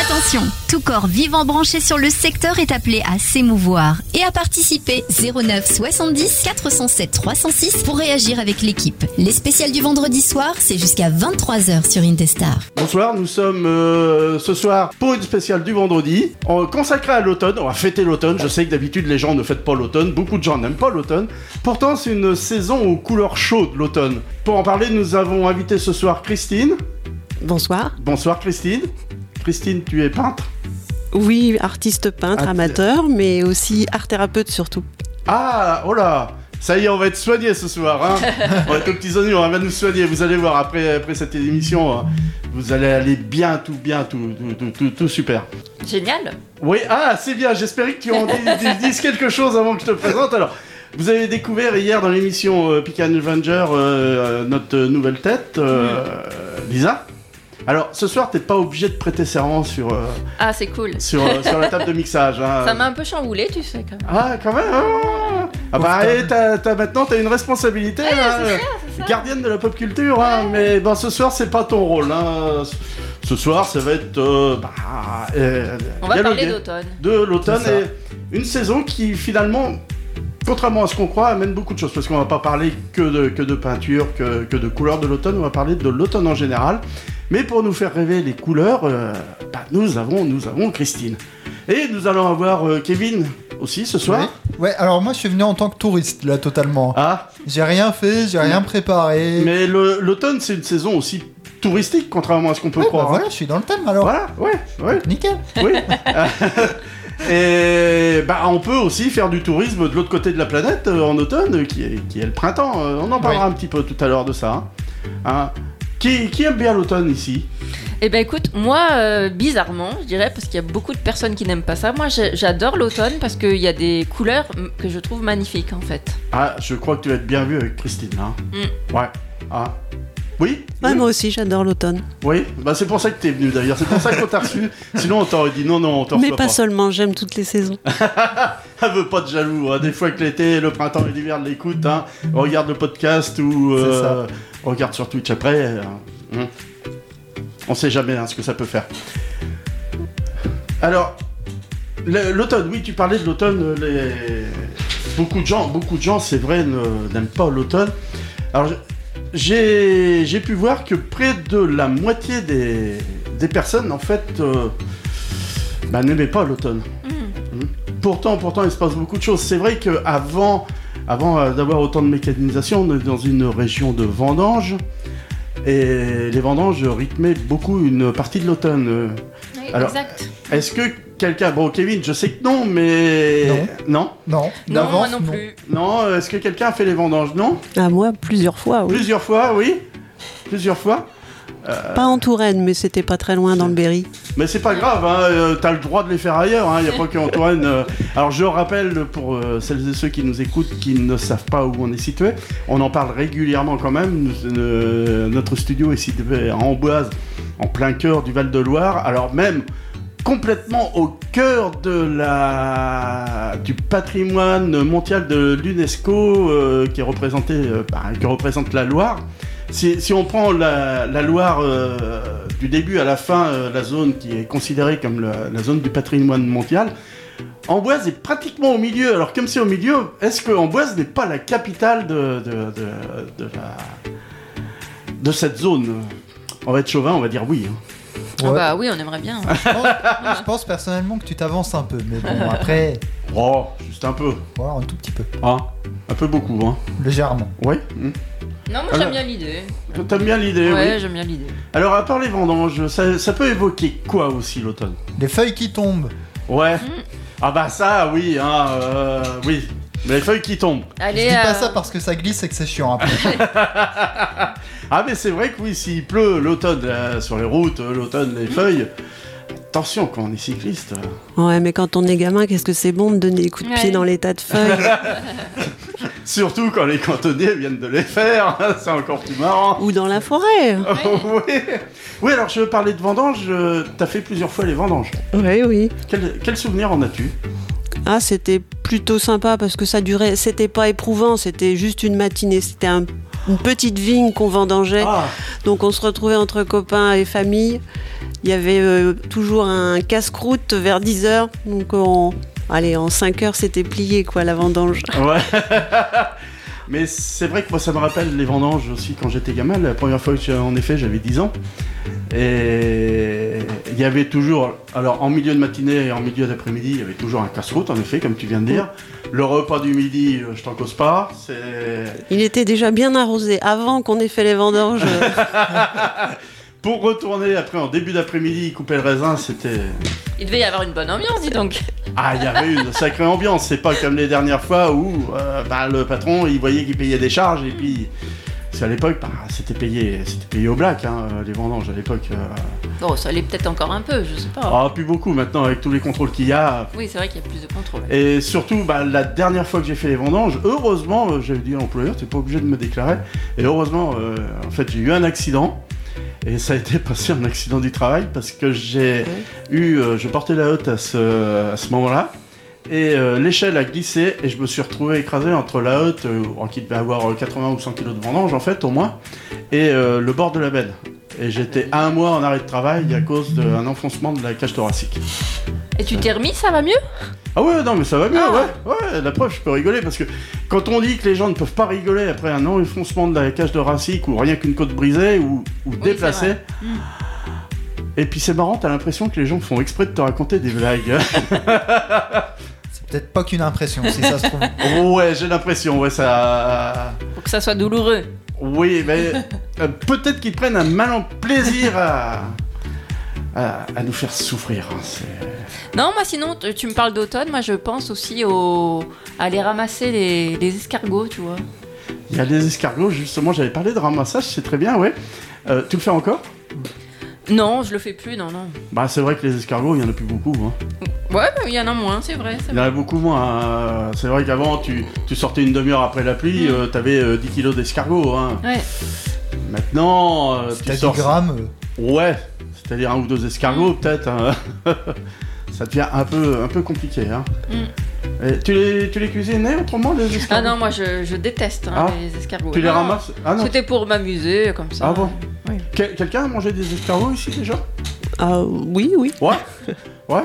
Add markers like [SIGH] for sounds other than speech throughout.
attention Tout corps vivant branché sur le secteur est appelé à s'émouvoir et à participer 09 70 407 306 pour réagir avec l'équipe. Les spéciales du vendredi soir, c'est jusqu'à 23h sur Indestar. Bonsoir, nous sommes euh, ce soir pour une spéciale du vendredi en- consacrée à l'automne. On va fêter l'automne. Je sais que d'habitude les gens ne fêtent pas l'automne. Beaucoup de gens n'aiment pas l'automne. Pourtant, c'est une saison aux couleurs chaudes l'automne. Pour en parler, nous avons invité ce soir Christine. Bonsoir. Bonsoir Christine. Christine, tu es peintre Oui, artiste peintre, amateur, mais aussi art thérapeute surtout. Ah, oh là ça y est, on va être soigné ce soir. Hein [LAUGHS] on va être aux petits oignons, on va nous soigner. Vous allez voir, après, après cette émission, hein, vous allez aller bien, tout bien, tout, tout, tout, tout, tout super. Génial. Oui, ah, c'est bien, j'espérais que tu en dis- dis- dises quelque chose avant que je te présente. Alors, vous avez découvert hier dans l'émission euh, Pican Avenger euh, notre nouvelle tête, euh, Lisa. Alors, ce soir, t'es pas obligé de prêter serment sur, euh, Ah, c'est cool. sur, euh, sur la table de mixage. hein. Ça m'a un peu chamboulé, tu sais, quand même. Ah, quand même ah. Ah bah, allez, t'as, t'as- maintenant, t'as une responsabilité, là, euh, gardienne de la pop culture, hein, mais bon, ce soir, c'est pas ton rôle. Hein. Ce soir, ça va être... euh, bah, euh, On va dialoguer parler d'automne. de l'automne C'est ça. et une saison qui finalement, contrairement à ce qu'on croit, amène beaucoup de choses parce qu'on va pas parler que de, que de peinture, que, que de couleurs de l'automne, on va parler de l'automne en général. Mais pour nous faire rêver les couleurs, euh, bah, nous avons nous avons Christine et nous allons avoir euh, Kevin aussi ce soir. Ouais. Ouais, alors moi je suis venu en tant que touriste là totalement. Ah, J'ai rien fait, j'ai rien préparé. mais l'automne c'est une saison aussi touristique contrairement à ce qu'on peut Ouais, bah croire. hein. voilà, je suis dans le thème alors. Voilà, ouais, ouais. Nickel. Oui. [LAUGHS] [LAUGHS] Et bah, on peut aussi faire du tourisme de l'autre côté de la planète euh, en automne, qui est, qui est le printemps. Euh, on en parlera Oui. un petit peu tout à l'heure de ça. hein. Hein. Qui, qui aime bien l'automne ici? Eh ben écoute, moi, euh, bizarrement, je dirais, parce qu'il y a beaucoup de personnes qui n'aiment pas ça, moi j'ai- j'adore l'automne parce qu'il y a des couleurs mm, que je trouve magnifiques en fait. Ah, je crois que tu vas être bien vu avec Christine. Hein. Mm. Ouais. Ah. Oui Ouais, oui, moi aussi, j'adore l'automne. Oui, bah, c'est pour ça que t'es venu d'ailleurs. C'est pour ça qu'on t'a reçu. [LAUGHS] Sinon, on t'aurait dit non, non, on t'en Mais pas pas. seulement, j'aime toutes les saisons. [LAUGHS] Elle veut pas de jaloux. hein. Des fois que l'été, le printemps et l'hiver l'écoutent, hein. on regarde le podcast ou euh, regarde sur Twitch après. euh, hein. On sait jamais hein, ce que ça peut faire. Alors, l'automne, oui, tu parlais de l'automne. Les... Beaucoup de gens, beaucoup de gens, c'est vrai, n'aiment pas l'automne. Alors, j'ai pu voir que près de la moitié des, des personnes, en fait, euh, bah, n'aimaient pas l'automne. Pourtant, pourtant, il se passe beaucoup de choses. C'est vrai qu'avant avant, euh, d'avoir autant de mécanisation, on est dans une région de vendanges. Et les vendanges rythmaient beaucoup une partie de l'automne. Oui, Alors- exact. Est-ce que quelqu'un... Bon, Kevin, je sais que non, mais... Non. Non Non, Non, moi non plus. Non, euh, est-ce que quelqu'un a fait les vendanges? Non À moi, plusieurs fois, oui. Plusieurs fois, oui Plusieurs fois Pas en Touraine, mais c'était pas très loin dans le Berry. Mais c'est pas grave, hein, euh, t'as le droit de les faire ailleurs, il n'y a pas qu'Antoine. euh. Alors je rappelle pour euh, celles et ceux qui nous écoutent, qui ne savent pas où on est situé, on en parle régulièrement quand même. Nous- euh, notre studio est situé à Amboise, en plein cœur du Val-de-Loire. Alors même complètement au cœur de la du patrimoine mondial de l'UNESCO euh, qui est euh, par- qui représente la Loire. Si, si on prend la, Loire euh, du début à la fin, la zone qui est considérée comme la, zone du patrimoine mondial, Amboise est pratiquement au milieu. Alors comme c'est au milieu, est-ce que Amboise n'est pas la capitale de, de, de cette zone? On va être chauvin, on va dire oui. hein. Ah bah oui, on aimerait bien. Je pense, je pense personnellement que tu t'avances un peu, mais bon, après, Oh, juste un peu. voilà, un tout petit peu, Hein un peu beaucoup, hein. légèrement. Oui hmm. Non, moi Alors- j'aime bien l'idée. T'aimes bien l'idée, Ouais, oui. j'aime bien l'idée. Alors, à part les vendanges, ça, ça peut évoquer quoi aussi l'automne? Les feuilles qui tombent. Ouais. Ah bah ça, oui, hein, euh, oui. Les feuilles qui tombent. Allez, je dis pas euh, ça parce que ça glisse et que c'est chiant après. [LAUGHS] Ah mais c'est vrai que oui, s'il pleut l'automne sur les routes, euh, l'automne les feuilles, attention quand on est cycliste. euh, Ouais, mais quand on est gamin, qu'est-ce que c'est bon de donner des coups de pied Ouais. dans les tas de feuilles [LAUGHS] [LAUGHS] Surtout quand les cantonniers viennent de les faire, [LAUGHS] c'est encore plus marrant. ou dans la forêt oui. oui, alors je veux parler de vendanges, euh, t'as fait plusieurs fois les vendanges. Oui, oui. Quel, quel souvenir en as-tu? Ah, c'était plutôt sympa parce que ça durait. C'était pas éprouvant, c'était juste une matinée. C'était un- une petite vigne qu'on vendangeait. Ah, Donc on se retrouvait entre copains et famille. il y avait euh, toujours un casse-croûte vers 10h. Donc, en, allez, en 5 heures, c'était plié, quoi, la vendange. Ouais. [LAUGHS] Mais c'est vrai que moi ça me rappelle les vendanges aussi quand j'étais gamin. La première fois que j'ai en effet j'avais 10 ans. Et il y avait toujours, alors en milieu de matinée et en milieu d'après-midi, il y avait toujours un casse-route en effet, comme tu viens de dire. Le repas du midi, euh, je t'en cause pas. C'est Il était déjà bien arrosé avant qu'on ait fait les vendanges. [LAUGHS] pour retourner après en début d'après-midi, couper le raisin, c'était. Il devait y avoir une bonne ambiance, dis donc. Ah, il y avait une sacrée ambiance. C'est pas comme les dernières fois où euh, bah, le patron il voyait qu'il payait des charges et puis. Parce qu'à l'époque, bah, c'était payé, c'était payé au black, hein, les vendanges à l'époque. euh. Bon, ça allait peut-être encore un peu, je sais pas. Ah, plus beaucoup maintenant avec tous les contrôles qu'il y a. Oui, c'est vrai qu'il y a plus de contrôle. Et surtout, bah, la dernière fois que j'ai fait les vendanges, heureusement, euh, j'avais dit à l'employeur, t'es pas obligé de me déclarer. Et heureusement, euh, en fait, j'ai eu un accident. Et ça a été [LAUGHS] passé un accident du travail parce que j'ai eu, euh, je portais la hotte à ce, à ce moment-là. Et euh, l'échelle a glissé et je me suis retrouvé écrasé entre la hotte, euh, qui devait avoir euh, 80 ou 100 kg de vendange en fait, au moins, et euh, le bord de la benne. Et j'étais un mois en arrêt de travail à cause d'un enfoncement de la cage thoracique. Et tu t'es remis, ça va mieux? Ah ouais, non, mais ça va mieux, Ah. ouais. Ouais, la preuve, je peux rigoler parce que quand on dit que les gens ne peuvent pas rigoler après un enfoncement de la cage thoracique ou rien qu'une côte brisée ou, déplacée. vrai. Et puis c'est marrant, t'as l'impression que les gens font exprès de te raconter des blagues. [LAUGHS] Peut-être pas qu'une impression, si ça se trouve. [LAUGHS] ouais, j'ai l'impression, ouais, ça. Pour que ça soit douloureux. Oui, mais euh, peut-être qu'ils prennent un malin plaisir à, à, à nous faire souffrir. hein, c'est- Non, moi sinon, tu tu me parles d'automne, moi je pense aussi au... à aller ramasser les, les escargots, tu vois. Il y a des escargots, justement, j'avais parlé de ramassage, c'est très bien, ouais. Euh, tu le fais encore? Non, je le fais plus, non, non. Bah, c'est vrai que les escargots, il y en a plus beaucoup. Hein. Ouais, mais il y en a moins, c'est vrai. c'est Il y en a beaucoup moins. hein. C'est vrai qu'avant, tu, tu sortais une demi-heure après la pluie, Mm. euh, t'avais euh, 10 kilos d'escargots. Hein. Ouais. Maintenant, euh, tu t'as 10 sors. grammes, euh, Ouais, c'est-à-dire un ou deux escargots, Mm. peut-être. [LAUGHS] Ça devient un peu, un peu compliqué. Hein. Mm. Et tu, les, tu les cuisinais autrement, les Ah escargots non, moi je, je déteste hein, Ah. les escargots. Tu les Non, ramasses? Ah non. C'était pour m'amuser, comme ça. Ah bon? Oui. Quel- Quelqu'un a mangé des escargots ici déjà? Ah oui, oui. Ouais Ouais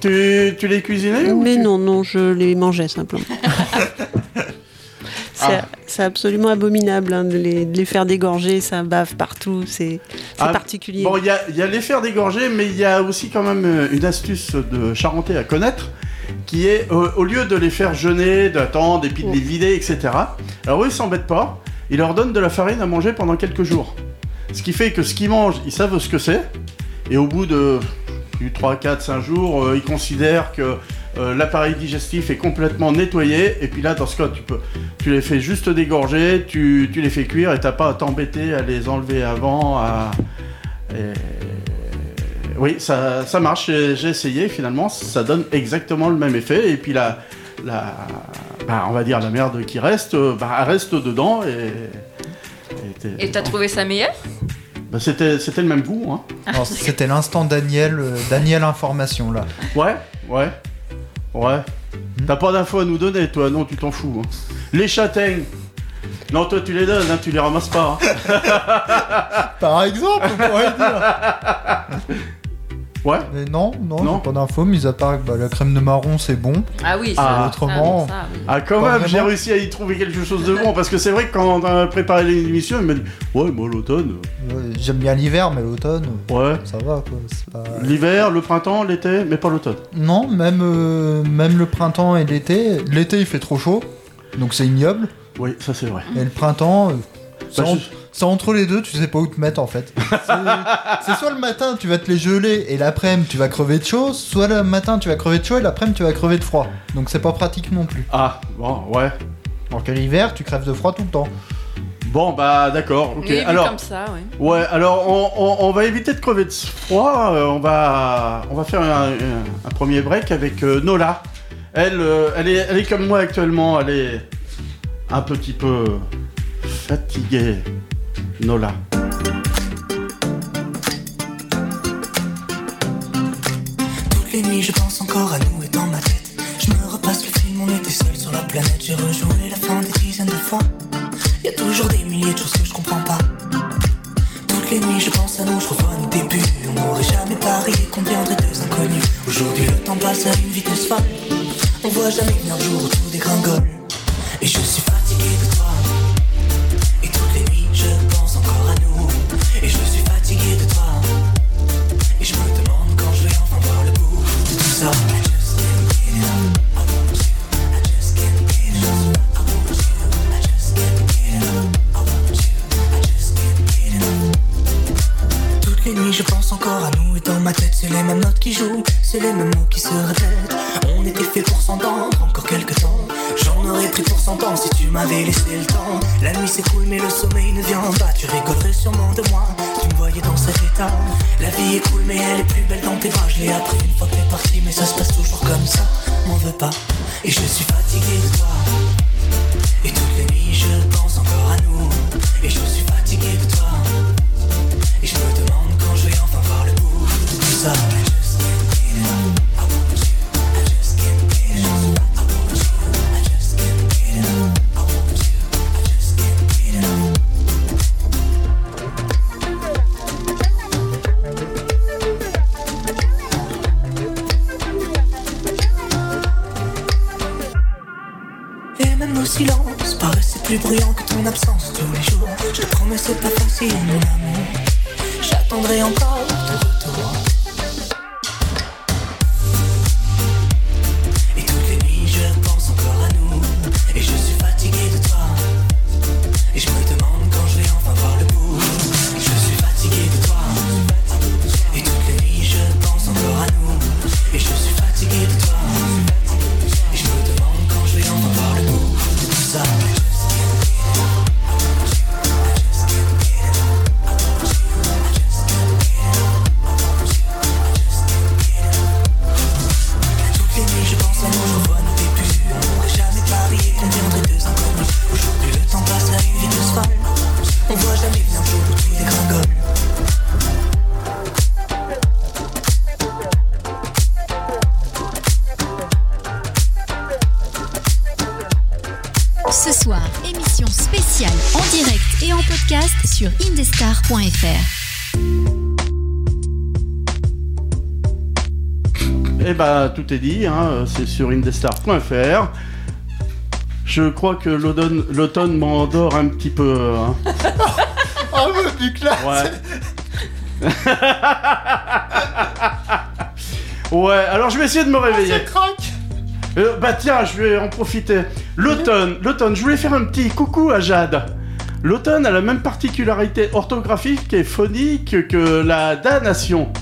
tu, tu les cuisinais ou Mais tu- non, non, je les mangeais simplement. [LAUGHS] C'est Ah. c'est absolument abominable hein, de, les, de les faire dégorger, ça bave partout, c'est Ah, particulier. Bon, il y a, y a les faire dégorger, mais il y a aussi quand même euh, une astuce de Charentais à connaître, qui est, euh, au lieu de les faire jeûner, d'attendre, et puis de les vider, etc., alors eux, ils s'embêtent pas, ils leur donnent de la farine à manger pendant quelques jours. Ce qui fait que ce qu'ils mangent, ils savent ce que c'est, et au bout de du 3, 4, 5 jours, euh, ils considèrent que euh, l'appareil digestif est complètement nettoyé, et puis là, dans ce cas, tu peux, tu les fais juste dégorger, tu, tu les fais cuire, et t'as pas à t'embêter à les enlever avant, à... et- Oui, ça, ça marche, j'ai essayé, finalement, ça donne exactement le même effet, et puis la... la bah, on va dire la merde qui reste, euh, bah, reste dedans, et... et t'as trouvé ça meilleur? Bah, c'était, c'était le même goût, hein. c'était l'instant Daniel, euh, Daniel Information là. Ouais, ouais, ouais. T'as pas d'infos à nous donner, toi, non, tu t'en fous. hein. Les châtaignes. Non, toi, tu les donnes, hein, tu les ramasses pas. hein. [LAUGHS] Par exemple, on pourrait dire. [LAUGHS] Ouais. Mais non, non, Non. j'ai pas d'infos, mis à part que bah, la crème de marron c'est bon. Ah oui, Ah, ça, autrement. ça, ça, oui. Ah, quand Pas même, j'ai réussi à y trouver quelque chose de bon, parce que c'est vrai que quand on a préparé l'émission, il m'a dit Ouais, moi, l'automne. J'aime bien l'hiver, mais l'automne, Ouais. ça va quoi. pas- L'hiver, le printemps, l'été, mais pas l'automne. Non, même, euh, même le printemps et l'été. L'été il fait trop chaud, donc c'est ignoble. Oui, ça, c'est vrai. Et le printemps, euh, Bah, je- c'est entre les deux, tu sais pas où te mettre en fait. C'est soit le matin tu vas te les geler et l'après-midi tu vas crever de chaud, soit le matin tu vas crever de chaud et l'après-midi tu vas crever de froid. Donc c'est pas pratique non plus. Ah, bon, ouais. Alors qu'à l'hiver tu crèves de froid tout le temps. Bon, bah, d'accord. Ok, Oui, alors. comme ça, ouais. Ouais, alors on, on- on va éviter de crever de froid. euh, on, va, on va faire un, un- un premier break avec euh, Nola. Elle, euh, elle, est, elle est comme moi actuellement. Elle est un petit peu fatiguée. Nola. Toutes les nuits, je pense encore à nous et dans ma tête. Je me repasse le film, on était seul sur la planète. J'ai rejoué la fin des dizaines de fois. Y a toujours des milliers de choses que je comprends pas. Toutes les nuits je pense à nous, je revois nos débuts On n'aurait jamais parié qu'on deviendrait deux inconnus Aujourd'hui le temps passe à une vitesse folle On voit jamais venir le jour où tout dégringole Et je suis fatigué de toi c'est les mêmes notes qui jouent, c'est les mêmes mots qui se répètent. On était fait pour s'entendre encore quelques temps. Aurais pris pour cent ans si tu m'avais laissé le temps. La nuit s'écoule mais le sommeil ne vient pas. Tu rigolerais sûrement de moi. Tu me voyais dans cet état. La vie est cool mais elle est plus belle dans tes bras. Je l'ai appris une fois que t'es parti mais ça se passe toujours comme ça. M'en veux pas. Et je suis fatigué de toi. Et toutes les nuits je pense encore à nous. Et je suis fatigué de toi. Plus bruyants que ton absence tous les jours. Je promets, c'est pas facile, mon amour. J'attendrai encore est dit, hein, c'est sur indestar.fr. Je crois que l'automne m'endort un petit peu. hein. Oh, du classe Ouais. ouais, alors je vais essayer de me réveiller. C'est craque Euh, bah tiens, je vais en profiter. L'automne, l'automne, je voulais faire un petit coucou à Jade. L'automne a la même particularité orthographique et phonique que la damnation.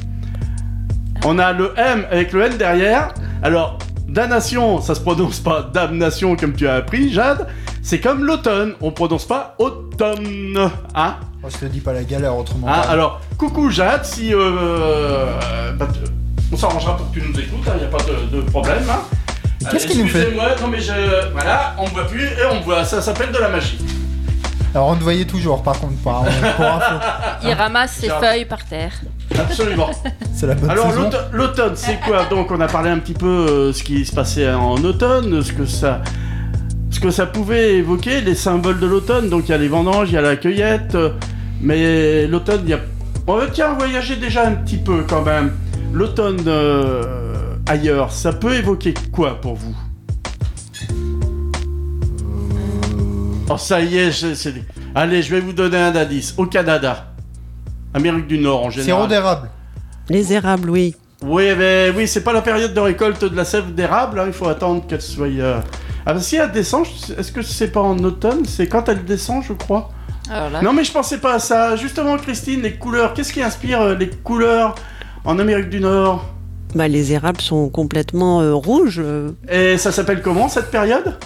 On a le M avec le N derrière. Alors, damnation, ça se prononce pas damnation comme tu as appris, Jade. C'est comme l'automne, on prononce pas automne. Hein Oh, je te dis pas la galère autrement. ah, alors, coucou Jade, si. Euh, euh, bah, on s'arrangera pour que tu nous écoutes, il n'y a pas de, de problème. Hein. Qu'est-ce Euh, qu'il nous fait Excusez-moi, non mais je. Voilà, on me voit plus et on me voit, ça s'appelle de la magie. Alors on te voyait toujours par contre, par, [LAUGHS] pour info. Il ramasse ses feuilles par terre. Absolument. [LAUGHS] C'est la bonne Alors saison. l'automne, c'est quoi? Donc on a parlé un petit peu euh, ce qui se passait en automne, ce que ça, ce que ça pouvait évoquer, les symboles de l'automne. Donc il y a les vendanges, il y a la cueillette, euh, mais l'automne, il y a. On va tiens voyager déjà un petit peu quand même. L'automne euh, ailleurs, ça peut évoquer quoi pour vous? Oh ça y est, je- c'est- allez, je vais vous donner un indice. Au Canada, Amérique du Nord en général. Sirop d'érable. Les érables, oui. Oui, mais oui, c'est pas la période de récolte de la sève d'érable, hein, il faut attendre qu'elle soit. euh, Ah, bah, si elle descend, est-ce que c'est pas en automne? C'est quand elle descend, je crois. Alors là, Non, mais je pensais pas à ça. Justement, Christine, les couleurs, qu'est-ce qui inspire euh, les couleurs en Amérique du Nord? Bah, les érables sont complètement euh, rouges. Et ça s'appelle comment cette période?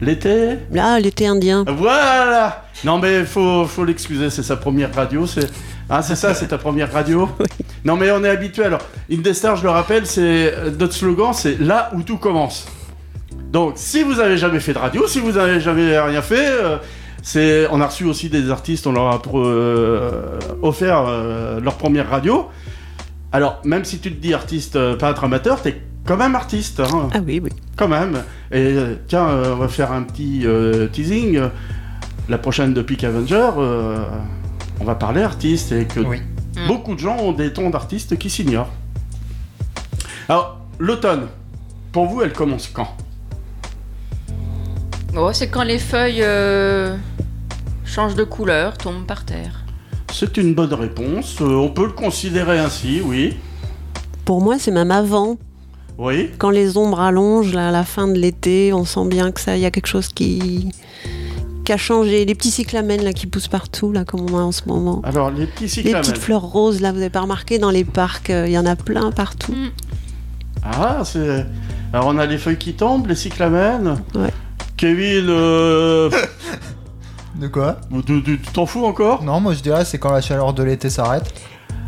L'été Là, l'été indien. Voilà Non mais faut, faut l'excuser, c'est sa première radio, c'est... Ah c'est ça, c'est ta première radio [LAUGHS] Non mais on est habitué alors. Indestar, je le rappelle, c'est... euh, Notre slogan, c'est là où tout commence. Donc si vous avez jamais fait de radio, si vous avez jamais rien fait, euh, c'est... On a reçu aussi des artistes, on leur a euh, offert euh, leur première radio. Alors même si tu te dis artiste, peintre amateur, t'es quand même artiste. Hein Ah oui, oui. quand même. Et euh, tiens, euh, on va faire un petit euh, teasing. La prochaine de Peak Avenger, euh, on va parler artistes et que Oui. Mm. beaucoup de gens ont des tons d'artistes qui s'ignorent. Alors, l'automne, pour vous, elle commence quand? Oh, c'est quand les feuilles euh, changent de couleur, tombent par terre. C'est une bonne réponse. euh, on peut le considérer ainsi, oui. Pour moi, c'est même avant. Oui. Quand les ombres allongent, là, à la fin de l'été, on sent bien que ça, il y a quelque chose qui, qui a changé. Les petits cyclamènes là qui poussent partout, là, comme on a en ce moment. Alors, les petits Les cyclamènes. petites fleurs roses, là, vous avez pas remarqué dans les parcs, euh, il y en a plein partout. Ah, c'est. Alors, on a les feuilles qui tombent, les cyclamènes. Ouais. Kevin, euh, [LAUGHS] De quoi? Tu t'en fous encore? Non, moi je dirais c'est quand la chaleur de l'été s'arrête.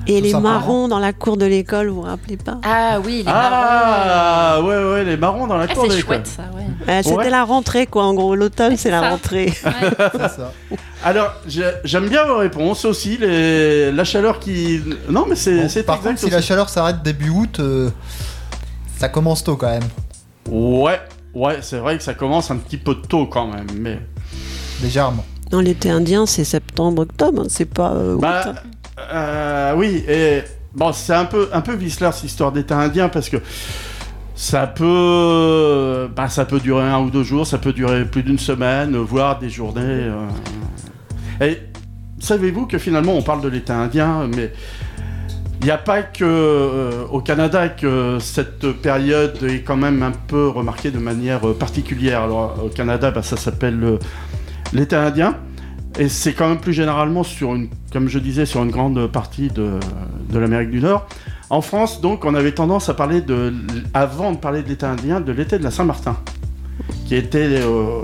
Et les marrons dans la cour de l'école, vous vous rappelez pas? Ah oui, les Ah, ouais, ouais, les marrons dans la marrons. Ah, cour de c'est l'école. chouette ça, ouais. Euh, C'était Ouais. la rentrée, quoi. En gros, l'automne, c'est la rentrée. [LAUGHS] C'est ça. Alors, j'ai- j'aime bien vos réponses aussi, les... la chaleur qui... Non, mais c'est Bon, c'est par contre, si aussi. la chaleur s'arrête début août, euh, ça commence tôt quand même. Ouais, ouais, c'est vrai que ça commence un petit peu tôt quand même, mais... Légèrement. Dans l'été indien, c'est septembre-octobre, hein, c'est pas euh, août. Bah, hein. Euh, oui, et... Bon, c'est un peu, un peu vicelard, cette histoire d'état indien, parce que ça peut... Bah, ça peut durer un ou deux jours, ça peut durer plus d'une semaine, voire des journées... euh. Et savez-vous que finalement, on parle de l'état indien, mais... Il n'y a pas que euh, au Canada que cette période est quand même un peu remarquée de manière particulière. Alors au Canada, bah, ça s'appelle l'été indien. Et c'est quand même plus généralement sur une, comme je disais, sur une grande partie de, de l'Amérique du Nord. En France, donc, on avait tendance à parler de, avant de parler de l'été indien, de l'été de la Saint-Martin, qui était euh,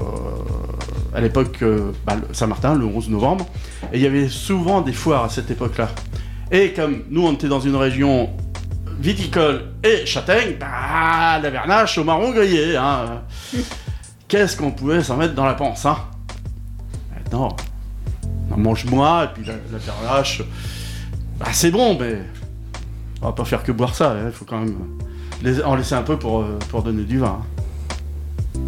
à l'époque euh, bah, le Saint-Martin, le 11 novembre. Et il y avait souvent des foires à cette époque-là. Et comme nous, on était dans une région viticole et châtaigne, bah, la vernache au marron grillé. Hein. [LAUGHS] Qu'est-ce qu'on pouvait s'en mettre dans la panse, hein? Maintenant, on en mange moins, et puis la, la vernache, bah, c'est bon, mais on va pas faire que boire ça. Il faut quand même les- en laisser un peu pour, euh, pour donner du vin. hein.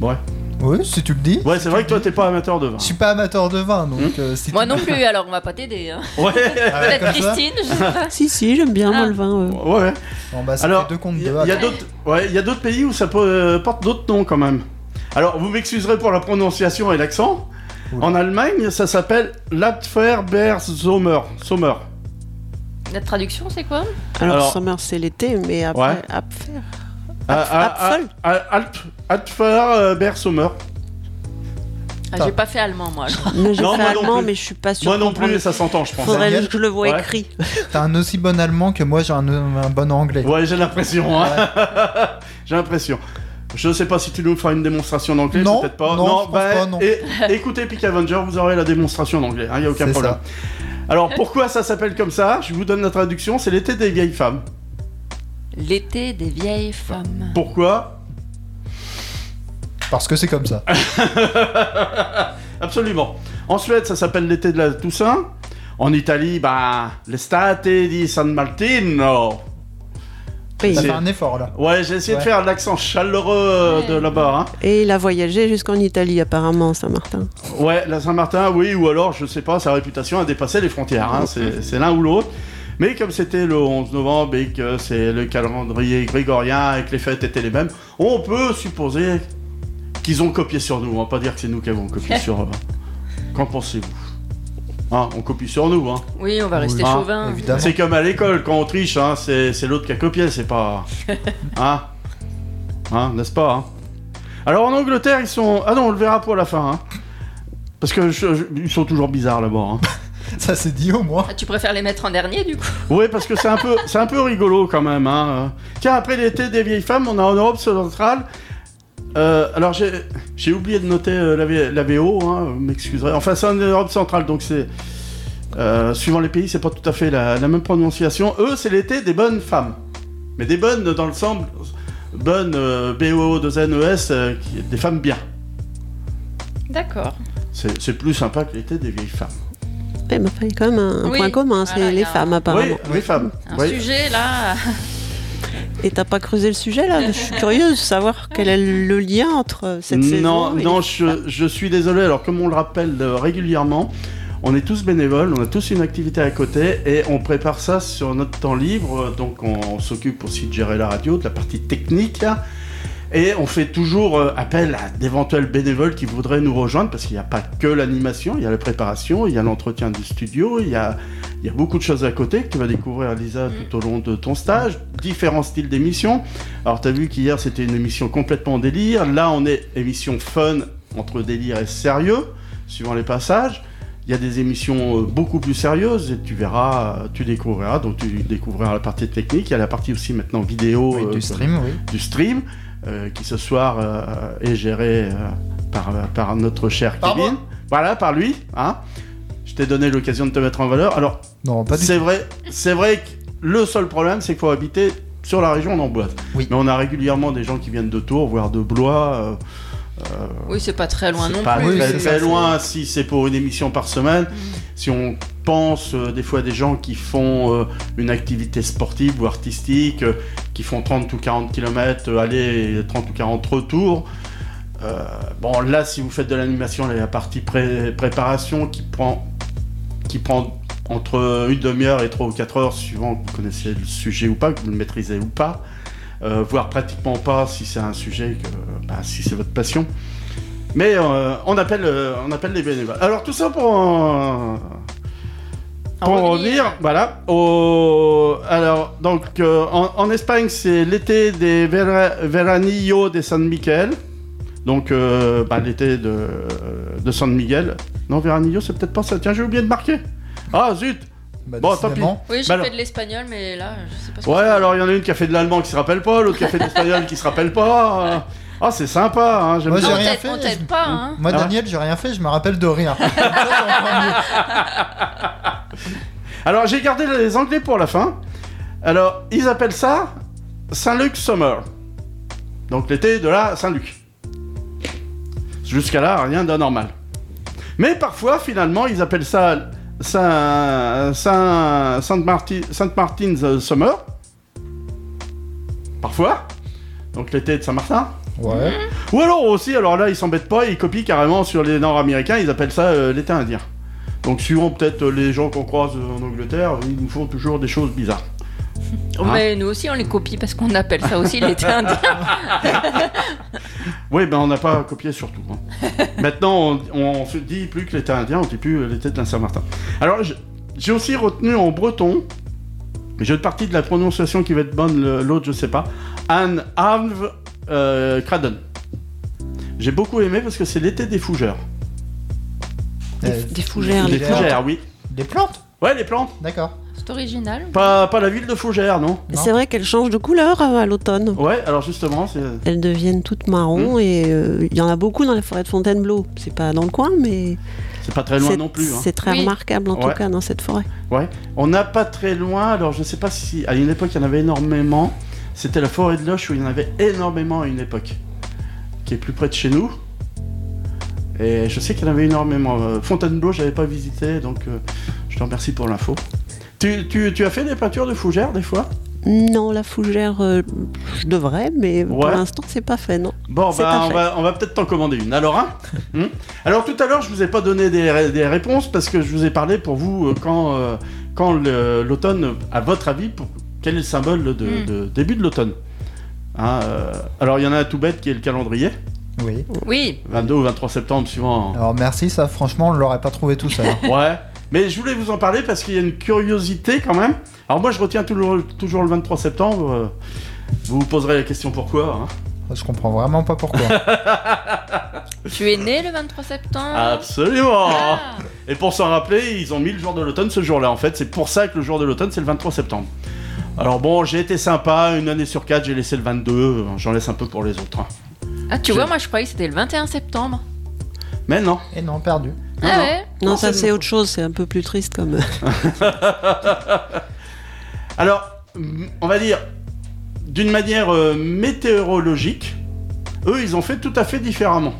Ouais, Oui, si tu le dis. ouais c'est vrai que toi, t'es pas amateur de vin. Je suis pas amateur de vin, donc euh, si Moi non plus, alors on va pas t'aider. Hein. Ouais, Ah ouais, Peut-être ça Christine, je sais pas. [LAUGHS] Si, si, j'aime bien, moi, Ah. le vin. euh. ouais. Bon, bah, Alors, il y, deux. a- y d'autres, ouais, il y a d'autres pays où ça peut- euh, porte d'autres noms quand même. Alors, vous m'excuserez pour la prononciation et l'accent. Oula. En Allemagne, ça s'appelle Lapferbeersommer. Sommer. La traduction, c'est quoi Alors, Alors- summer, c'est l'été, mais après, Ouais. après- Ah, ah, Apfel ah, ah, J'ai pas fait allemand, moi. Mais j'ai Non, fait moi non allemand, mais je suis pas sûre. Moi non plus, ça s'entend, je pense. Faudrait Daniel que je le vois Ouais. écrit. T'as un aussi bon allemand que moi, j'ai un, un bon anglais. Ouais, j'ai l'impression. hein. [LAUGHS] j'ai l'impression. Je sais pas si tu nous feras une démonstration d'anglais, Non, peut-être pas. non, je pense pas, non. et- écoutez Peak Avenger, vous aurez la démonstration d'anglais, il n'y a aucun problème. ça. Alors pourquoi ça s'appelle comme ça? Je vous donne la traduction, c'est l'été des vieilles femmes. L'été des vieilles femmes. Pourquoi? Parce que c'est comme ça. [LAUGHS] Absolument. En Suède, ça s'appelle l'été de la Toussaint. En Italie, bah, l'estate di San Martino. C'est- fait un effort là. Ouais, j'ai essayé de faire l'accent chaleureux Ouais. de là-bas. hein. Et il a voyagé jusqu'en Italie, apparemment, Saint-Martin. Ouais, la Saint-Martin, oui, ou alors, je sais pas, sa réputation a dépassé les frontières. hein, c'est c'est l'un ou l'autre. Mais comme c'était le 11 novembre et que c'est le calendrier grégorien et que les fêtes étaient les mêmes, on peut supposer qu'ils ont copié sur nous. On va pas dire que c'est nous qui avons copié [LAUGHS] sur eux. Qu'en pensez-vous? Hein, On copie sur nous. Hein. Oui, on va rester Ah, chauvin. Évidemment. C'est comme à l'école, quand on triche, hein, c'est c'est l'autre qui a copié, c'est pas... [LAUGHS] Hein Hein, n'est-ce pas hein Alors en Angleterre, ils sont... Ah non, on le verra pour la fin. hein. Parce que je- je- ils sont toujours bizarres là-bas. hein. [LAUGHS] Ça c'est dit au moins. Ah, tu préfères les mettre en dernier, du coup? Oui, parce que c'est un peu, c'est un peu rigolo quand même. Hein. Tiens, après l'été des vieilles femmes, on a en Europe centrale. Euh, alors j'ai, j'ai oublié de noter euh, la, V- la VO, hein, vous m'excuserez. Enfin, c'est en Europe centrale, donc c'est euh, suivant les pays, c'est pas tout à fait la, la même prononciation. Eux, c'est l'été des bonnes femmes, mais des bonnes dans le sens bonnes euh, B O 2 N E S, euh, qui- des femmes bien. D'accord. C'est, c'est plus sympa que l'été des vieilles femmes. Ouais, mais enfin, il y a quand même un, un Oui, point commun, c'est voilà, les a femmes, apparemment. Oui, les femmes. Un Oui. sujet, là. Et t'as pas creusé le sujet, là Je suis curieuse de savoir quel est le lien entre cette saison non, et non, je, je suis désolé. Alors, comme on le rappelle euh, régulièrement, On est tous bénévoles, on a tous une activité à côté et on prépare ça sur notre temps libre. Donc on, on s'occupe aussi de gérer la radio, de la partie technique. Et on fait toujours euh, appel à d'éventuels bénévoles qui voudraient nous rejoindre parce qu'il n'y a pas que l'animation, il y a la préparation, il y a l'entretien du studio, il y a, il y a beaucoup de choses à côté que tu vas découvrir, Lisa, tout au long de ton stage. Différents styles d'émissions. Alors, tu as vu qu'hier, c'était une émission complètement délire. Là, on est émission fun entre délire et sérieux, suivant les passages. Il y a des émissions euh, beaucoup plus sérieuses et tu verras, euh, tu découvriras. Donc, tu découvriras la partie technique. Il y a la partie aussi maintenant vidéo Oui, euh, du stream, oui. du stream, qui ce soir euh, est géré euh, par, par notre cher Par Kevin. moi Voilà, par lui. Hein je t'ai donné l'occasion de te mettre en valeur. Alors, Non, pas du c'est vrai, c'est vrai que le seul problème, c'est qu'il faut habiter sur la région d'Amboise. Oui. Mais on a régulièrement des gens qui viennent de Tours, voire de Blois. euh, Oui, c'est pas très loin c'est non pas plus. Oui, très, c'est très ça, loin si c'est pour une émission par semaine. Si on pense euh, des fois à des gens qui font euh, une activité sportive ou artistique, euh, qui font 30 ou 40 km aller et 30 ou 40 retours. bon, là, si vous faites de l'animation, la partie pré- préparation qui prend, qui prend entre une demi-heure et 3 ou 4 heures, suivant que vous connaissez le sujet ou pas, que vous le maîtrisez ou pas. Voire pratiquement pas si c'est un sujet que, bah, si c'est votre passion. Mais on, appelle, on appelle les bénévoles. Alors tout ça pour, pour En revenir, voilà. Au, alors donc euh, en, en Espagne c'est l'été des Vera- Veranillo de San Miguel. Donc euh, bah, l'été de, de San Miguel. Non Veranillo c'est peut-être pas ça. Tiens j'ai oublié de marquer. Ah zut. Bah, Bon, tant décidément. Oui, j'ai Bah fait de l'espagnol, mais là, je sais pas ce que Ouais alors il y en a une qui a fait de l'allemand qui se rappelle pas, l'autre qui a fait de l'espagnol qui se rappelle pas. euh. Ah c'est sympa. Hein, j'aime Moi, j'ai rien fait, je- pas, hein. Moi, Ah Daniel, j'ai rien fait, je me rappelle de rien. [LAUGHS] [LAUGHS] [LAUGHS] Alors j'ai gardé les anglais pour la fin. Alors ils appellent ça Saint-Luc Summer. Donc l'été de la Saint-Luc. Jusqu'à là, rien d'anormal. Mais parfois, finalement, ils appellent ça Saint, Saint, Sainte Martin, Sainte Martin's Summer. Parfois. Donc l'été de Saint-Martin. Ouais. Ou alors aussi, alors là, ils s'embêtent pas, ils copient carrément sur les Nord-Américains, ils appellent ça euh, l'été indien. Donc suivant peut-être les gens qu'on croise en Angleterre, ils nous font toujours des choses bizarres. Oh, Mais nous aussi, on les copie parce qu'on appelle ça aussi l'été indien. [LAUGHS] Oui, ben on n'a pas copié surtout. hein. Maintenant, on, on se dit plus que l'été indien, on dit plus l'été de la Saint-Martin. Alors, j'ai aussi retenu en breton, mais j'ai une partie de la prononciation qui va être bonne, l'autre je sais pas, Anne Arve euh, Cradon. J'ai beaucoup aimé parce que c'est l'été des fougères. Des, Euh, des fougères. Des fougères. fougères, oui. Des plantes Ouais, les plantes. D'accord. C'est original. Pas, pas la ville de Fougères, non Non. C'est vrai qu'elles changent de couleur euh, à l'automne. Ouais, alors justement, c'est... Elles deviennent toutes marron et euh, il y en a beaucoup dans la forêt de Fontainebleau. C'est pas dans le coin, mais C'est pas très loin non plus. hein. c'est très Oui. remarquable en Ouais. tout cas dans cette forêt. Ouais. On n'a pas très loin, alors je sais pas si. À une époque, il y en avait énormément. C'était la forêt de Loche où il y en avait énormément à une époque. Qui est plus près de chez nous. Et je sais qu'il y en avait énormément. Euh, Fontainebleau, j'avais pas visité, donc euh, je te remercie pour l'info. Tu, tu- tu as fait des peintures de fougères des fois? Non, la fougère, euh, je devrais, mais pour l'instant c'est pas fait, non. Bon, bah, pas on fait. va, on va peut-être t'en commander une. Alors, hein? Hmm Alors, tout à l'heure, je vous ai pas donné des, ré- des réponses parce que je vous ai parlé pour vous euh, quand, euh, l'automne, à votre avis, pour, quel est le symbole de, Hmm. de début de l'automne? Hein, euh, Alors, il y en a un tout bête qui est le calendrier, Oui. Oui. 22 ou 23 septembre, suivant. Alors merci, ça franchement, on l'aurait pas trouvé tout seul. Ouais. Mais je voulais vous en parler parce qu'il y a une curiosité quand même. Alors, moi, je retiens toujours, toujours le 23 septembre. euh, Vous vous poserez la question pourquoi. Hein Je comprends vraiment pas pourquoi. [LAUGHS] Tu es né le 23 septembre? Absolument Ah. Et pour s'en rappeler, ils ont mis le jour de l'automne ce jour-là. En fait, c'est pour ça que le jour de l'automne, c'est le 23 septembre. Alors bon, j'ai été sympa, une année sur quatre, j'ai laissé le 22, euh, j'en laisse un peu pour les autres. Hein. Ah, tu vois, moi je croyais que c'était le 21 septembre. Mais non. Et non, perdu. Non, ah non. ouais Non, Non, ça c'est- autre chose, c'est un peu plus triste comme. [LAUGHS] Alors, on va dire, d'une manière euh, météorologique, eux, ils ont fait tout à fait différemment.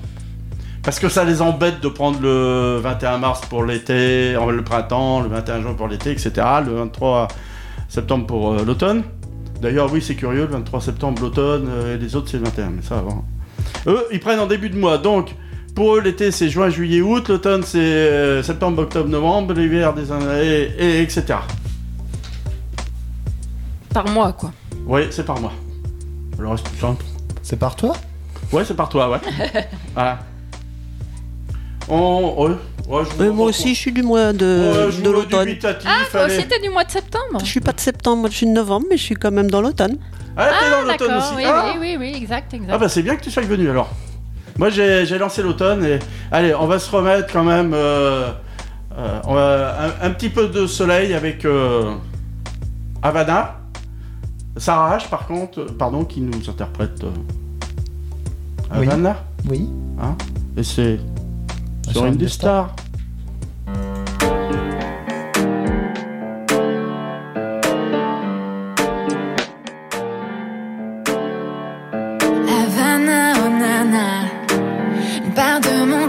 Parce que ça les embête de prendre le 21 mars pour l'été, le printemps, le 21 juin pour l'été, etc. Le 23 septembre pour euh, l'automne. D'ailleurs, oui, c'est curieux, le 23 septembre, l'automne, euh, et les autres, c'est le 21, mais ça avant. Eux, ils prennent en début de mois. Donc, Pour eux, l'été c'est juin, juillet, août, l'automne c'est euh, septembre, octobre, novembre, l'hiver des et, et etc. Par mois, quoi. Oui, c'est par mois. Le reste du temps. C'est par toi? Ouais, c'est par toi, ouais. [LAUGHS] voilà. On. Ouais, ouais, je Ouais, moi aussi, je suis du mois de, Ouais, je de l'automne. Ah, toi aussi, t'es du mois de septembre? Je suis pas de septembre, moi je suis de novembre, mais je suis quand même dans l'automne. Ah, t'es dans l'automne aussi. oui, ah, oui, oui, oui, exact, exact. Ah bah c'est bien que tu sois venu alors. Moi j'ai j'ai lancé l'automne et allez on va se remettre quand même euh, euh, on va- un, un petit peu de soleil avec euh, Havana. Sarah H par contre, euh, pardon, qui nous interprète euh, Oui. Havana. Oui. Et c'est Sur sur une des stars.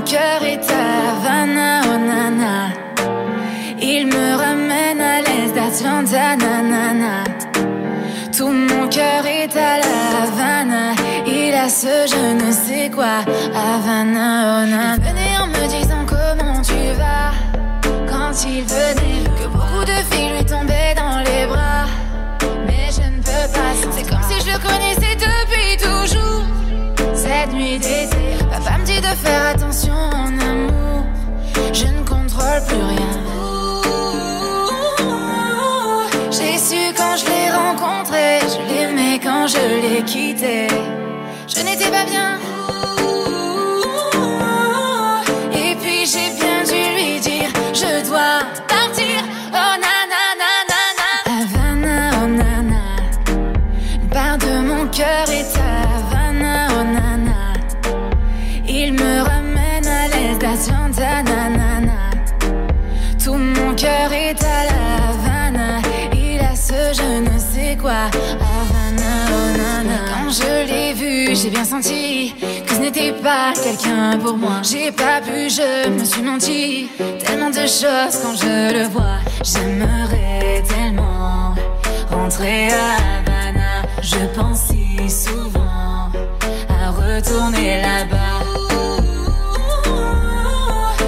Cœur est à Havana, oh nana. Il me ramène à l'est d'Atlanta, nanana. Tout mon cœur est à la Havana. Il a ce je ne sais quoi, Havana, oh nana. Plus rien. J'ai su quand je l'ai rencontré, je l'aimais quand je l'ai quitté. Je n'étais pas bien. J'ai bien senti que ce n'était pas quelqu'un pour moi. J'ai pas pu, je me suis menti. Tellement de choses quand je le vois. J'aimerais tellement rentrer à Havana. Je pense si souvent à retourner là-bas.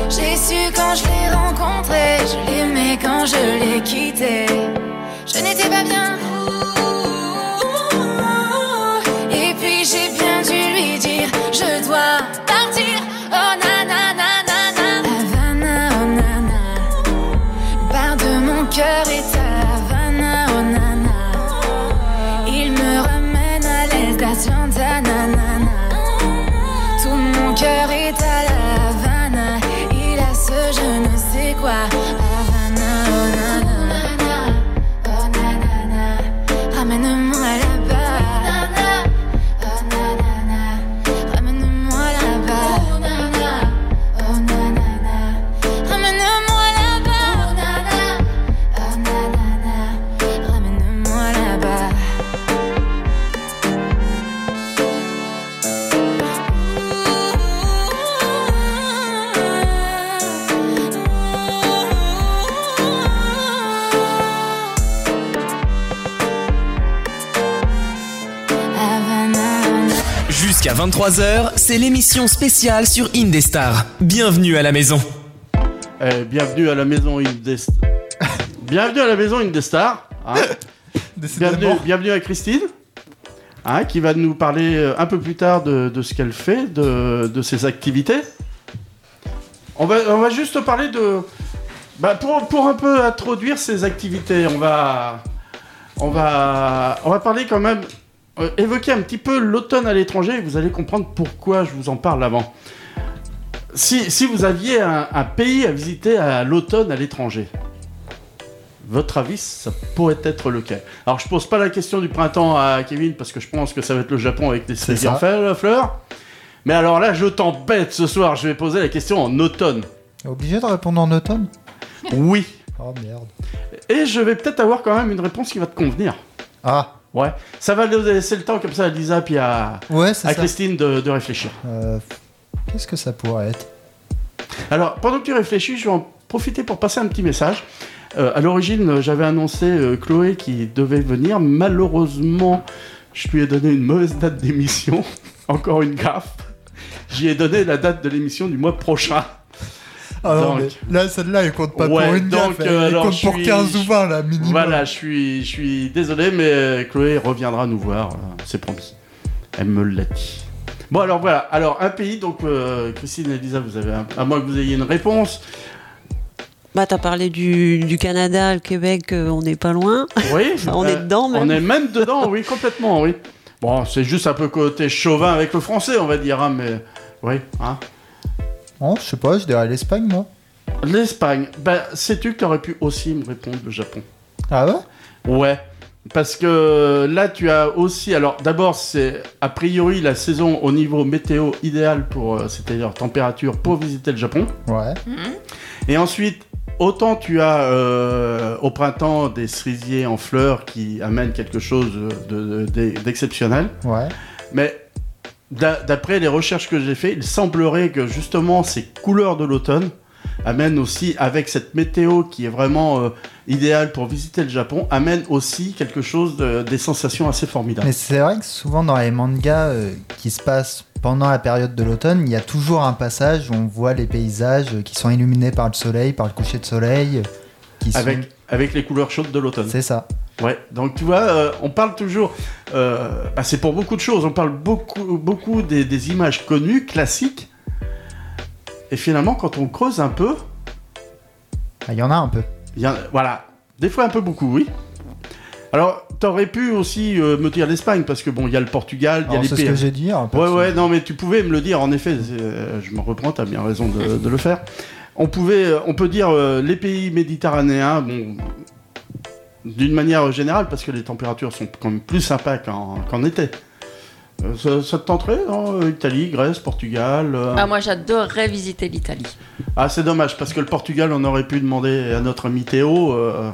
J'ai su quand je l'ai rencontré, je l'aimais quand je l'ai quitté. Je n'étais pas bien. 23h, c'est l'émission spéciale sur Indestar. Bienvenue à la maison. Eh, bienvenue à la maison Indestar. [LAUGHS] bienvenue à la maison Indestar. hein. [LAUGHS] bienvenue, bienvenue à Christine. hein, qui va nous parler euh, un peu plus tard de, de ce qu'elle fait, de, de ses activités. On va, on va juste parler de. Bah, pour, pour un peu introduire ses activités, on va. On va, on va parler quand même. Euh, évoquer un petit peu l'automne à l'étranger et vous allez comprendre pourquoi je vous en parle avant. Si, si vous aviez un, un pays à visiter à l'automne à l'étranger, votre avis, ça pourrait être lequel? Alors, je pose pas la question du printemps à Kevin parce que je pense que ça va être le Japon avec des saisons en ça. fait, la fleur. Mais alors là, je t'embête ce soir, je vais poser la question en automne. Obligé de répondre en automne? Oui. Oh merde. Et je vais peut-être avoir quand même une réponse qui va te convenir. Ah, Ouais. Ça va laisser le temps comme ça à Lisa puis à, ouais, à ça. Christine de, de réfléchir. Euh, Qu'est-ce que ça pourrait être? Alors, pendant que tu réfléchis, je vais en profiter pour passer un petit message. Euh, à l'origine, j'avais annoncé euh, Chloé qui devait venir. Malheureusement, je lui ai donné une mauvaise date d'émission. [LAUGHS] Encore une gaffe. J'y ai donné la date de l'émission du mois prochain. Ah non, Donc- mais là, celle-là, elle compte pas Ouais, pour une donc, gaffe, euh, elle alors, compte pour suis- 15 ou 20, là, minimum. Voilà, je suis, je suis désolé, mais euh, Chloé reviendra nous voir, euh, c'est promis. Elle me l'a dit. Bon, alors voilà. Alors, un pays, donc, euh, Christine et Elisa, vous avez, un- à moins que vous ayez une réponse. Bah, t'as parlé du, du Canada, le Québec, euh, on n'est pas loin. Oui, [LAUGHS] on est dedans, même. On est même dedans, oui, complètement, oui. Bon, c'est juste un peu côté chauvin avec le français, on va dire, hein, mais. Oui, hein. Oh, je sais pas, je dirais l'Espagne, moi. L'Espagne, ben, sais-tu que tu aurais pu aussi me répondre le Japon? Ah ouais? Ouais. Parce que là, tu as aussi. Alors, d'abord, c'est a priori la saison au niveau météo idéal pour, euh, c'est-à-dire température, pour visiter le Japon. Ouais. Et ensuite, autant tu as euh, au printemps des cerisiers en fleurs qui amènent quelque chose de- de- d'exceptionnel. Ouais. Mais d'après les recherches que j'ai faites, il semblerait que justement ces couleurs de l'automne amènent aussi, avec cette météo qui est vraiment euh, idéale pour visiter le Japon, amènent aussi quelque chose de- des sensations assez formidables. Mais c'est vrai que souvent dans les mangas euh, qui se passent pendant la période de l'automne, il y a toujours un passage où on voit les paysages qui sont illuminés par le soleil, par le coucher de soleil. euh, sont... Avec les couleurs chaudes de l'automne. C'est ça. Ouais, donc tu vois, euh, on parle toujours. euh, bah, c'est pour beaucoup de choses. On parle beaucoup, beaucoup des, des images connues, classiques. Et finalement, quand on creuse un peu, Ah, Il y en a un peu. y voilà, des fois un peu beaucoup, oui. Alors, t'aurais pu aussi euh, me dire l'Espagne, parce que bon, il y a le Portugal, il y a les C'est ce pays. que j'ai dit. hein, Ouais, ouais, non, mais tu pouvais me le dire, en effet, je me reprends, t'as bien raison de, de le faire. On, pouvait, on peut dire euh, les pays méditerranéens, bon, d'une manière générale, parce que les températures sont quand même plus sympas qu'en qu'en été. Euh, ça, ça te tenterait, non Euh, Italie, Grèce, Portugal euh, Ah, moi j'adorerais visiter l'Italie. Ah, c'est dommage, parce que le Portugal, on aurait pu demander à notre ami Théo, euh,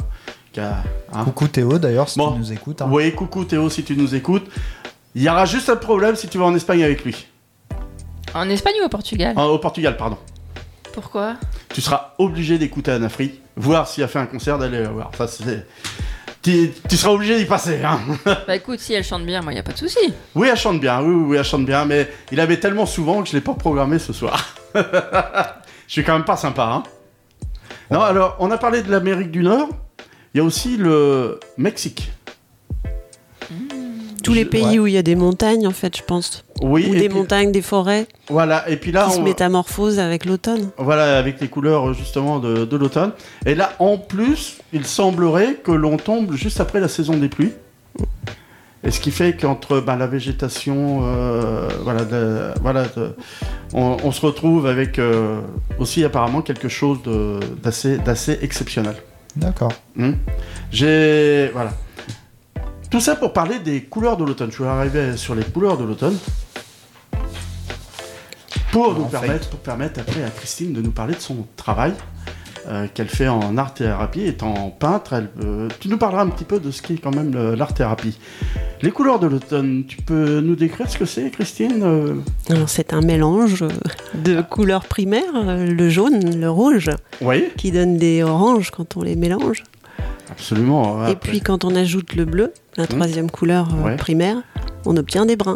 qui a- hein? Coucou Théo d'ailleurs, si Bon. tu nous écoutes. hein. Oui, coucou Théo, si tu nous écoutes. Il y aura juste un problème si tu vas en Espagne avec lui. En Espagne ou au Portugal? Ah, au Portugal, pardon. Pourquoi? Tu seras obligé d'écouter Anafri, voir s'il a fait un concert, d'aller le voir. Ça, c'est... Tu, seras obligé d'y passer, hein. [LAUGHS] Bah écoute, si elle chante bien, moi y a pas de souci. Oui, elle chante bien, oui, oui, oui, elle chante bien, mais il avait tellement souvent que je l'ai pas programmé ce soir. [LAUGHS] je suis quand même pas sympa, hein. Non, alors, on a parlé de l'Amérique du Nord, il y a aussi le Mexique. Tous les Je- pays ouais. où il y a des montagnes, en fait, je pense. Oui, Ou des puis- montagnes, des forêts voilà, et puis là, qui se on- métamorphosent avec l'automne. Voilà, avec les couleurs justement de, de l'automne. Et là, en plus, il semblerait que l'on tombe juste après la saison des pluies. Et ce qui fait qu'entre ben, la végétation, euh, voilà, de- voilà de- on, on se retrouve avec euh, aussi apparemment quelque chose d'assez d'assez exceptionnel. D'accord. Hmm. J'ai. Voilà. Tout ça pour parler des couleurs de l'automne. Je vais arriver sur les couleurs de l'automne. Pour nous permettre, pour permettre après à Christine de nous parler de son travail euh, qu'elle fait en art-thérapie. Étant peintre, elle, euh, tu nous parleras un petit peu de ce qu'est quand même l'art-thérapie. Les couleurs de l'automne, tu peux nous décrire ce que c'est, Christine Euh, C'est un mélange de couleurs primaires, le jaune, le rouge, Oui, qui donne des oranges quand on les mélange. Absolument. Et puis quand on ajoute le bleu, la troisième couleur euh, Ouais. primaire, on obtient des bruns.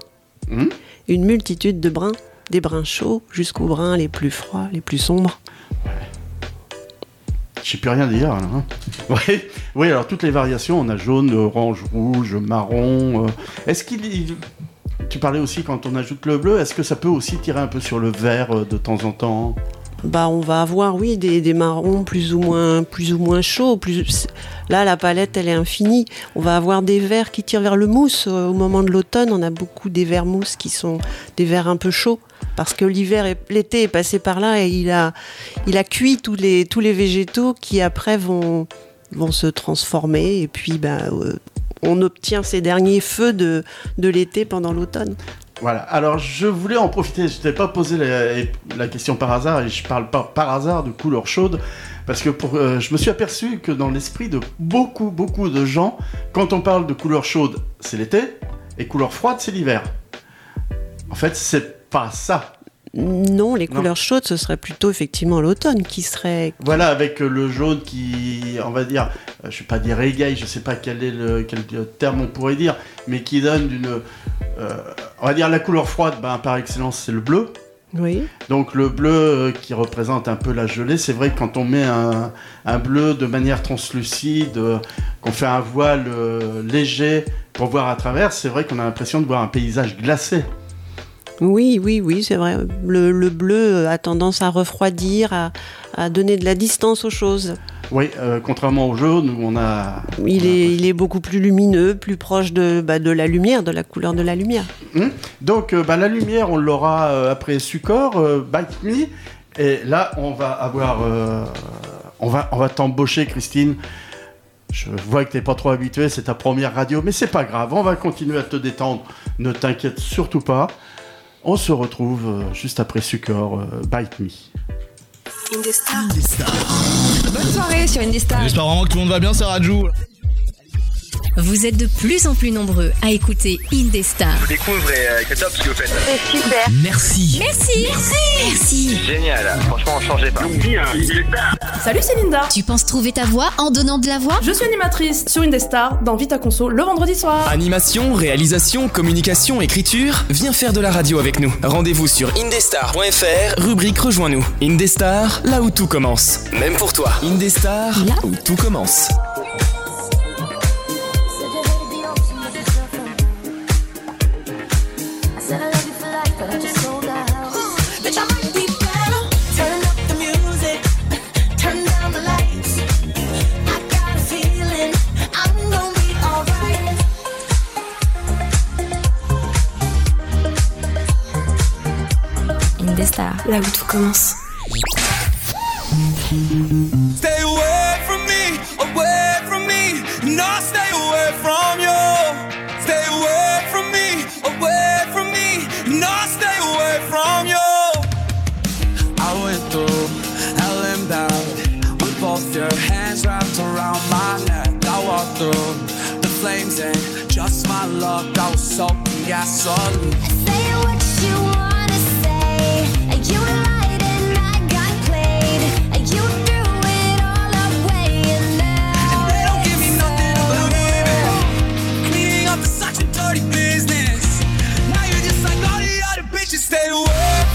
Hmm. Une multitude de bruns, des bruns chauds jusqu'aux bruns les plus froids, les plus sombres. Je sais plus rien dire. là, hein. [LAUGHS] Oui, oui, alors toutes les variations, on a jaune, orange, rouge, marron. euh. Est-ce qu'il. il- Tu parlais aussi quand on ajoute le bleu, est-ce que ça peut aussi tirer un peu sur le vert euh, de temps en temps? Bah, on va avoir, oui, des, marrons plus ou moins, plus ou moins chauds. Là, la palette, elle est infinie. On va avoir des verts qui tirent vers le mousse. Euh, Au moment de l'automne, on a beaucoup des verts mousse qui sont des verts un peu chauds. Parce que l'hiver, l'été est passé par là et il a, cuit tous les, végétaux qui après vont, se transformer. Et puis, bah, euh, on obtient ces derniers feux de l'été pendant l'automne. Voilà, alors je voulais en profiter, je t'ai pas posé la, question par hasard et je parle pas par hasard de couleurs chaudes parce que euh, je me suis aperçu que dans l'esprit de beaucoup, beaucoup de gens, quand on parle de couleurs chaudes, c'est l'été et couleurs froides, c'est l'hiver. En fait, c'est pas ça. Non, les Non. couleurs chaudes, ce serait plutôt effectivement l'automne qui serait Voilà, avec euh, le jaune qui, on va dire, euh, je vais pas dire égaye, je sais pas quel est le quel terme on pourrait dire, mais qui donne une, euh, on va dire la couleur froide, ben, par excellence c'est le bleu, Oui. Donc le bleu euh, qui représente un peu la gelée, c'est vrai que quand on met un, un bleu de manière translucide, euh, qu'on fait un voile euh, léger pour voir à travers, c'est vrai qu'on a l'impression de voir un paysage glacé. Oui, oui, oui, c'est vrai. Le, le bleu a tendance à refroidir, à, à donner de la distance aux choses. Oui, euh, contrairement au jaune où on a... Il on a est, il est beaucoup plus lumineux, plus proche de, bah, de la lumière, de la couleur de la lumière. Donc euh, bah, la lumière, on l'aura euh, après Sucor, Bite Me. Et là, on va avoir... on va, on va t'embaucher, Christine. Je vois que t'es pas trop habitué, c'est ta première radio, mais c'est pas grave, on va continuer à te détendre. Ne t'inquiète surtout pas. On se retrouve euh, juste après Sucor, euh, Bite Me. Bonne soirée sur Indestar. J'espère vraiment que tout le monde va bien, c'est Rajou. Vous êtes de plus en plus nombreux à écouter Indestar. Je découvre et euh, c'est top ce que vous faites. super. Merci. Merci. Merci. Génial, franchement, changez pas. Salut, c'est Linda. Tu penses trouver ta voix en donnant de la voix? Je suis animatrice sur Indestar dans Vita Conso le vendredi soir. Animation, réalisation, communication, écriture, viens faire de la radio avec nous. Rendez-vous sur indestar.fr, rubrique Rejoins-nous. Indestar, là où tout commence. Même pour toi. Indestar, là où tout commence. Là où tout commence. Stay away from me, away from me. No, stay away from you. Stay away from me, away from me. No, stay away from you. I went through hell and back with both your hands wrapped around my neck. I walked through the flames and just my luck. I was soaking gasoline. Say what you wanna just stay away.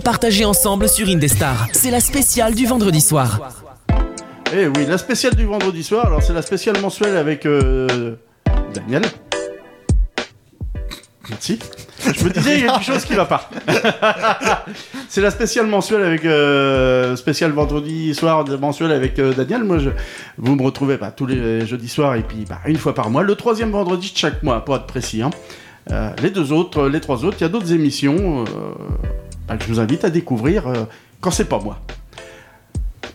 À partager ensemble sur Indestar. C'est la spéciale du vendredi soir. Eh oui, la spéciale du vendredi soir, alors c'est la spéciale mensuelle avec euh, Daniel. Merci. Je me disais, il y a quelque chose qui va pas. [LAUGHS] c'est la spéciale mensuelle avec euh, spéciale vendredi soir mensuelle avec euh, Daniel. Moi, vous me retrouvez bah, tous les jeudis soirs et puis bah, une fois par mois, le troisième vendredi de chaque mois, pour être précis. hein. Les deux autres, les trois autres, il y a d'autres émissions. Euh, bah, que je vous invite à découvrir euh, quand c'est pas moi.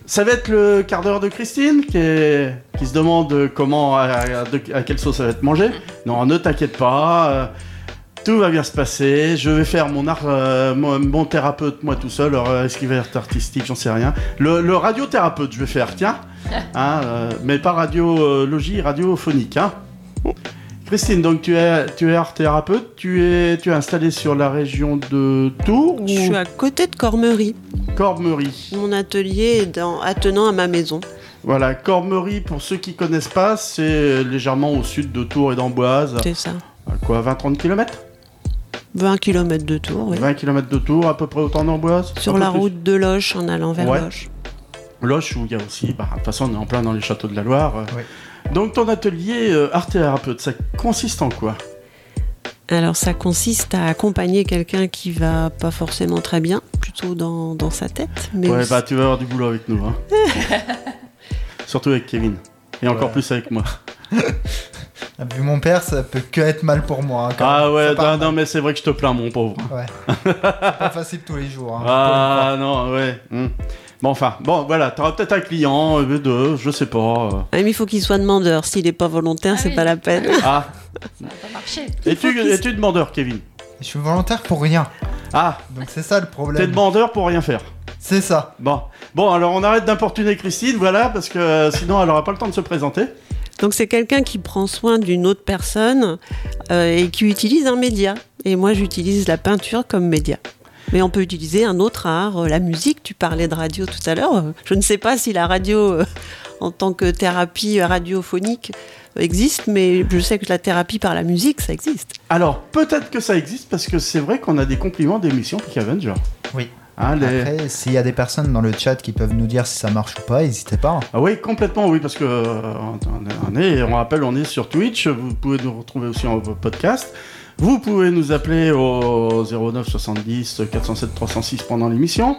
Ça va être le quart d'heure de Christine qui, est- qui se demande comment, à, à- de- à quelle sauce ça va être mangé. Non, ne t'inquiète pas, euh, tout va bien se passer. Je vais faire mon art, euh, mon, mon thérapeute moi tout seul. Alors, euh, est-ce qu'il va être artistique? J'en sais rien. Le, le radiothérapeute, je vais faire, tiens. [LAUGHS] Hein, euh, mais pas radiologie, radiophonique. Hein. Christine, donc tu es, tu es art thérapeute, tu es, tu es installée sur la région de Tours ou? Je suis à côté de Cormery. Cormery Mon atelier est dans, attenant à ma maison. Voilà, Cormery, pour ceux qui connaissent pas, c'est légèrement au sud de Tours et d'Amboise. C'est ça. À quoi, 20-30 km 20 km de tour, oui. 20 km de Tours, à peu près autant d'Amboise? Sur la plus. route de Loche en allant vers Ouais. Loche. Loche, où il y a aussi, bah, de toute façon, on est en plein dans les châteaux de la Loire. euh. Donc, ton atelier euh, art thérapeute, ça consiste en quoi? Alors ça consiste à accompagner quelqu'un qui va pas forcément très bien, plutôt dans, dans sa tête. Mais Ouais, aussi- bah, tu vas avoir du boulot avec nous. Hein. [LAUGHS] Surtout avec Kevin. Et encore Ouais. plus avec moi. Vu mon père, ça peut que être mal pour moi. hein, quand Ah ouais, non, non, mais c'est vrai que je te plains, mon pauvre. Ouais. [LAUGHS] C'est pas facile tous les jours. hein. Ah non, ouais. hmm. Bon, enfin, bon, voilà, t'auras peut-être un client, euh, deux, je sais pas. euh. Ah, mais il faut qu'il soit demandeur. S'il n'est pas volontaire, c'est pas la peine. Ah, Ça va pas marcher. es-tu es-tu demandeur, Kevin? Je suis volontaire pour rien. Ah, Donc c'est ça le t'es problème. demandeur pour rien faire. C'est ça. Bon, bon, alors on arrête d'importuner Christine, voilà, parce que euh, sinon elle aura pas le temps de se présenter. Donc c'est quelqu'un qui prend soin d'une autre personne euh, et qui utilise un média. Et moi, j'utilise la peinture comme média. Mais on peut utiliser un autre art, euh, la musique. Tu parlais de radio tout à l'heure. Je ne sais pas si la radio, euh, en tant que thérapie radiophonique, euh, existe, mais je sais que la thérapie par la musique, ça existe. Alors, peut-être que ça existe, parce que c'est vrai qu'on a des compliments d'émissions Peak Avenger. Oui. Hein, les- Après, s'il y a des personnes dans le chat qui peuvent nous dire si ça marche ou pas, n'hésitez pas. Ah oui, complètement, oui, parce que euh, on, on est, on rappelle, on est sur Twitch. Vous pouvez nous retrouver aussi en podcast. Vous pouvez nous appeler au 09 70 407 306 pendant l'émission.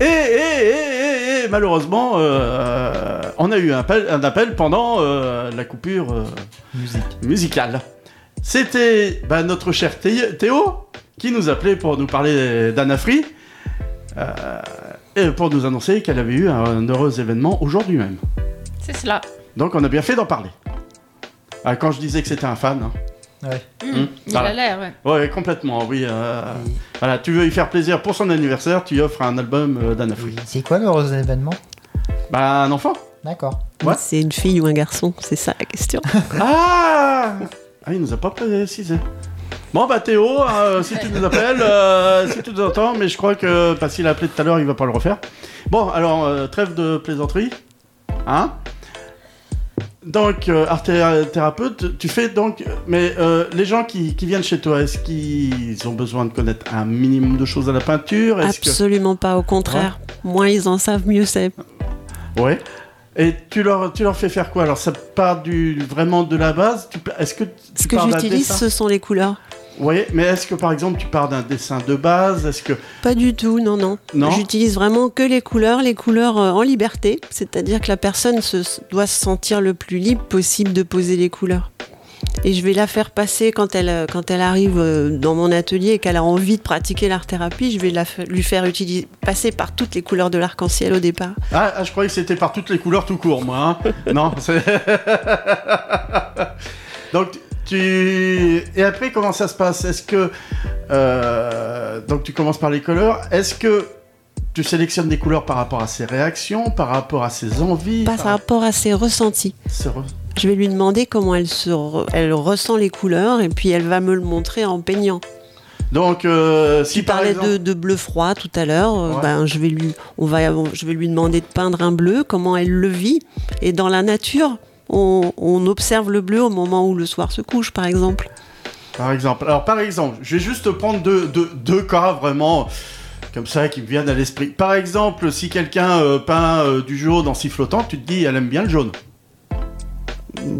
Et, et, et, et, et, malheureusement, euh, on a eu un appel, un appel pendant euh, la coupure euh, Musique. musicale. C'était bah, notre cher Thé- Théo qui nous appelait pour nous parler d'Anafri euh, et pour nous annoncer qu'elle avait eu un heureux événement aujourd'hui même. C'est cela. Donc on a bien fait d'en parler. Ah, quand je disais que c'était un fan. hein. Ouais. Hum, Il voilà. a l'air, ouais. Ouais, complètement, oui. euh, Voilà, tu veux y faire plaisir pour son anniversaire, tu lui offres un album euh, d'Anafri. C'est quoi l'heureux événement? Bah, un enfant. D'accord. Ouais. C'est une fille ou un garçon C'est ça la question. [LAUGHS] Ah Ah, il nous a pas précisé. Bon, bah Théo, euh, si tu nous appelles, euh, si tu nous entends, mais je crois que parce qu'il a appelé tout à l'heure, il va pas le refaire. Bon, alors, euh, trêve de plaisanterie. Hein? Donc, euh, art thé- thérapeute, tu fais donc. Mais euh, les gens qui, qui viennent chez toi, est-ce qu'ils ont besoin de connaître un minimum de choses à la peinture? Que- Absolument pas, au contraire. Moins ils en savent, mieux c'est. Ouais. Et tu leur, tu leur fais faire quoi? Alors, ça part du, vraiment de la base? Est-ce que tu Ce que j'utilise, ce sont les couleurs. Oui, mais est-ce que par exemple tu pars d'un dessin de base Est-ce que Pas du tout, non, non. Non J'utilise vraiment que les couleurs, les couleurs euh, en liberté, c'est-à-dire que la personne se, doit se sentir le plus libre possible de poser les couleurs. Et je vais la faire passer quand elle, euh, quand elle arrive euh, dans mon atelier et qu'elle a envie de pratiquer l'art-thérapie, je vais la, lui faire utiliser, passer par toutes les couleurs de l'arc-en-ciel au départ. ah, ah, je croyais que c'était par toutes les couleurs tout court, moi. hein. non, c'est. [LAUGHS] [LAUGHS] Donc tu et après comment ça se passe? Est-ce que euh, donc tu commences par les couleurs Est-ce que tu sélectionnes des couleurs par rapport à ses réactions, par rapport à ses envies? Par rapport à ses ressentis. re- Je vais lui demander comment elle, se re- elle ressent les couleurs et puis elle va me le montrer en peignant. Donc euh, si Tu par exemple... de, de bleu froid tout à l'heure. euh, Ouais. Ben, je, vais lui, on va, je vais lui demander de peindre un bleu, comment elle le vit. Et dans la nature, on, on observe le bleu au moment où le soir se couche, par exemple. Par exemple. Alors, par exemple, je vais juste prendre deux, deux, deux cas vraiment comme ça qui me viennent à l'esprit. Par exemple, si quelqu'un euh, peint euh, du jaune en sifflotant, tu te dis, elle aime bien le jaune.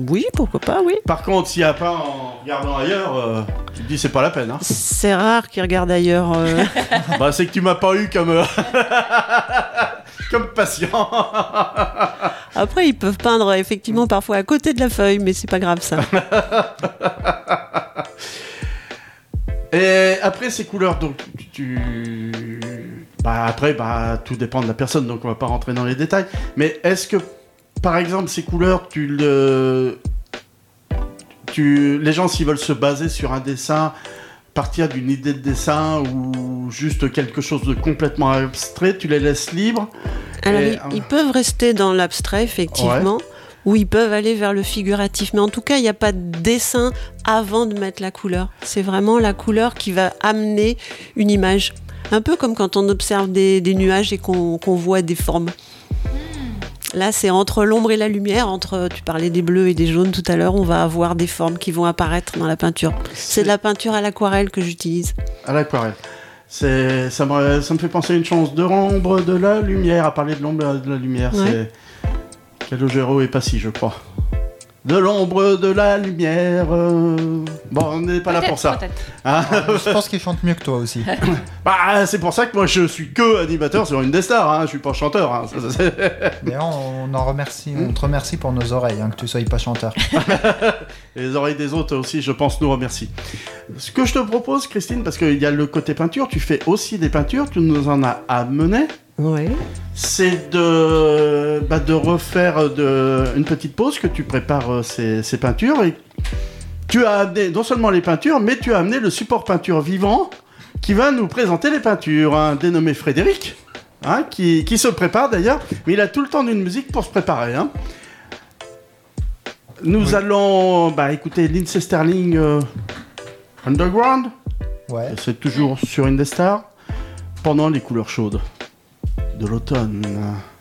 Oui, pourquoi pas, oui. Par contre, s'il a peint en regardant ailleurs, euh, tu te dis, c'est pas la peine. Hein. C'est rare qu'il regarde ailleurs. [LAUGHS] bah, c'est que tu m'as pas eu comme, [LAUGHS] comme patient. [LAUGHS] Après, ils peuvent peindre effectivement parfois à côté de la feuille, mais c'est pas grave ça. [LAUGHS] Et après ces couleurs, donc tu, Bah après, bah tout dépend de la personne, donc on va pas rentrer dans les détails. Mais est-ce que, par exemple, ces couleurs, tu le, tu, les gens s'ils veulent se baser sur un dessin, partir d'une idée de dessin ou juste quelque chose de complètement abstrait, tu les laisses libres. Alors, Et, ils, ils peuvent rester dans l'abstrait, effectivement, ou ils peuvent aller vers le figuratif. Mais en tout cas, il n'y a pas de dessin avant de mettre la couleur. C'est vraiment la couleur qui va amener une image. Un peu comme quand on observe des, des nuages et qu'on qu'on voit des formes. Là, c'est entre l'ombre et la lumière, entre, tu parlais des bleus et des jaunes tout à l'heure, on va avoir des formes qui vont apparaître dans la peinture. C'est de la peinture à l'aquarelle que j'utilise. À l'aquarelle. C'est, ça, me, ça me fait penser à une chance de l'ombre, de la lumière, à parler de l'ombre et de la lumière. Ouais. C'est Calogero et Passy, je crois. De l'ombre, de la lumière. Bon, on n'est pas là pour ça. Hein Je pense qu'il chante mieux que toi aussi. [LAUGHS] bah, c'est pour ça que moi je suis que animateur sur une des stars, hein. je suis pas chanteur. hein. D'ailleurs, [LAUGHS] on, en remercie, on te remercie pour nos oreilles, hein, que tu sois pas chanteur. Et [LAUGHS] les oreilles des autres aussi, je pense, nous remercient. Ce que je te propose, Christine, parce qu'il y a le côté peinture, tu fais aussi des peintures, tu nous en as amené. Ouais. C'est de, bah, de refaire de, une petite pause que tu prépares euh, ces, ces peintures. Et tu as amené non seulement les peintures, mais tu as amené le support peinture vivant qui va nous présenter les peintures. Un dénommé Frédéric, hein, qui, qui se prépare d'ailleurs, mais il a tout le temps d'une musique pour se préparer. hein. Nous allons bah, écouter Lindsay Sterling euh, Underground. Ouais. C'est toujours sur Indestar. Pendant les couleurs chaudes de l'automne. Thank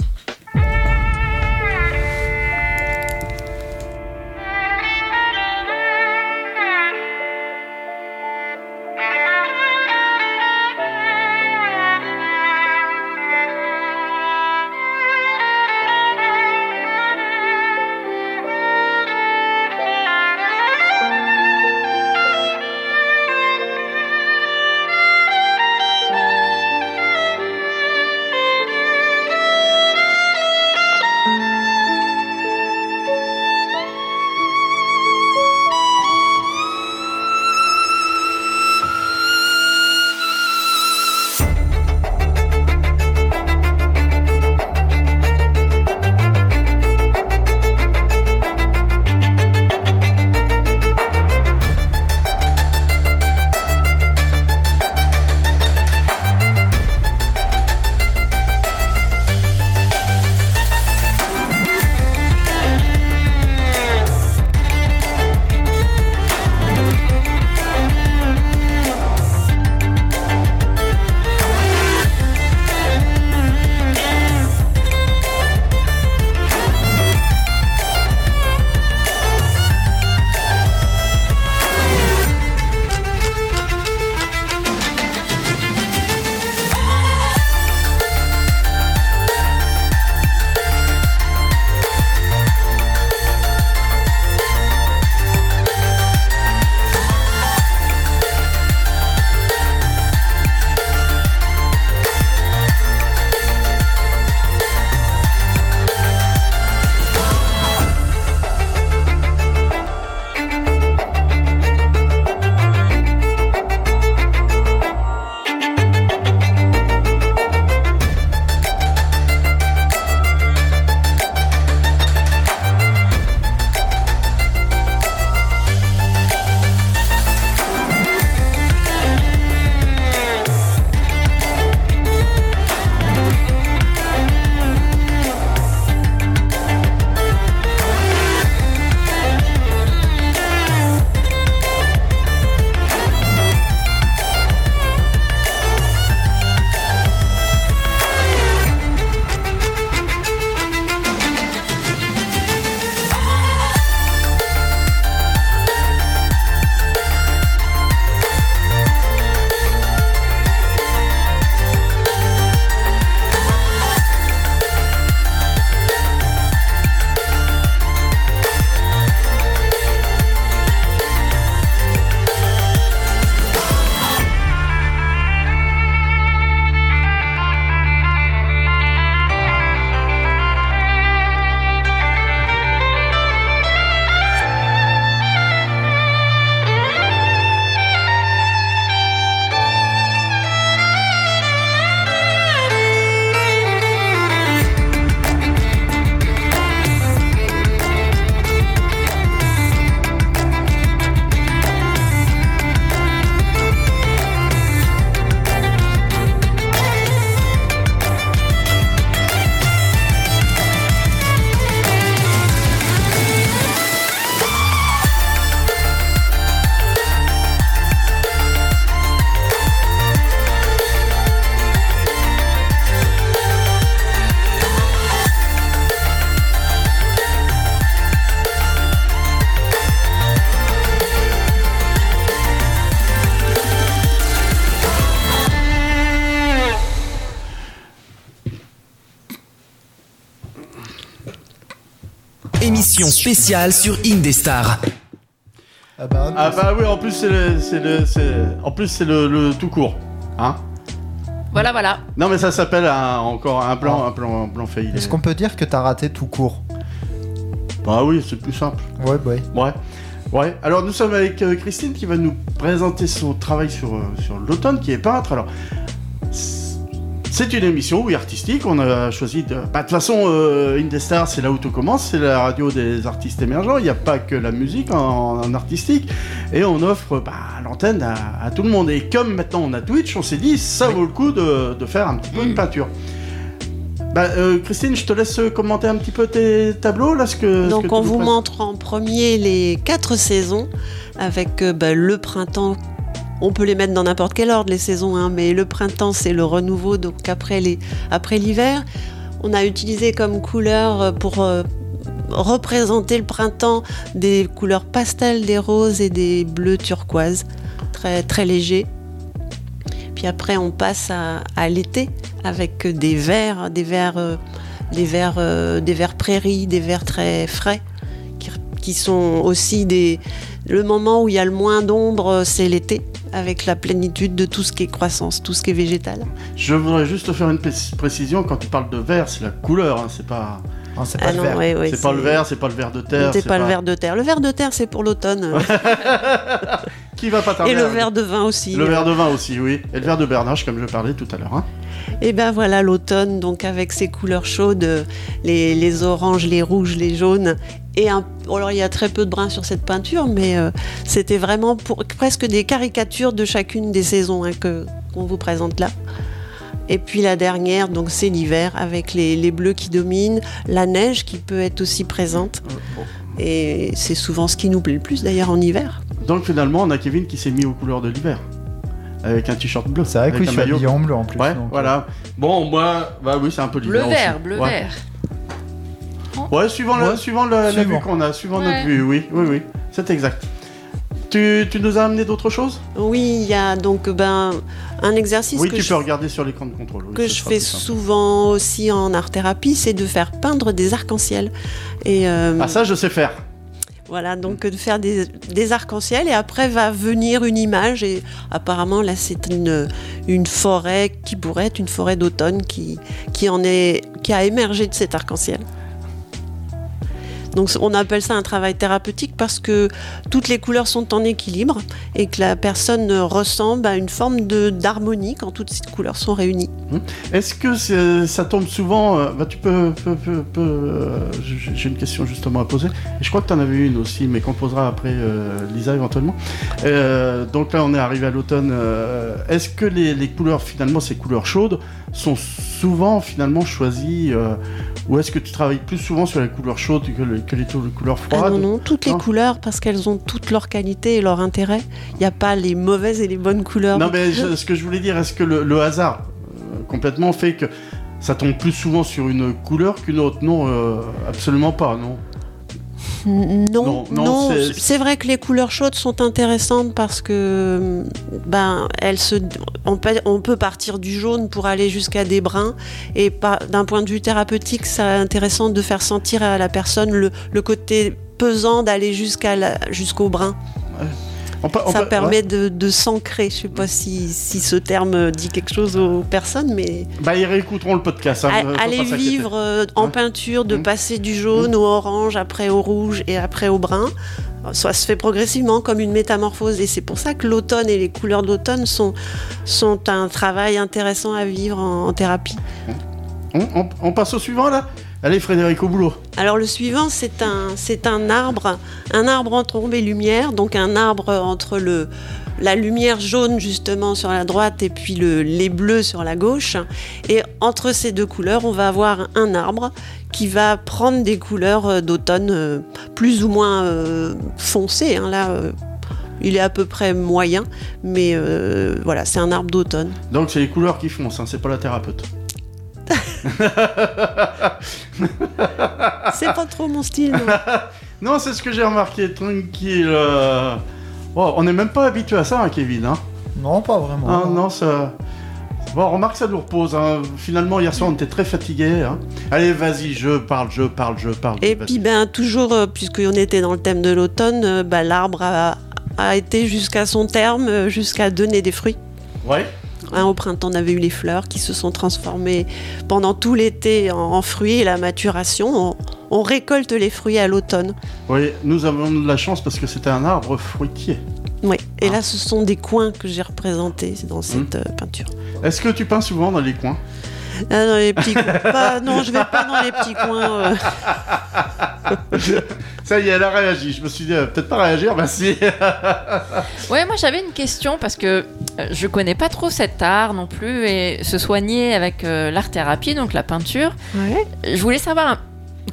spéciale sur Indestar. Ah bah, Ah bah oui, en plus c'est le, c'est le, c'est- en plus c'est le, le tout court, hein Voilà, voilà. Non mais ça s'appelle un- encore un plan, un plan, un plan failli. Est-ce qu'on peut dire que t'as raté tout court? Bah oui, c'est plus simple. Ouais, bah oui. Ouais. Ouais. Alors nous sommes avec euh, Christine qui va nous présenter son travail sur, euh, sur l'automne, qui est peintre. Alors, c'est une émission, oui, artistique. On a choisi de. Bah, de toute façon, euh, Indestar, c'est là où tout commence. C'est la radio des artistes émergents. Il n'y a pas que la musique en, en artistique. Et on offre bah, l'antenne à, à tout le monde. Et comme maintenant on a Twitch, on s'est dit, ça vaut le coup de, de faire un petit peu de peinture. Bah, euh, Christine, je te laisse commenter un petit peu tes tableaux là, ce que. ce Donc que on vous montre en premier les quatre saisons avec euh, bah, le printemps. On peut les mettre dans n'importe quel ordre les saisons, hein, mais le printemps c'est le renouveau. Donc après l'hiver, on a utilisé comme couleur euh, pour euh, représenter le printemps des couleurs pastel, des roses et des bleus turquoises, très très légers. Puis après, on passe à, l'été avec des verts, des verts, euh, des verts, des verts prairies, des verts très frais, qui, qui sont aussi des. Le moment où il y a le moins d'ombre, c'est l'été, avec la plénitude de tout ce qui est croissance, tout ce qui est végétal. Je voudrais juste te faire une pré- précision. Quand tu parles de vert, c'est la couleur, hein, c'est pas. Non, c'est pas Ah le non, vert. ouais, ouais, c'est pas c'est- le vert, c'est pas le vert de terre. C'est pas, le vert de terre. Le vert de terre, c'est pour l'automne. [LAUGHS] Qui va pas tarder Et le verre de vin aussi. Le verre de vin aussi, oui. Et le verre de Bernache, comme je parlais tout à l'heure. hein. Et ben voilà l'automne, donc avec ses couleurs chaudes, euh, les, les oranges, les rouges, les jaunes. Et un, alors il y a très peu de brun sur cette peinture, mais euh, c'était vraiment pour, presque des caricatures de chacune des saisons hein, que qu'on vous présente là. Et puis la dernière, donc c'est l'hiver avec les, les bleus qui dominent, la neige qui peut être aussi présente. Et c'est souvent ce qui nous plaît le plus d'ailleurs en hiver. Donc finalement, on a Kevin qui s'est mis aux couleurs de l'hiver. Avec un t-shirt bleu. C'est vrai que avec oui, un je suis maillot. habillé en bleu en plus. Ouais, donc, euh, voilà. Bon, moi, bah oui, c'est un peu Bleu l'hiver vert, aussi. bleu Ouais. vert. Ouais, suivant, la, Ouais. suivant la, la vue qu'on a, suivant Ouais. notre vue, oui, oui, oui, c'est exact. Tu, tu nous as amené d'autres choses? Oui, il y a donc ben, un exercice Oui, que tu je peux regarder sur l'écran de contrôle. oui, que ce je sera fais souvent aussi en art-thérapie, c'est de faire peindre des arcs-en-ciel. Et euh, Ah, ça, je sais faire. voilà, donc de faire des, des arcs-en-ciel et après va venir une image et apparemment là c'est une, une forêt qui pourrait être une forêt d'automne qui, qui en est qui a émergé de cet arc-en-ciel. Donc on appelle ça un travail thérapeutique parce que toutes les couleurs sont en équilibre et que la personne ressemble à une forme d'harmonie quand toutes ces couleurs sont réunies. Est-ce que ça tombe souvent euh, bah, Tu peux. euh, j'ai une question justement à poser. Je crois que tu en avais une aussi, mais qu'on posera après euh, Lisa éventuellement. Donc là, on est arrivé à l'automne. Est-ce que les couleurs, finalement, ces couleurs chaudes, sont souvent finalement choisies euh, Ou est-ce que tu travailles plus souvent sur les couleurs chaudes que, les- que couleurs Ah froides non, non, toutes les couleurs parce qu'elles ont toutes leurs qualités et leur intérêt. Il n'y a pas les mauvaises et les bonnes couleurs. Non, mais je- ce que je voulais dire, est-ce que le, le hasard euh, complètement fait que ça tombe plus souvent sur une couleur qu'une autre? Non, euh, absolument pas, non. Non, Non, c'est- vrai que les couleurs chaudes sont intéressantes parce que ben elles se, on peut, on peut partir du jaune pour aller jusqu'à des bruns et d'un point de vue thérapeutique, c'est intéressant de faire sentir à la personne le, le côté pesant d'aller jusqu'à jusqu'au brun. On peut- on Ça peut- permet ouais. de, de s'ancrer. Je sais pas si, si ce terme dit quelque chose aux personnes, mais Bah, ils réécouteront le podcast. hein, aller vivre euh, en Hein peinture, de Mmh. passer du jaune au orange, après au rouge et après au brun. Ça se fait progressivement comme une métamorphose et c'est pour ça que l'automne et les couleurs d'automne sont, sont un travail intéressant à vivre en, en thérapie. On- on passe au suivant là? Allez, Frédéric, au boulot. Alors le suivant, c'est un, c'est un arbre, un arbre entre ombre et lumière, donc un arbre entre le, la lumière jaune justement sur la droite et puis le, les bleus sur la gauche. Et entre ces deux couleurs, on va avoir un arbre qui va prendre des couleurs euh, d'automne euh, plus ou moins euh, foncées. hein. Là, euh, il est à peu près moyen, mais euh, voilà, c'est un arbre d'automne. Donc, c'est les couleurs qui foncent, hein, c'est pas la thérapeute. [LAUGHS] C'est pas trop mon style. non. [LAUGHS] Non, c'est ce que j'ai remarqué, tranquille. euh. Bon, on n'est même pas habitué à ça, hein, Kevin. Hein Non, pas vraiment. Ah, non, ça. Bon, remarque, ça nous repose. hein. Finalement, hier soir, on était très fatigués. hein. Allez, vas-y, je parle, je parle, je parle. Et puis, ben, toujours, euh, puisqu'on était dans le thème de l'automne, euh, bah, l'arbre a, a été jusqu'à son terme, jusqu'à donner des fruits. Ouais. Hein, au printemps, on avait eu les fleurs qui se sont transformées pendant tout l'été en, en fruits et la maturation. On, on récolte les fruits à l'automne. Oui, nous avons de la chance parce que c'était un arbre fruitier. Oui. Et Ah. là, ce sont des coins que j'ai représentés dans cette euh, peinture. Est-ce que tu peins souvent dans les coins? Ah, dans les petits coins. Pas- non, je vais pas dans les petits coins. euh. [LAUGHS] Ça y est, elle a réagi. Je me suis dit, euh, peut-être pas réagir, bah si. [LAUGHS] Ouais, moi j'avais une question parce que euh, je connais pas trop cet art non plus et se soigner avec euh, l'art-thérapie, donc la peinture. Je voulais savoir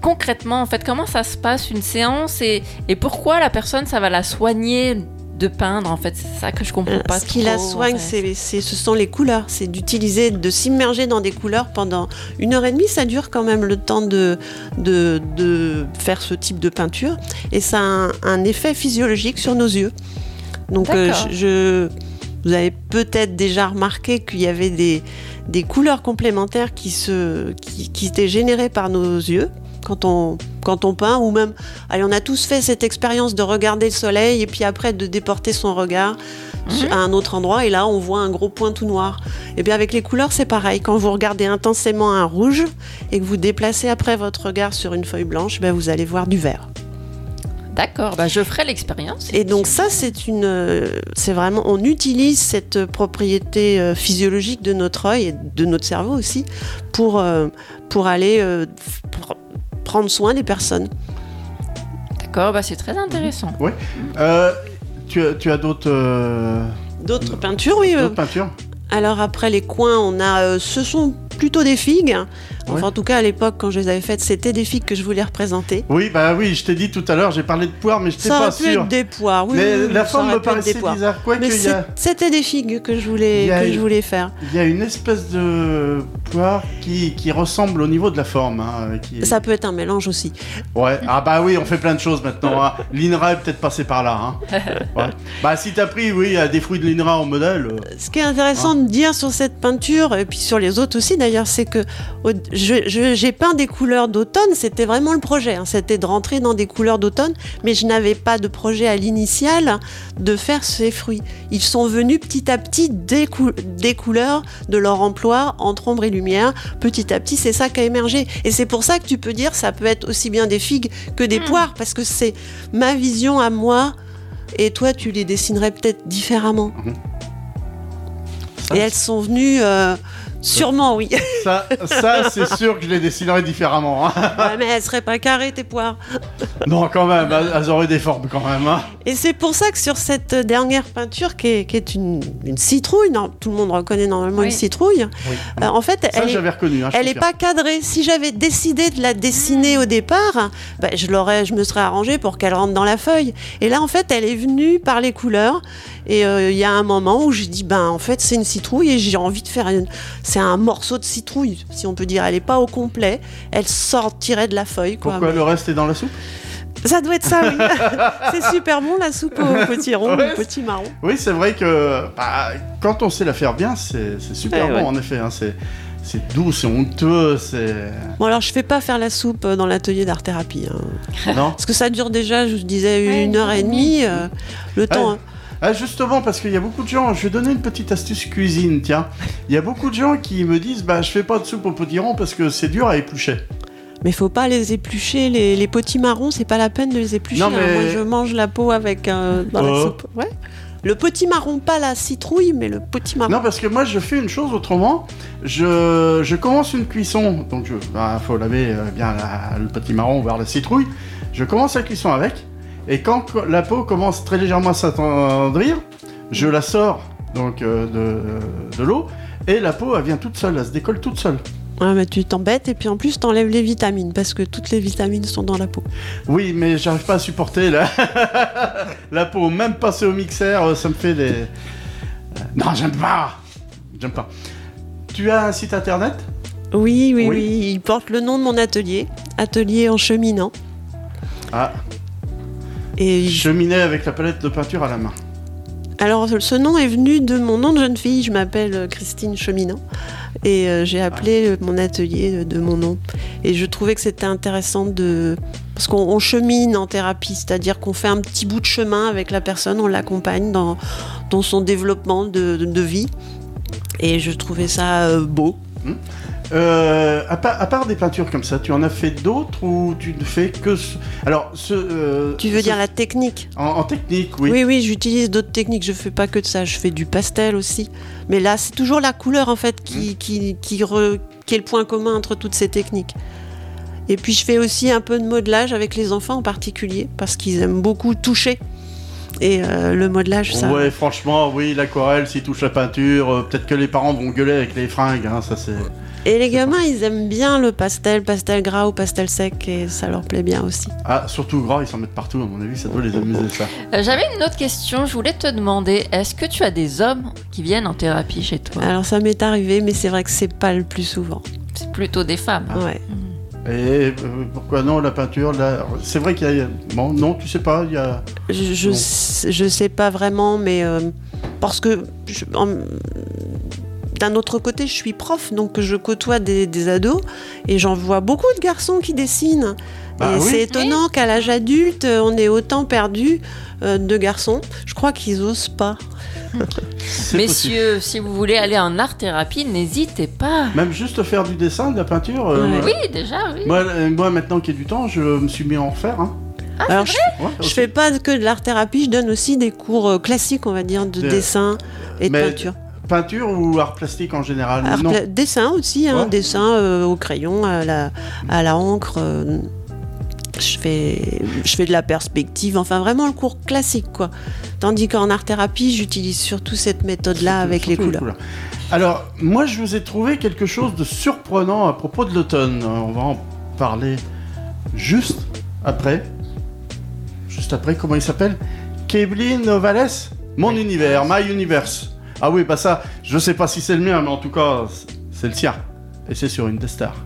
concrètement en fait comment ça se passe une séance et, et pourquoi la personne ça va la soigner de peindre en fait. C'est ça que je comprends pas Ce qui la en soigne, fait. c'est, ce sont les couleurs. C'est d'utiliser, de s'immerger dans des couleurs pendant une heure et demie. Ça dure quand même le temps de, de, de faire ce type de peinture. Et ça a un, un effet physiologique sur nos yeux. Donc, euh, je- vous avez peut-être déjà remarqué qu'il y avait des, des couleurs complémentaires qui, se, qui, qui étaient générées par nos yeux. Quand on, quand on peint, ou même, allez, on a tous fait cette expérience de regarder le soleil et puis après de déporter son regard sur- à un autre endroit et là on voit un gros point tout noir. Et bien avec les couleurs c'est pareil, quand vous regardez intensément un rouge et que vous déplacez après votre regard sur une feuille blanche, ben vous allez voir du vert. D'accord, bah je ferai l'expérience. Et donc ça c'est une, euh, c'est vraiment, on utilise cette propriété euh, physiologique de notre œil et de notre cerveau aussi pour euh, pour aller euh, pr- prendre soin des personnes. D'accord, bah c'est très intéressant. Oui. Euh, tu, as- tu as d'autres. euh, D'autres peintures, oui. euh, D'autres peintures? Alors après les coins, on a, euh, ce sont plutôt des figues. Enfin, en tout cas, à l'époque, quand je les avais faites, c'était des figues que je voulais représenter. Oui, bah oui, je t'ai dit tout à l'heure, j'ai parlé de poire, mais je n'étais Ça pas aurait pu sûr. être des poires, oui. Mais oui, la ça forme me paraissait poires. bizarre. Quoi Mais a- c'était des figues que je voulais, que une- je voulais faire. Il y a une espèce de poire qui, qui ressemble au niveau de la forme. hein, qui est- Ça peut être un mélange aussi. Ouais, ah bah oui, on fait plein de choses maintenant. hein. L'INRA est peut-être passé par là. hein. [LAUGHS] Ouais. Bah si t'as pris, oui, euh, des fruits de l'INRA en modèle. euh, Ce qui est intéressant de dire sur cette peinture, et puis sur les autres aussi d'ailleurs, c'est que j'ai peint des couleurs d'automne, c'était vraiment le projet, hein, c'était de rentrer dans des couleurs d'automne, mais je n'avais pas de projet à l'initial de faire ces fruits. Ils sont venus petit à petit des, cou- des couleurs de leur emploi entre ombre et lumière. Petit à petit, c'est ça qui a émergé. Et c'est pour ça que tu peux dire ça peut être aussi bien des figues que des poires, parce que c'est ma vision à moi. Et toi, tu les dessinerais peut-être différemment. Et elles sont venues, euh, sûrement, oui. Ça, ça c'est sûr que je les dessinerais différemment. hein. Ouais, mais elles seraient pas carrées, tes poires. non, quand même, elles auraient des formes quand même. hein. Et c'est pour ça que sur cette dernière peinture, qui est, qui est une, une citrouille, non, tout le monde reconnaît normalement Oui. une citrouille, euh, en fait, Ça, elle reconnu. hein, n'est confirme. pas cadrée. Si j'avais décidé de la dessiner au départ, bah, je, l'aurais, je me serais arrangée pour qu'elle rentre dans la feuille. Et là, en fait, elle est venue par les couleurs. Et euh, il y a un moment où je dis, ben, en fait, c'est une citrouille et j'ai envie de faire une... C'est un morceau de citrouille, si on peut dire. Elle n'est pas au complet. Elle sortirait de la feuille. Quoi. Pourquoi le reste est dans la soupe? Ça doit être ça, oui. [LAUGHS] c'est super bon, la soupe au petit rond, Ouais, au petit marron. Oui, c'est vrai que bah, quand on sait la faire bien, c'est super Ouais, bon ouais. en effet. hein, c'est c'est doux, c'est onctueux, c'est. Bon, alors, je fais pas faire la soupe euh, dans l'atelier d'art-thérapie. hein. Non? Parce que ça dure déjà, je disais, Ouais, une heure et demie. euh, le temps. Ouais. Ah, justement, parce qu'il y a beaucoup de gens, je vais donner une petite astuce cuisine, tiens. Il y a beaucoup de gens qui me disent, bah je fais pas de soupe au potiron parce que c'est dur à éplucher. Mais faut pas les éplucher, les, les petits marrons, c'est pas la peine de les éplucher. Non, hein. mais- Moi, je mange la peau avec euh, dans la Oh. soupe. Ouais. Le petit marron, pas la citrouille, mais le petit marron. Non, parce que moi je fais une chose autrement. Je, je commence une cuisson, donc il faut laver euh, bien la- le petit marron, voire la citrouille. Je commence la cuisson avec, et quand la peau commence très légèrement à s'attendrir, je la sors donc euh, de, de l'eau, et la peau elle vient toute seule, elle se décolle toute seule. Ouais, mais tu t'embêtes et puis en plus t'enlèves les vitamines parce que toutes les vitamines sont dans la peau. Oui, mais j'arrive pas à supporter la, [LAUGHS] la peau, même passer au mixeur, euh, ça me fait des. Non, j'aime pas J'aime pas. Tu as un site internet? Oui, oui, Oui. oui, il porte le nom de mon atelier, atelier en cheminant. Ah, Et cheminée avec la palette de peinture à la main. Alors, ce nom est venu de mon nom de jeune fille. Je m'appelle Christine Cheminant. Et euh, j'ai appelé euh, mon atelier de mon nom. Et je trouvais que c'était intéressant de. Parce qu'on on chemine en thérapie, c'est-à-dire qu'on fait un petit bout de chemin avec la personne, on l'accompagne dans, dans son développement de, de- de vie. Et je trouvais ça euh, beau. Euh, à, part, à part des peintures comme ça, tu en as fait d'autres ou tu ne fais que ce... Alors, ce... euh, Tu veux ce- dire la technique En, en technique, oui. Oui, oui, j'utilise d'autres techniques. Je fais pas que de ça. Je fais du pastel aussi. Mais là, c'est toujours la couleur en fait qui, qui, qui, re- qui est le point commun entre toutes ces techniques. Et puis je fais aussi un peu de modelage avec les enfants en particulier parce qu'ils aiment beaucoup toucher. Et euh, le modelage, ça. Ouais, franchement, oui, l'aquarelle, s'il touche la peinture, euh, peut-être que les parents vont gueuler avec les fringues, hein, ça c'est... Et les gamins, ils aiment bien le pastel, pastel gras ou pastel sec, et ça leur plaît bien aussi. Ah, surtout gras, ils s'en mettent partout, à mon avis, ça doit les amuser, ça. Euh, J'avais une autre question. Je voulais te demander est-ce que tu as des hommes qui viennent en thérapie chez toi? Alors ça m'est arrivé, mais c'est vrai que c'est pas le plus souvent. C'est plutôt des femmes. Ouais. Et euh, pourquoi non, la peinture, là... C'est vrai qu'il y a... Bon, non, tu sais pas, il y a... Je, je, sais- je sais pas vraiment, mais euh, parce que je- en- d'un autre côté, je suis prof, donc je côtoie des, des ados et j'en vois beaucoup de garçons qui dessinent. Bah et oui. c'est étonnant qu'à l'âge adulte, on ait autant perdu euh, de garçons. Je crois qu'ils osent pas. Messieurs, si vous voulez aller en art-thérapie, n'hésitez pas. Même juste faire du dessin, de la peinture... euh, Oui, déjà, oui. Moi, euh, moi, maintenant qu'il y a du temps, je me suis mis à en faire, hein. Alors, je, Ouais, je fais pas que de l'art thérapie, je donne aussi des cours classiques, on va dire, de De- dessin et de Mais peinture. Peinture ou art plastique en général? Art Non. pla- dessin aussi, hein, Ouais. dessin euh, au crayon, à la, à la encre. euh, je fais, je fais de la perspective, enfin vraiment le cours classique quoi. Tandis qu'en art thérapie, j'utilise surtout cette méthode-là avec les couleurs. Alors, moi, je vous ai trouvé quelque chose de surprenant à propos de l'automne. On va en parler juste après. Juste après, comment il s'appelle? Kevlin Ovales Mon univers, My Universe. Ah oui, bah ça, je sais pas si c'est le mien, mais en tout cas, c'est le sien. Et c'est sur une des stars.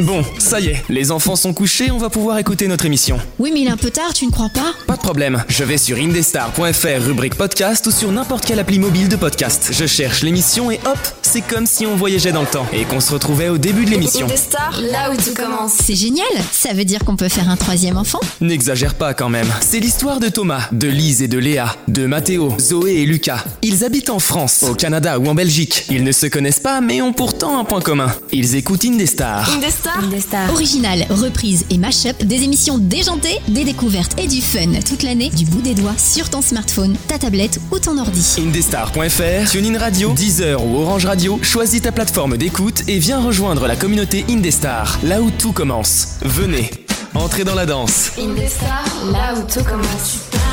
Bon, ça y est, les enfants sont couchés, on va pouvoir écouter notre émission. Oui, mais il est un peu tard, tu ne crois pas? Pas de problème, je vais sur indestar.fr rubrique podcast ou sur n'importe quelle appli mobile de podcast. Je cherche l'émission et hop, c'est comme si on voyageait dans le temps et qu'on se retrouvait au début de l'émission. stars, là où tout commence. C'est génial Ça veut dire qu'on peut faire un troisième enfant? N'exagère pas quand même. C'est l'histoire de Thomas, de Lise et de Léa, de Mathéo, Zoé et Lucas. Ils habitent en France, au Canada ou en Belgique. Ils ne se connaissent pas mais ont pourtant un point commun. Ils écoutent Indestar. Indestar. Original, reprise et mash-up, des émissions déjantées, des découvertes et du fun toute l'année, du bout des doigts, sur ton smartphone, ta tablette ou ton ordi. Indestar.fr, TuneIn Radio, Deezer ou Orange Radio, choisis ta plateforme d'écoute et viens rejoindre la communauté Indestar, là où tout commence. Venez, entrez dans la danse. Indestar, là où tout commence.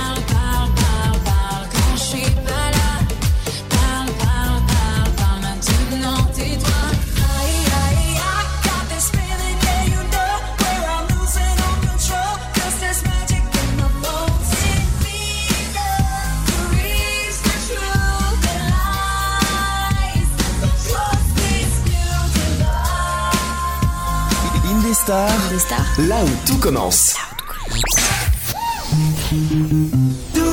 Indestar, là où tout commence. Tú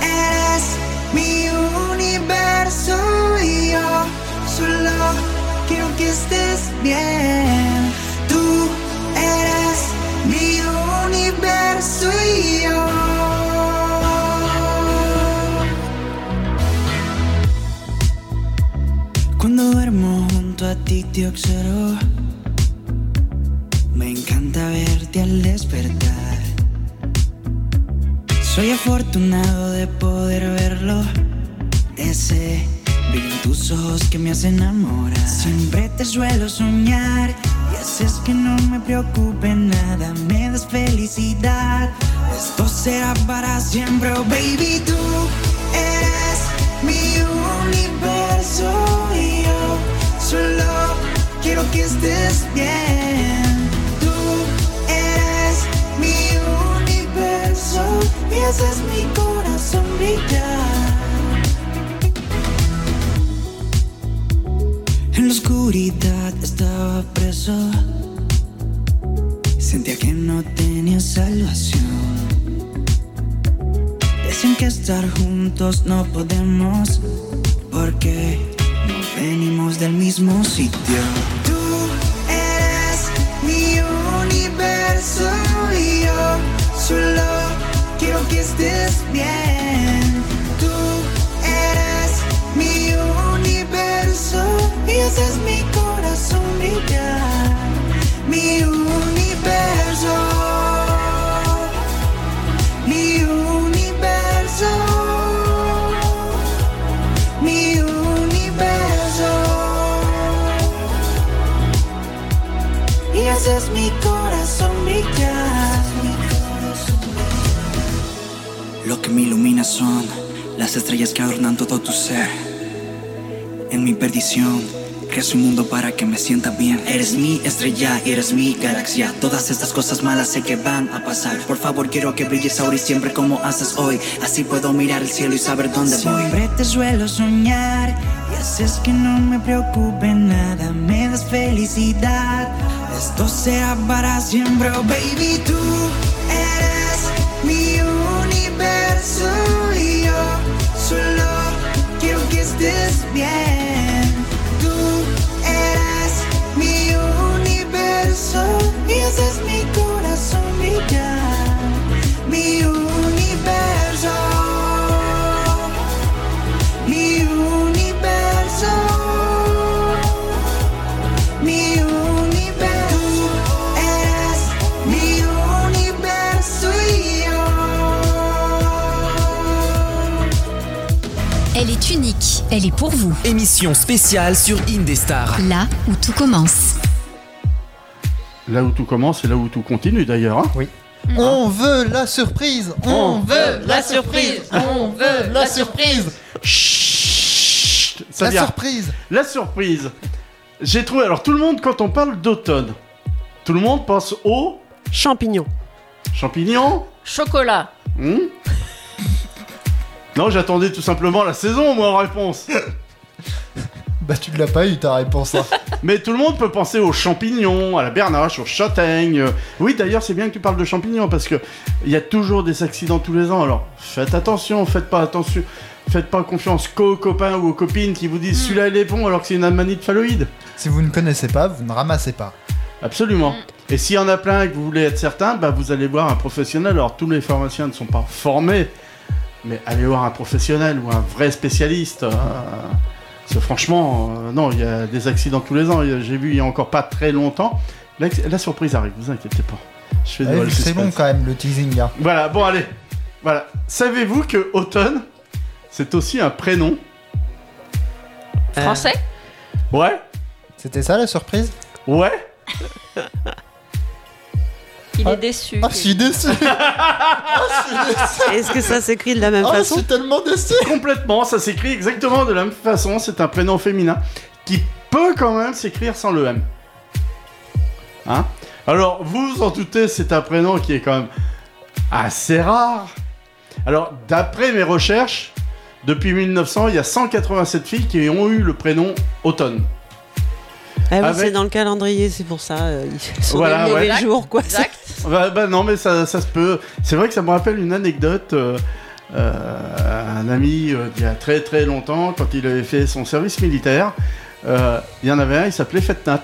eres mi universo y yo solo quiero que estés bien. Tú eres mi universo y yo. Cuando duermo junto a ti te observo. Al despertar. Soy afortunado de poder verlo. Ese brillo en tus ojos que me hace enamorar. Siempre te suelo soñar. Y haces que no me preocupe nada. Me das felicidad. Esto será para siempre, oh baby. Tú eres mi universo. Y yo solo quiero que estés bien. Y haces mi corazón brillar. En la oscuridad estaba preso, sentía que no tenía salvación. Dicen que estar juntos no podemos porque no venimos del mismo sitio. Que estés bien. Tú eres mi universo y haces mi corazón brillar. Mi universo. Mi universo. Mi universo. Y haces mi corazón brillar. Me ilumina son las estrellas que adornan todo tu ser. En mi perdición, creas un mundo para que me sienta bien. Eres mi estrella, eres mi galaxia. Todas estas cosas malas sé que van a pasar. Por favor, quiero que brilles ahora y siempre como haces hoy. Así puedo mirar el cielo y saber dónde voy. Siempre te suelo soñar y haces que no me preocupe nada. Me das felicidad. Esto será para siempre, oh baby. Tú eres universo y yo solo quiero que estés bien. Tú eres mi universo y haces mi corazón brillar. Mi universo. Elle est unique, elle est pour vous. Émission spéciale sur Indestar. Là où tout commence. Là où tout commence et là où tout continue d'ailleurs. hein. Oui. On veut la surprise On veut la surprise On veut la surprise Chut, ça La vient. surprise La surprise. J'ai trouvé. Alors tout le monde, quand on parle d'automne, tout le monde pense aux Champignons. champignons. Chocolat. Hmm non, j'attendais tout simplement la saison, moi, en réponse. [LAUGHS] Bah tu ne l'as pas eu ta réponse. hein. [LAUGHS] Mais tout le monde peut penser aux champignons, à la bernache, aux châtaignes. Oui, d'ailleurs, c'est bien que tu parles de champignons parce que il y a toujours des accidents tous les ans. Alors, faites attention, faites pas attention, faites pas confiance qu'aux copains ou aux copines qui vous disent celui-là il est bon alors que c'est une amanite phalloïde. Si vous ne connaissez pas, vous ne ramassez pas. Absolument. Et s'il y en a plein et que vous voulez être certain, bah, vous allez voir un professionnel. Alors, tous les pharmaciens ne sont pas formés, mais allez voir un professionnel ou un vrai spécialiste. euh, parce que franchement, euh, non, il y a des accidents tous les ans. J'ai vu il y a encore pas très longtemps. La, la surprise arrive, vous inquiétez pas. Je fais que c'est long quand même le teasing là. Voilà, bon allez. Voilà. Savez-vous que Automne, c'est aussi un prénom? Français? Ouais. C'était ça la surprise? Ouais. [LAUGHS] Il est déçu. [LAUGHS] Ah, je suis déçu Est-ce que ça s'écrit de la même Oh, je façon suis tellement déçu Complètement, ça s'écrit exactement de la même façon. C'est un prénom féminin qui peut quand même s'écrire sans le M. Hein? Alors, vous vous en doutez, c'est un prénom qui est quand même assez rare. Alors, d'après mes recherches, depuis 1900, il y a 187 filles qui ont eu le prénom Automne. Ah oui, Avec- c'est dans le calendrier, c'est pour ça. euh, ils sont Voilà, des mauvais ouais. jours, quoi. Exact. [LAUGHS] Bah, bah non, mais ça, ça se peut. C'est vrai que ça me rappelle une anecdote. euh, euh, un ami euh, d'il y a très très longtemps, quand il avait fait son service militaire, euh, il y en avait un, il s'appelait Fetnat.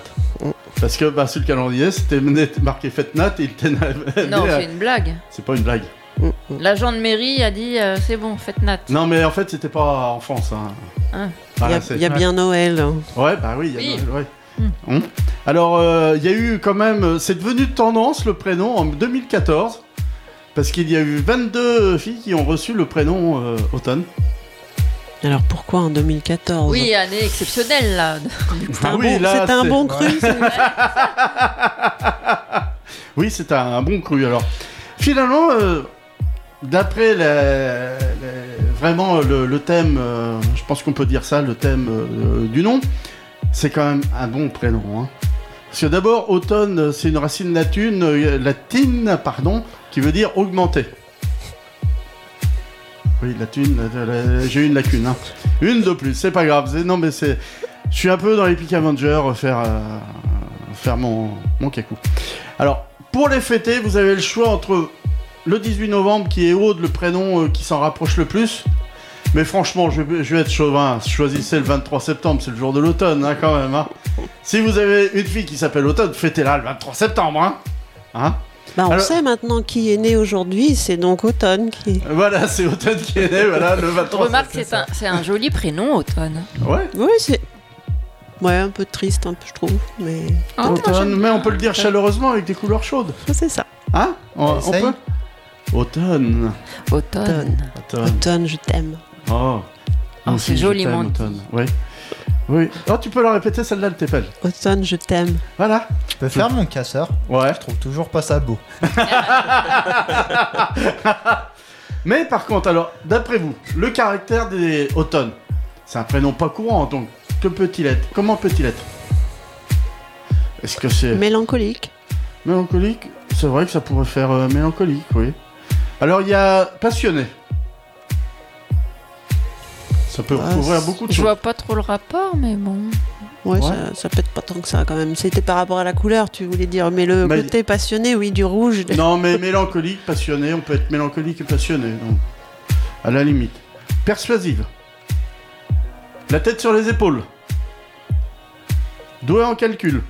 Parce que bah, sur le calendrier, c'était marqué Fetnat et il était. [LAUGHS] Non, c'est une blague. C'est pas une blague. L'agent de mairie a dit euh, c'est bon, faites Nat. Non, mais en fait, c'était pas en France. hein. Il y Voilà, a, c'est- il y a bien Noël. hein. Ouais, bah oui, il y a Oui. Noël, ouais. Hum. Alors, euh, il y a eu quand même. C'est devenu tendance le prénom en 2014. Parce qu'il y a eu 22 filles qui ont reçu le prénom euh, Automne. Alors pourquoi en 2014 Oui, année exceptionnelle là. Un, Ah oui, bon, là, un c'est- bon cru. c'est- [LAUGHS] Oui, c'est un, un bon cru. Alors, finalement, euh, d'après vraiment le, le thème, euh, je pense qu'on peut dire ça, le thème euh, du nom, c'est quand même un bon prénom. hein. Parce que d'abord, automne, euh, c'est une racine latine, euh, latine pardon, qui veut dire augmenter. Oui, latine, euh, la- j'ai eu une lacune. hein. Une de plus, c'est pas grave. Non, mais c'est. Je suis un peu dans l'Epic Avenger, euh, faire, euh, faire mon, mon cacou. Alors, pour les fêter, vous avez le choix entre le 18 novembre qui est Aude, le prénom euh, qui s'en rapproche le plus. Mais franchement, je vais, je vais être chauvin. Choisissez le 23 septembre, c'est le jour de l'automne, hein, quand même. hein. Si vous avez une fille qui s'appelle Automne, fêtez-la le 23 septembre. Hein Hein Bah, on Alors- sait maintenant qui est né aujourd'hui, c'est donc Automne qui. Voilà, c'est Automne qui est né, voilà, le 23 Remarque, c'est un, c'est un joli prénom, Automne. Ouais. Oui, c'est. Ouais, un peu triste, un peu, je trouve. Mais. Automne, mais on peut le dire chaleureusement avec des couleurs chaudes. C'est ça. Hein on, peut Automne. Automne. Automne. Automne, je t'aime. Oh. Oh, c'est je joli, t'aime, mon- Automne. Oui. Oui. Oh, tu peux la répéter, celle-là, elle t'épelle. Automne, je t'aime. Voilà. Tu peux faire mon casseur Ouais. Je trouve toujours pas ça beau. [LAUGHS] Mais par contre, alors, d'après vous, le caractère des automnes, c'est un prénom pas courant, donc que peut-il être? Comment peut-il être? Est-ce que c'est Mélancolique. mélancolique? C'est vrai que ça pourrait faire euh, mélancolique, oui. Alors, il y a passionné. Ça peut Ah, recouvrir beaucoup de Je choses. vois pas trop le rapport, mais bon. Ouais, Ouais. Ça, ça pète pas tant que ça quand même. C'était par rapport à la couleur, tu voulais dire. Mais le Mais- côté passionné, oui, du rouge. [LAUGHS] Non, mais mélancolique, passionné, on peut être mélancolique et passionné, donc à la limite. Persuasive. La tête sur les épaules. Doué en calcul.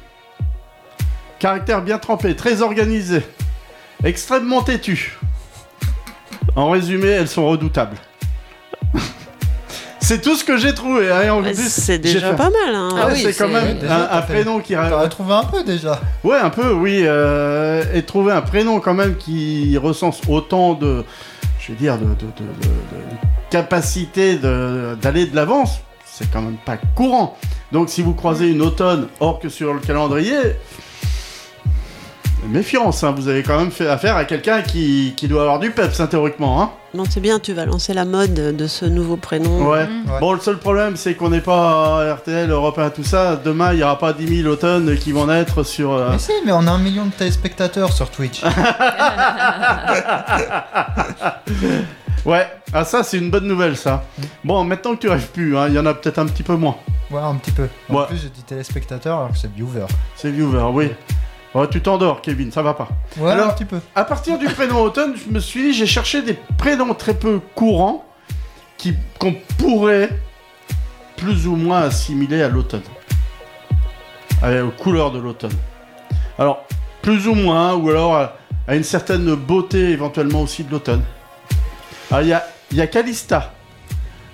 Caractère bien trempé, très organisé. Extrêmement têtu. En résumé, elles sont redoutables. [LAUGHS] C'est tout ce que j'ai trouvé. hein, c'est déjà fait- pas mal, hein. Ouais, Ah oui, c'est quand même Déjà, un, prénom qui T'aurais trouvé un peu déjà. Ouais, un peu, oui. euh, et trouver un prénom quand même qui recense autant de, je vais dire, de, de, de- de- de capacité d'aller de l'avance, c'est quand même pas courant. Donc si vous croisez une automne hors que sur le calendrier, méfiance, hein, vous avez quand même fait affaire à quelqu'un qui, qui doit avoir du peps, hein, théoriquement. Hein. Non, c'est bien, tu vas lancer la mode de ce nouveau prénom. Ouais. Ouais. Bon, le seul problème, c'est qu'on n'est pas à RTL, Europe 1, tout ça. Demain, il n'y aura pas 10 000 automnes qui vont naître sur... euh, Mais si, mais on a un million de téléspectateurs sur Twitch. [LAUGHS] Ouais, ah ça c'est une bonne nouvelle ça. Bon, maintenant que tu rêves plus, hein, il y en a peut-être un petit peu moins. ouais, un petit peu. En Ouais. plus, j'ai dit téléspectateurs alors que c'est viewer. C'est viewer, oui. Ouais, tu t'endors, Kevin, ça va pas. Ouais, Alors- un petit peu. À partir du prénom automne, je me suis dit, j'ai cherché des prénoms très peu courants qui qu'on pourrait plus ou moins assimiler à l'automne. À- Aux couleurs de l'automne. Alors, plus ou moins, ou alors à, à une certaine beauté éventuellement aussi de l'automne. Alors, il y a, il y a Calista,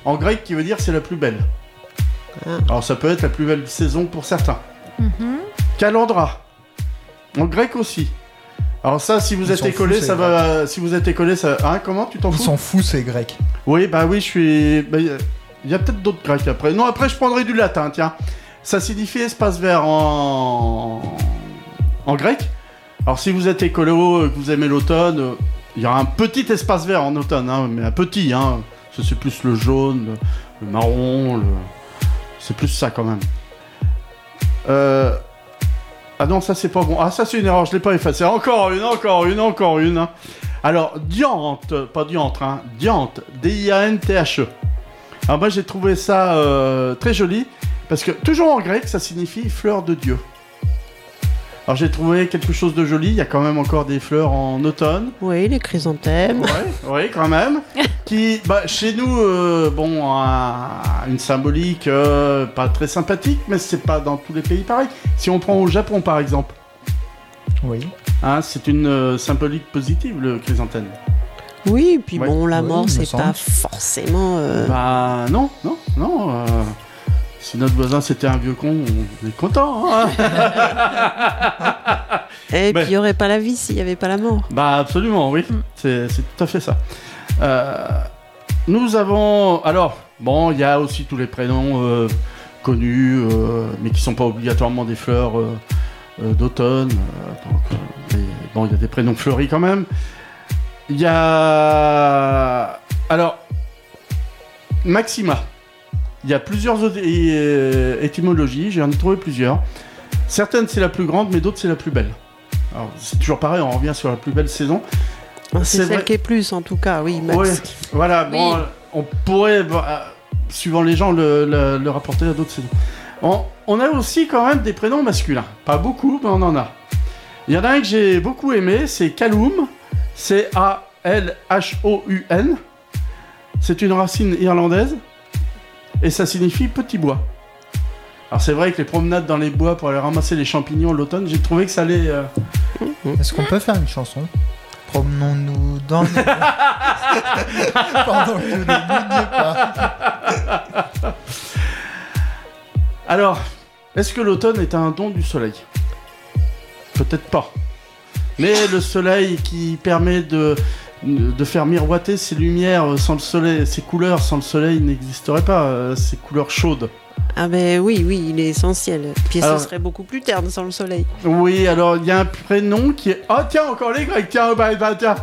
en grec qui veut dire c'est la plus belle. Ah. Alors, ça peut être la plus belle saison pour certains. Mhm. Calandra. En grec aussi. Alors ça, si vous Ils êtes écolé, ça c'est va. Si vous êtes écolé, ça. Hein, comment tu t'en Ils fous s'en foutent, ces grecs. Oui, bah oui, je suis. bah, Il y a- il y a peut-être d'autres grecs après. Non, après, je prendrai du latin, tiens. Ça signifie espace vert en. en grec. Alors, si vous êtes écolo, euh, que vous aimez l'automne, il y aura un petit espace vert en automne, hein, mais un petit, hein. C'est plus le jaune, le, le marron, le... c'est plus ça quand même. Euh. Ah non, ça c'est pas bon. Ah, ça c'est une erreur, je l'ai pas effacé. Encore une, encore une, encore une. hein. Alors, diante, pas diantre, hein, diante, D-I-A-N-T-H-E. Alors moi j'ai trouvé ça euh, très joli, parce que toujours en grec, ça signifie fleur de Dieu. Alors j'ai trouvé quelque chose de joli, il y a quand même encore des fleurs en automne. Oui, les chrysanthèmes. Ouais, oui, quand même. [LAUGHS] qui, bah, chez nous, euh, bon, a une symbolique euh, pas très sympathique, mais c'est pas dans tous les pays pareil. Si on prend au Japon, par exemple, Oui. hein, c'est une euh, symbolique positive, le chrysanthème. Oui, puis Ouais. bon, la Oui, mort, me c'est pas forcément. euh, Bah non, non, non. Si notre voisin c'était un vieux con, on est content. hein. Et mais- [LAUGHS] puis il n'y aurait pas la vie s'il n'y avait pas la mort. bah absolument, oui. C'est c'est tout à fait ça. Euh, nous avons... Alors, bon, il y a aussi tous les prénoms euh, connus, euh, mais qui sont pas obligatoirement des fleurs d'automne. mais bon, il y a des prénoms fleuris quand même. Il y a... Alors, Maxima. Il y a plusieurs autres- euh, étymologies, j'en ai trouvé plusieurs. Certaines c'est la plus grande, mais d'autres c'est la plus belle. Alors c'est toujours pareil, on revient sur la plus belle saison. C'est C'est celle vrai. qui est plus, en tout cas, oui, Max. Ouais, voilà, bon, Oui. on pourrait, bah, euh, suivant les gens, le, le- le rapporter à d'autres saisons. On, on a aussi quand même des prénoms masculins. Pas beaucoup, mais on en a. Il y en a un que j'ai beaucoup aimé, c'est Kaloum. C'est L-H-O-U-N. C'est une racine irlandaise et ça signifie petit bois. Alors c'est vrai que les promenades dans les bois pour aller ramasser les champignons l'automne, j'ai trouvé que ça allait... euh, Est-ce qu'on peut faire une chanson? Promenons-nous dans les... [LAUGHS] Pendant que pas. Alors, est-ce que l'automne est un don du soleil? Peut-être pas. Mais le soleil qui permet de, de faire miroiter ces lumières sans le soleil, ces couleurs sans le soleil n'existeraient pas, euh, ces couleurs chaudes. Ah ben oui, oui, il est essentiel. Puis Alors- ce serait beaucoup plus terne sans le soleil. Oui, alors il y a un prénom qui est... Oh tiens, encore les Grecs, tiens, bah, bah, tiens.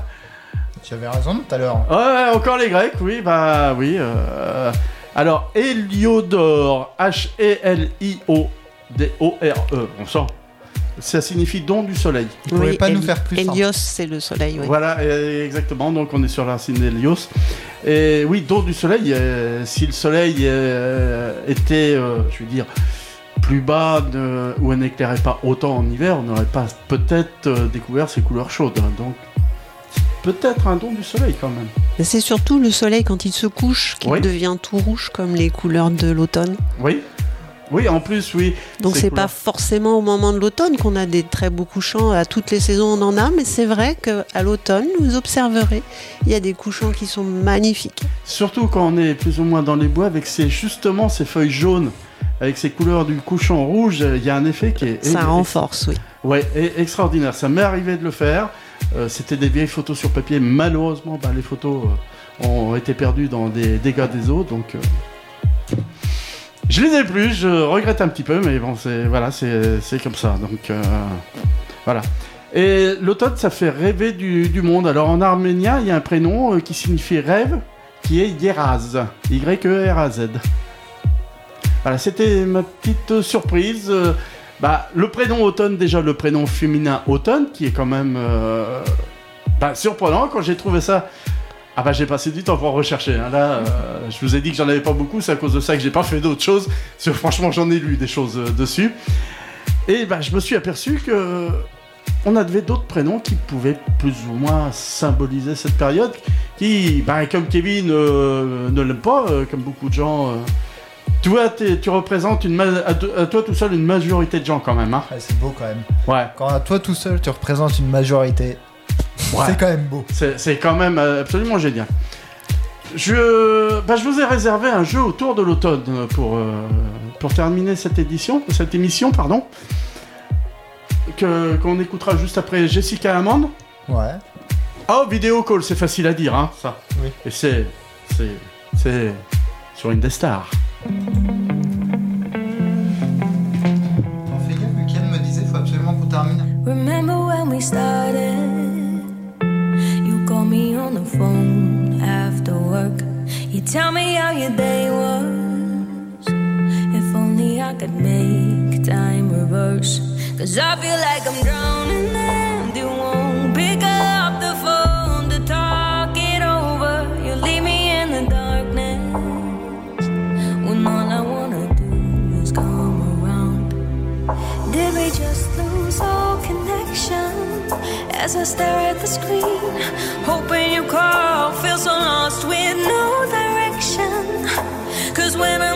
Tu avais raison tout à l'heure. Ouais, encore les Grecs, oui, bah oui. euh, Alors, Héliodore, H-E-L-I-O-D-O-R-E, on sent. Ça signifie don du soleil. Oui, Héli- Hélios, c'est le soleil, oui. Voilà, euh, exactement. Donc on est sur la racine d'Hélios. Et oui, don du soleil. euh, si le soleil euh, était, euh, je veux dire, plus bas ne- ou n'éclairait pas autant en hiver, on n'aurait pas peut-être euh, découvert ces couleurs chaudes. hein. Donc peut-être un don du soleil quand même. Mais c'est surtout le soleil quand il se couche qu'il Oui. devient tout rouge comme les couleurs de l'automne. Oui. Oui, en plus, oui. Donc Ces c'est pas couleurs. forcément au moment de l'automne qu'on a des très beaux couchants. À toutes les saisons on en a, mais c'est vrai qu'à l'automne, vous observerez, il y a des couchants qui sont magnifiques. Surtout quand on est plus ou moins dans les bois avec ces, justement ces feuilles jaunes, avec ces couleurs du couchon rouge, euh, il y a un effet qui est... Ça renforce, oui. Ouais, et extraordinaire. Ça m'est arrivé de le faire. Euh, C'était des vieilles photos sur papier. Malheureusement, bah, les photos euh, ont été perdues dans des dégâts des eaux, donc... euh, Je les ai plus, je regrette un petit peu, mais bon, c'est voilà, comme ça. Donc euh, voilà. Et l'automne, ça fait rêver du, monde. Alors en arménien, il y a un prénom euh, qui signifie rêve, qui est Yeraz. Y-E-R-A-Z. Voilà, c'était ma petite euh, surprise. Bah, le prénom automne, déjà le prénom féminin automne, qui est quand même bah, surprenant quand j'ai trouvé ça. Ah bah j'ai passé du temps pour en rechercher. hein. Là, euh, je vous ai dit que j'en avais pas beaucoup, c'est à cause de ça que j'ai pas fait d'autres choses. Parce que franchement, j'en ai lu des choses euh, dessus. Et bah, je me suis aperçu que on avait d'autres prénoms qui pouvaient plus ou moins symboliser cette période, qui, bah, comme Kevin euh, ne l'aime pas, comme beaucoup de gens. toi, tu représentes une à, to- à toi tout seul une majorité de gens quand même. Hein. Ouais, c'est beau quand même. Ouais. Quand à toi tout seul, tu représentes une majorité. Ouais. C'est quand même beau. C'est c'est quand même euh, absolument génial. Je, bah, je vous ai réservé un jeu autour de l'automne pour, euh, pour terminer cette édition, cette émission, pardon, que qu'on écoutera juste après Jessica Amand. Ouais. Oh, vidéo call, c'est facile à dire, hein, ça. Oui. Et c'est, c'est, c'est sur une des stars. Fais gaffe, me disait faut absolument qu'on termine. Remember when we started? Phone after work. You tell me how your day was. If only I could make time reverse. Cause I feel like I'm drowning and you as I stare at the screen? Hoping you call, feel so lost with no direction. Cause when I'm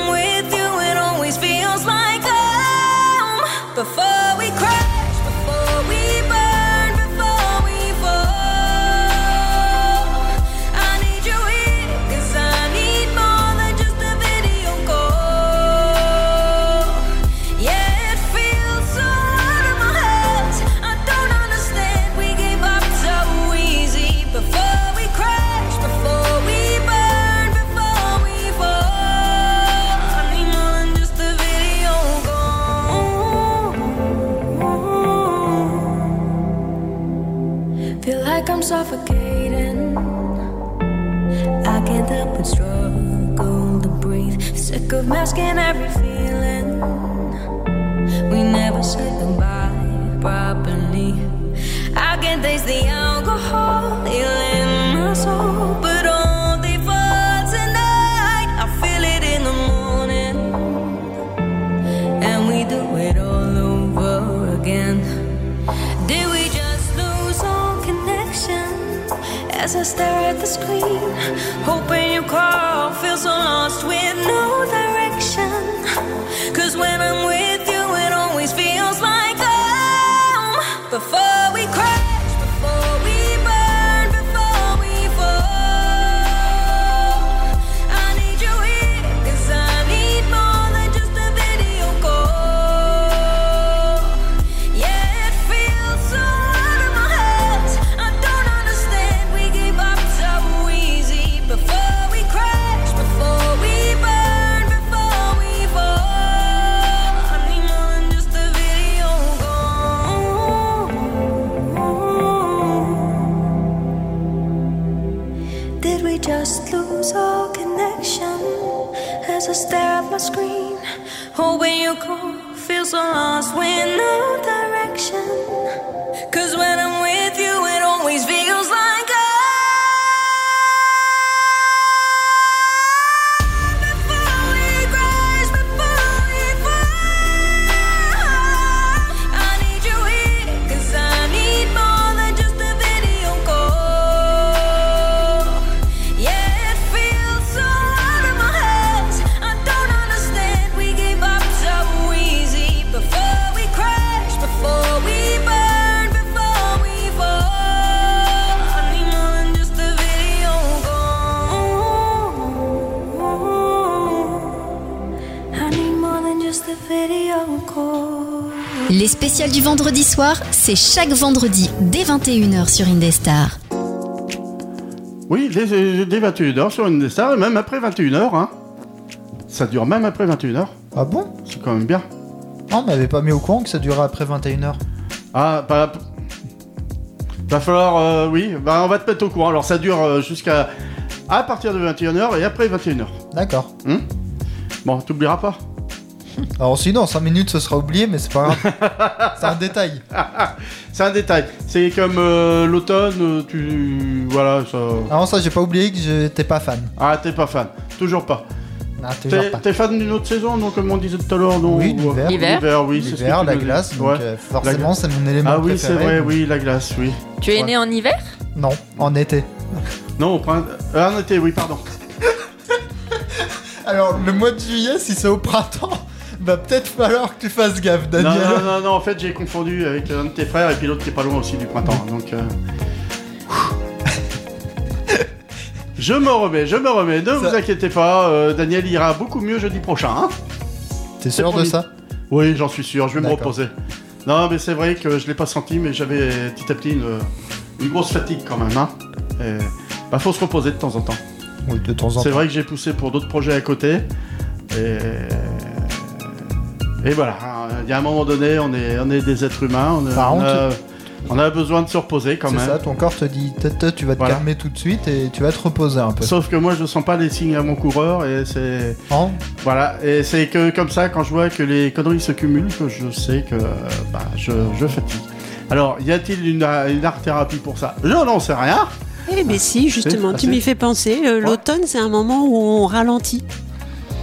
masking every feeling. We never say goodbye properly. I can taste the alcohol in my soul, but only for tonight. I feel it in the morning, and we do it all over again. Did we just lose all connection? As I stare at the screen, hoping you call, feel so lost with no. Du vendredi soir, c'est chaque vendredi dès 21h sur Indestar. Oui, dès, dès 21h sur une Star, et même après 21h. Hein. Ça dure même après 21h. Ah bon? C'est quand même bien. Ah, on m'avait pas mis au courant que ça durait après 21h. Ah, bah. Va falloir. euh, oui, bah on va te mettre au courant. Alors ça dure euh, jusqu'à. À partir de 21h et après 21h. D'accord. Hum? Bon, t'oublieras pas. Alors sinon, en 5 minutes, ce sera oublié, mais c'est pas grave. [LAUGHS] c'est un détail. C'est un détail. C'est comme euh, l'automne, euh, tu. Voilà, ça. Alors ça, j'ai pas oublié que j'étais pas fan. Ah, t'es pas fan. Toujours pas. Ah, T'es fan d'une autre saison, donc comme on disait tout à l'heure, non Oui, l'hiver. L'hiver. oui, c'est ce que L'hiver, tu la glace, donc Ouais. euh, forcément, La- c'est mon élément Ah oui, c'est vrai, donc- oui, la glace, oui. Tu es Ouais. né en hiver? Non, en été. Non, au printemps. En été, oui, pardon. [LAUGHS] Alors, le mois de juillet, si c'est au printemps, va peut-être falloir que tu fasses gaffe, Daniel. non, non, non, en fait, j'ai confondu avec un de tes frères et puis l'autre qui est pas loin aussi du printemps. Donc. euh, [LAUGHS] Je me remets, je me remets, ne vous inquiétez pas, euh, Daniel ira beaucoup mieux jeudi prochain. Hein T'es sûr de ça? Oui, j'en suis sûr, je vais me reposer. Non, mais c'est vrai que je l'ai pas senti, mais j'avais petit à petit une, une grosse fatigue quand même. Hein et, bah, faut se reposer de temps en temps. Oui, de temps en temps. C'est vrai que j'ai poussé pour d'autres projets à côté. Et, et voilà, hein, il y a un moment donné, on est, on est des êtres humains. On, a- Par on contre, a, on a besoin de se reposer quand C'est même. ça, ton corps te dit, tu vas te Voilà. calmer tout de suite et tu vas te reposer un peu. Sauf que moi, je sens pas les signes à mon coureur et c'est. Oh. Voilà, et c'est que comme ça, quand je vois que les conneries se cumulent, que je sais que bah, je, je fatigue. Alors, y a-t-il une, une art thérapie pour ça? Je n'en sais rien. Eh mais si, justement, C'est- tu m'y fais penser. euh, L'automne, c'est un moment où on ralentit.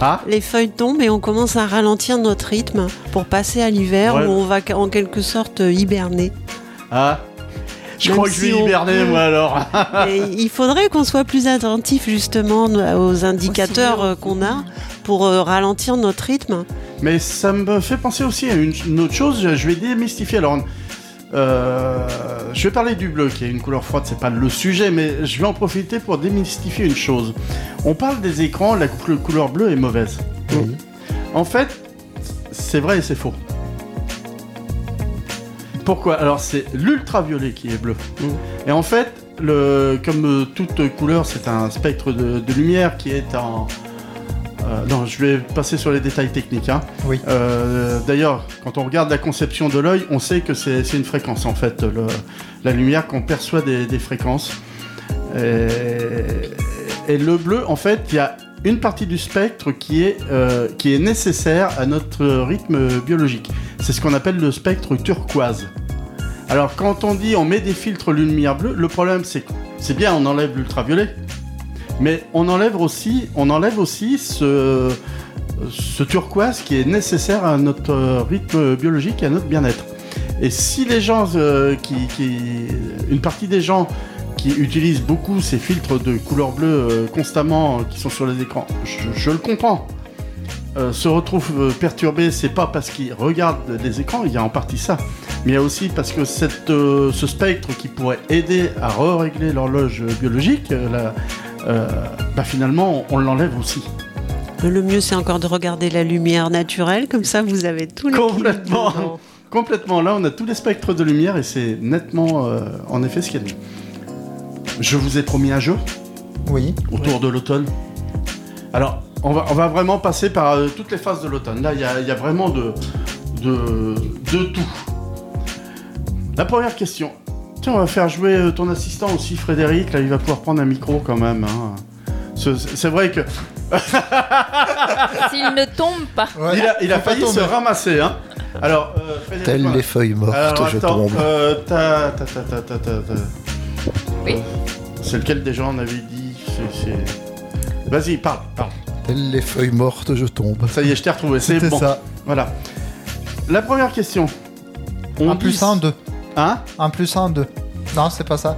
Ah Les feuilles tombent et on commence à ralentir notre rythme pour passer à l'hiver Ouais. où on va en quelque sorte euh, hiberner. Ah Je Même crois que je si vais on hiberner, moi alors. [LAUGHS] Et il faudrait qu'on soit plus attentif justement aux indicateurs euh, qu'on a pour euh, ralentir notre rythme. Mais ça me fait penser aussi à une, autre chose, je, je vais démystifier. Alors, euh, je vais parler du bleu, qui est une couleur froide, c'est pas le sujet, mais je vais en profiter pour démystifier une chose. On parle des écrans, la cou- couleur bleue est mauvaise. En fait, c'est vrai et c'est faux. Pourquoi? Alors, c'est l'ultraviolet qui est bleu. Et en fait, le, comme euh, toute couleur, c'est un spectre de, de lumière qui est en. Euh, non, je vais passer sur les détails techniques. hein. Oui. Euh, D'ailleurs, quand on regarde la conception de l'œil, on sait que c'est une fréquence en fait, le- la lumière qu'on perçoit des, des fréquences. Et, et le bleu, en fait, il y a une partie du spectre qui est, euh, qui est nécessaire à notre rythme biologique. C'est ce qu'on appelle le spectre turquoise. Alors, quand on dit on met des filtres lumière bleue, le problème c'est que c'est bien, on enlève l'ultraviolet, mais on enlève aussi, on enlève aussi ce, turquoise qui est nécessaire à notre euh, rythme biologique et à notre bien-être. Et si les gens, euh, qui, une partie des gens qui utilisent beaucoup ces filtres de couleur bleue euh, constamment, qui sont sur les écrans, je, le comprends. se retrouvent perturbés, c'est pas parce qu'ils regardent les écrans, il y a en partie ça, mais il y a aussi parce que cette, ce spectre qui pourrait aider à re-régler l'horloge biologique, euh, bah finalement on, on l'enlève aussi. Le mieux, c'est encore de regarder la lumière naturelle, comme ça vous avez tout le Complètement. Complètement. Là, on a tous les spectres de lumière et c'est nettement, euh, en effet, ce qu'il y a de mieux. Je vous ai promis un jeu. Oui. Autour de l'automne. Alors, on va, on va vraiment passer par euh, toutes les phases de l'automne. Là, il y a, il y a vraiment de, de, de tout. La première question. Tiens, on va faire jouer euh, ton assistant aussi, Frédéric. Là, il va pouvoir prendre un micro quand même. hein. C'est vrai que [LAUGHS] S'il ne tombe pas. il a, il a faut pas failli se ramasser. Hein. Alors, euh, Frédéric, Telles voilà. les feuilles mortes, Alors, je attends, tombe. euh, Oui. C'est lequel déjà on avait dit Vas-y, parle, parle. Telles les feuilles mortes, je tombe. Ça y est, je t'ai retrouvé. C'est bon. ça. Voilà. La première question. On 1 plus dit- 1, 2. Hein 1 plus 1, 2. Non, c'est pas ça.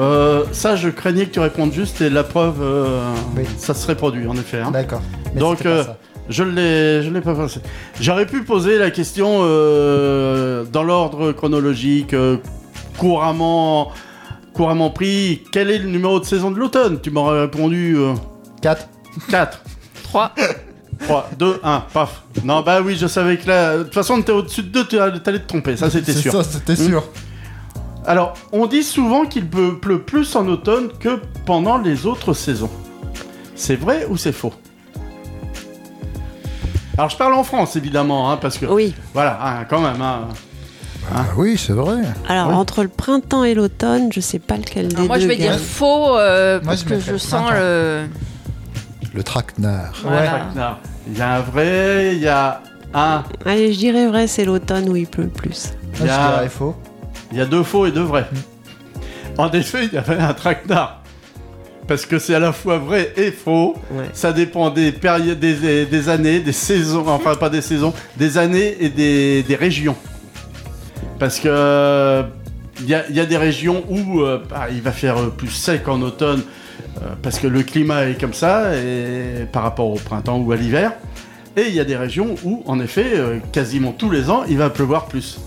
Euh, Ça, je craignais que tu répondes juste et la preuve, euh, Oui. ça se reproduit en effet. hein. D'accord. Mais Donc, pas euh, ça. je l'ai, je l'ai pas pensé. J'aurais pu poser la question euh, dans l'ordre chronologique, euh, couramment, couramment pris. Quel est le numéro de saison de l'automne? Tu m'aurais répondu 4. 4. 3. 3, 2, 1, paf. Non, bah oui, je savais que là. De toute façon, t'es au-dessus de 2, t'allais te tromper, ça c'était C'est sûr. ça, c'était Hmm. sûr. Alors, on dit souvent qu'il pleut plus en automne que pendant les autres saisons. C'est vrai ou c'est faux? Alors, je parle en France, évidemment, hein, parce que... Oui. Voilà, hein, quand même. hein. Ah oui, c'est vrai. Alors, entre le printemps et l'automne, je sais pas lequel des Alors moi, deux je vais dire gagne. faux euh, Moi, parce je que mettrais je sens printemps. le. Le traquenard. Voilà. Non. Il y a un vrai, il y a un... Allez, je dirais vrai, c'est l'automne où il pleut le plus. Il y a, faux. il y a deux faux et deux vrais. En effet, il y avait un traquenard. Parce que c'est à la fois vrai et faux. Ouais. Ça dépend des périodes, des, des années, des saisons, enfin pas des saisons, des années et des, des régions. Parce que il y, a- il y a des régions où euh, bah, il va faire euh, plus sec en automne euh, parce que le climat est comme ça par rapport au printemps ou à l'hiver. Et il y a des régions où, en effet, euh, quasiment tous les ans, il va pleuvoir plus.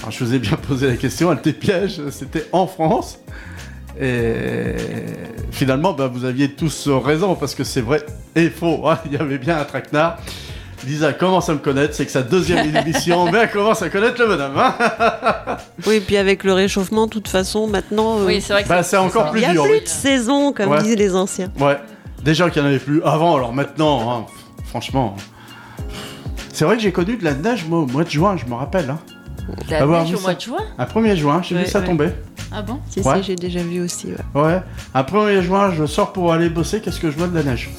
Alors, je vous ai bien posé la question, elle était piège, c'était en France. Et finalement, bah, vous aviez tous raison, parce que c'est vrai et faux. hein. [LAUGHS] Il y avait bien un traquenard. Lisa commence à me connaître, c'est que sa deuxième [LAUGHS] émission, mais elle commence à connaître le bonhomme. hein. [LAUGHS] Oui, puis avec le réchauffement, de toute façon, maintenant, euh, Oui, c'est vrai que Bah, c'est encore il plus n'y a dur. plus de saison, comme Ouais. disent les anciens. Ouais, déjà qu'il n'y en avait plus avant, alors maintenant, hein, franchement. C'est vrai que j'ai connu de la neige, moi, au mois de juin, je me rappelle. Hein. la Avoir neige vu au ça. mois de juin? Un 1er juin, j'ai Ouais, vu ça ouais. tomber. Ah bon? Si, Ouais. si, j'ai déjà vu aussi. ouais. Ouais, un 1er juin, je sors pour aller bosser, qu'est-ce que je vois de la neige?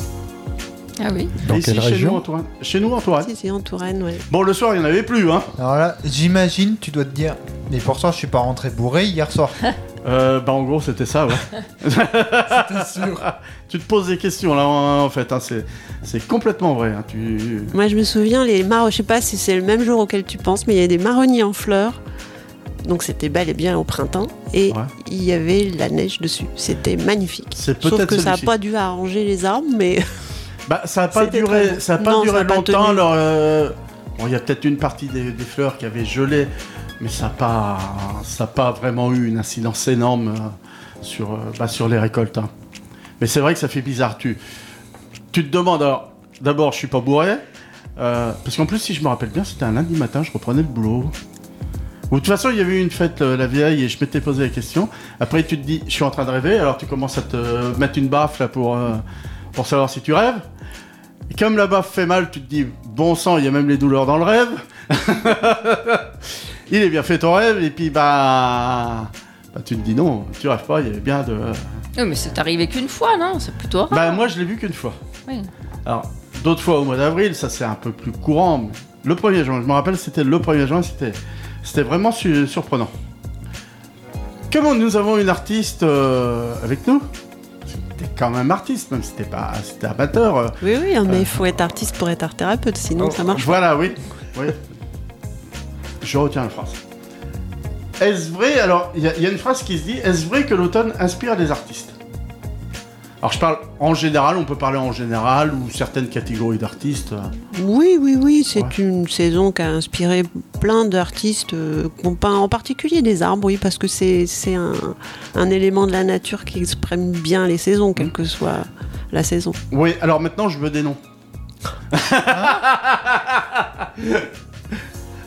Ah oui. Dans Et ici, quelle chez nous, région en Touraine. Chez nous, en Touraine. Si, si, en Touraine, ouais. Bon, le soir, il n'y en avait plus, hein. Alors là, j'imagine, tu dois te dire. Mais pourtant, je suis pas rentré bourré hier soir. [LAUGHS] Euh, bah, en gros, c'était ça, ouais. [LAUGHS] C'était sûr. [LAUGHS] tu te poses des questions, là, en, fait, hein, c'est, complètement vrai. hein, tu... Moi, je me souviens, les marronniers, je sais pas si c'est le même jour auquel tu penses, mais il y a des marronniers en fleurs. Donc, c'était bel et bien au printemps. Et Ouais. il y avait la neige dessus. C'était magnifique. C'est Sauf peut-être que ça n'a pas dû arranger les arbres, mais Bah, ça n'a pas duré, très ça a pas Non, duré ça a pas longtemps. tenu. Alors, euh, bon, il y a peut-être une partie des, des fleurs qui avait gelé, mais ça n'a pas, ça a pas vraiment eu une incidence énorme euh, sur, euh, bah, sur les récoltes. hein. Mais c'est vrai que ça fait bizarre. Tu, tu te demandes, alors, d'abord, je suis pas bourré, euh, parce qu'en plus, si je me rappelle bien, c'était un lundi matin, je reprenais le boulot. Ou de toute façon, il y avait eu une fête euh, la vieille et je m'étais posé la question. Après, tu te dis, je suis en train de rêver, alors tu commences à te mettre une baffe là pour, euh, pour savoir si tu rêves. Et comme la baffe fait mal, tu te dis, bon sang, il y a même les douleurs dans le rêve. [LAUGHS] il est bien fait ton rêve, et puis bah, bah tu te dis non, tu rêves pas, il y avait bien de. Oui, mais c'est arrivé qu'une fois, non? C'est plutôt rare. Bah moi je l'ai vu qu'une fois. Oui. Alors, d'autres fois au mois d'avril, ça c'est un peu plus courant. mais Le 1er juin, je me rappelle, c'était le 1er juin, c'était, c'était vraiment su- surprenant. Comme nous avons une artiste euh, avec nous, c'était quand même artiste, même si c'était pas, c'était amateur. euh, oui, oui, hein, mais il faut être artiste pour être art thérapeute, sinon ça marche. Voilà, oui. oui. Je retiens la phrase. Est-ce vrai Alors, il y, a- il y a une phrase qui se dit Est-ce vrai que l'automne inspire les artistes? Alors, je parle en général, on peut parler en général, ou certaines catégories d'artistes. euh, Oui, oui, oui, c'est Ouais. une saison qui a inspiré plein d'artistes euh, peint en particulier des arbres, oui, parce que c'est c'est un, un élément de la nature qui exprime bien les saisons, quelle que soit la saison. Oui, alors maintenant, je veux des noms. [LAUGHS]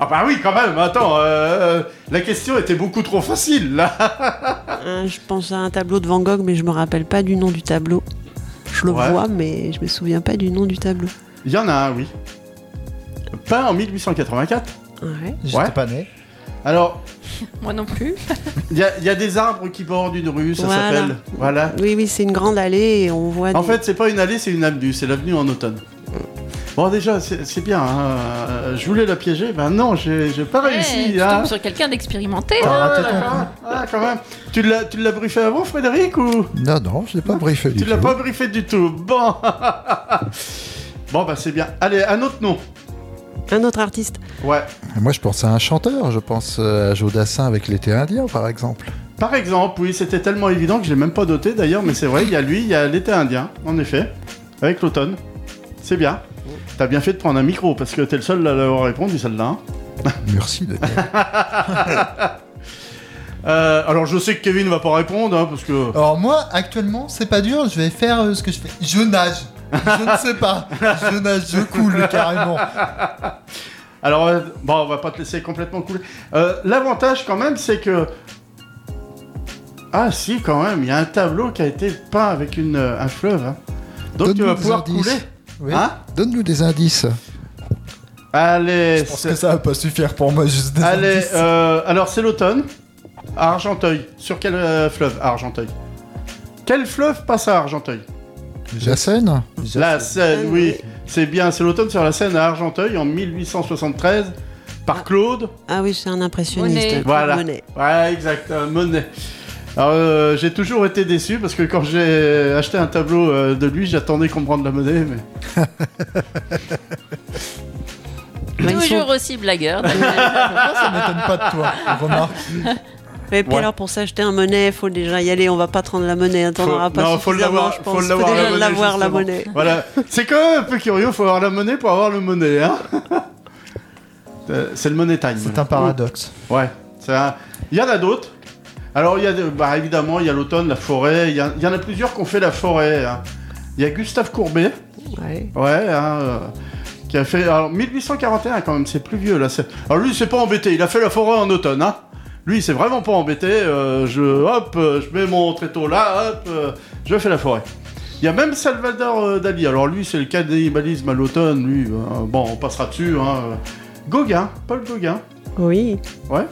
ah bah oui, quand même, attends, euh, la question était beaucoup trop facile, là. Hein, je pense à un tableau de Van Gogh, mais je me rappelle pas du nom du tableau. Je le Ouais. vois, mais je me souviens pas du nom du tableau. Il y en a un, oui. Peint en 1884. Ouais. J'étais Ouais. pas né. Alors, [LAUGHS] Moi non plus. [LAUGHS] Il y, a- il y a des arbres qui bordent une rue, ça Voilà. s'appelle. Voilà. Oui, oui, c'est une grande allée et on voit. En des- fait, c'est pas une allée, c'est une avenue. C'est l'avenue en automne. Bon, déjà, c'est bien. hein. Euh, Je voulais la piéger. Ben non, j'ai pas réussi. tu hein. tombes sur quelqu'un d'expérimenté. Ah, d'accord. Ah, quand même. Tu l'as tu l'as briefé avant, Frédéric, ou? Non, non, je l'ai pas briefé du Tu l'as pas briefé du tout. Bon. [LAUGHS] bon, bah c'est bien. Allez, un autre nom. Un autre artiste. Ouais. Moi, je pense à un chanteur. Je pense euh, à Jodassin avec l'été indien, par exemple. Par exemple, oui, c'était tellement évident que je l'ai même pas noté d'ailleurs, mais c'est vrai, il y a lui, il y a l'été indien, en effet, avec l'automne. C'est bien. T'as bien fait de prendre un micro parce que t'es le seul à l'avoir répondu celle-là. hein. Merci, Daniel. [LAUGHS] Euh, alors je sais que Kevin va pas répondre hein, parce que. Alors moi, actuellement, c'est pas dur, je vais faire euh, ce que je fais. Je nage. Je ne sais pas. Je nage, je coule carrément. Alors, euh, bon, on va pas te laisser complètement couler. Euh, L'avantage quand même, c'est que. Ah si, quand même, il y a un tableau qui a été peint avec une, euh, un fleuve. hein. Donc tu vas pouvoir couler. Oui. Hein Donne-nous des indices. Allez, Je pense que ça va pas suffire pour moi, juste des Allez, indices. euh, alors c'est l'automne. À Argenteuil. Sur quel euh, fleuve à Argenteuil? Quel fleuve passe à Argenteuil? Jacène La Seine, oui. C'est bien, c'est l'automne sur la Seine à Argenteuil en 1873 par Claude? Ah oui, c'est un impressionniste. Monet. Voilà. Monet. Ouais, exact, euh, Monet. Alors, euh, j'ai toujours été déçu parce que quand j'ai acheté un tableau euh, de lui, j'attendais qu'on me rende la monnaie. Mais... [LAUGHS] Toujours sont- aussi blagueur. Pourquoi [LAUGHS] ça m'étonne pas de toi Remarque. [LAUGHS] Et puis Ouais. alors pour s'acheter un monnaie, il faut déjà y aller. On va pas te rendre la monnaie. Attends, on Faut- n'aura pas non, faut suffisamment, l'avoir, je pense. faut l'avoir la déjà monnaie, l'avoir la justement. monnaie. Voilà, c'est quand même un peu curieux, faut avoir la monnaie pour avoir le monnaie, hein Euh, C'est le money time. C'est un paradoxe. Ouais, c'est un- il y en a d'autres. Alors, il y a, bah, évidemment, il y a l'automne, la forêt. Il y, a- il y en a plusieurs qui ont fait la forêt. hein. Il y a Gustave Courbet, Ouais. ouais, hein, euh, qui a fait. Alors, 1841 quand même, c'est plus vieux là. Alors, lui, il s'est pas embêté. Il a fait la forêt en automne, hein. Lui, il s'est vraiment pas embêté. euh, je, hop, euh, je mets mon tréteau là, hop, euh, je fais la forêt. Il y a même Salvador Dali. Alors, lui, c'est le cannibalisme à l'automne. Lui, bon, on passera dessus. Hein. Gauguin, Paul Gauguin. Oui. Ouais.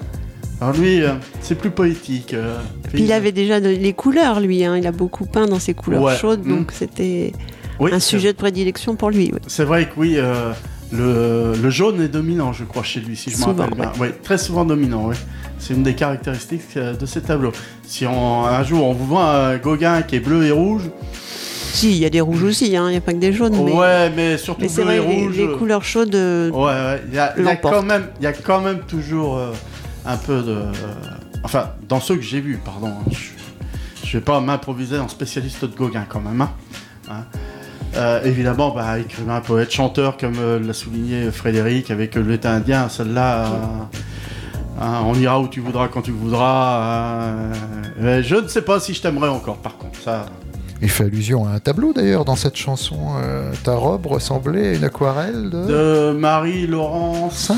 Alors lui, euh, c'est plus poétique. euh, Puis il avait déjà de- les couleurs, lui. hein. Il a beaucoup peint dans ses couleurs Ouais. chaudes, Mm. donc c'était Oui, un sujet de prédilection pour lui. oui. C'est vrai que oui, euh, le, le jaune est dominant, je crois, chez lui, si je me rappelle bien. Oui, très souvent dominant, oui. C'est une des caractéristiques de ces tableaux. Si on, un jour on vous voit un Gauguin qui est bleu et rouge, Si, il y a des rouges aussi. hein. Il n'y a pas que des jaunes. Mais, ouais, mais surtout mais bleu et vrai, les, rouge. les couleurs chaudes. Ouais, ouais, il y a, il y a quand même, il y a quand même toujours euh, un peu de, enfin, dans ceux que j'ai vus, pardon. hein, je, je vais pas m'improviser en spécialiste de Gauguin quand même. hein, hein. Euh, évidemment, bah, écrivain, poète, chanteur, comme euh, l'a souligné Frédéric avec euh, l'état indien, celle-là. euh, hein, on ira où tu voudras quand tu voudras. euh, mais je ne sais pas si je t'aimerais encore, par contre. Ça, Il fait allusion à un tableau d'ailleurs dans cette chanson. euh, ta robe ressemblait à une aquarelle de, de Marie-Laurence.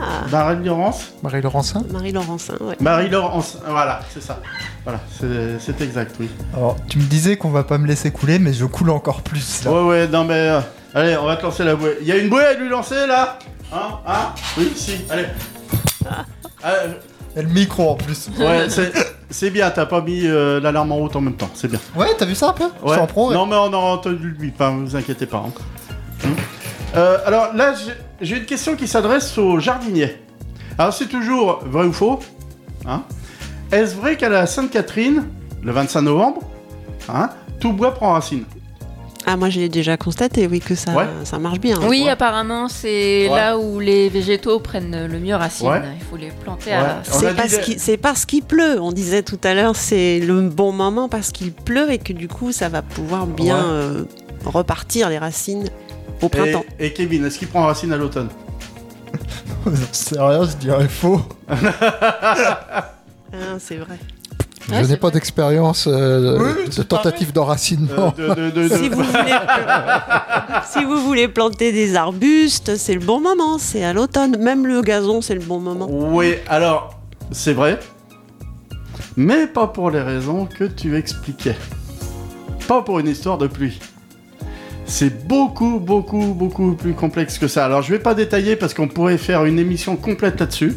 Ah, Marie-Laurence Marie-Laurent Saint. Marie Laurencin, ouais. Marie-Laurence, voilà, c'est ça. Voilà, c'est exact, oui. Alors, tu me disais qu'on va pas me laisser couler, mais je coule encore plus là. Ouais, ouais, non, mais. euh, allez, on va te lancer la bouée. Il y a une bouée à lui lancer là Hein Hein Oui, si, allez. [LAUGHS] Euh, Et le micro en plus. ouais, c'est- c'est bien, t'as pas mis euh, l'alarme en route en même temps, c'est bien. Ouais, t'as vu ça un peu? Je Ouais. en pro. ouais. Non, mais on a entendu le bip, hein, vous inquiétez pas. hein. Hum. Euh, alors là, j'ai- j'ai une question qui s'adresse aux jardiniers. Alors, c'est toujours vrai ou faux hein? Est-ce vrai qu'à la Sainte-Catherine, le 25 novembre, hein, tout bois prend racine? Ah, moi j'ai déjà constaté, oui, que ça, Ouais. ça marche bien. hein. Oui, apparemment, c'est Ouais. là où les végétaux prennent le mieux racine. Ouais. Il faut les planter Ouais. à. C'est dit parce qu'il c'est parce qu'il pleut. On disait tout à l'heure, c'est le bon moment parce qu'il pleut et que du coup, ça va pouvoir bien Ouais. euh, repartir les racines au printemps. Et, et Kevin, est-ce qu'il prend racine à l'automne? [LAUGHS] Rien, je dirais faux. [LAUGHS] Ah, c'est vrai. Je Ouais, n'ai c'est pas vrai. d'expérience euh, oui, de c'est tentative d'enracinement. Euh, de- de- de- Si de- vous, voulez, si vous voulez planter des arbustes, c'est le bon moment. C'est à l'automne. Même le gazon, c'est le bon moment. Oui, alors, c'est vrai. Mais pas pour les raisons que tu expliquais. Pas pour une histoire de pluie. C'est beaucoup, beaucoup, beaucoup plus complexe que ça. Alors, je vais pas détailler parce qu'on pourrait faire une émission complète là-dessus.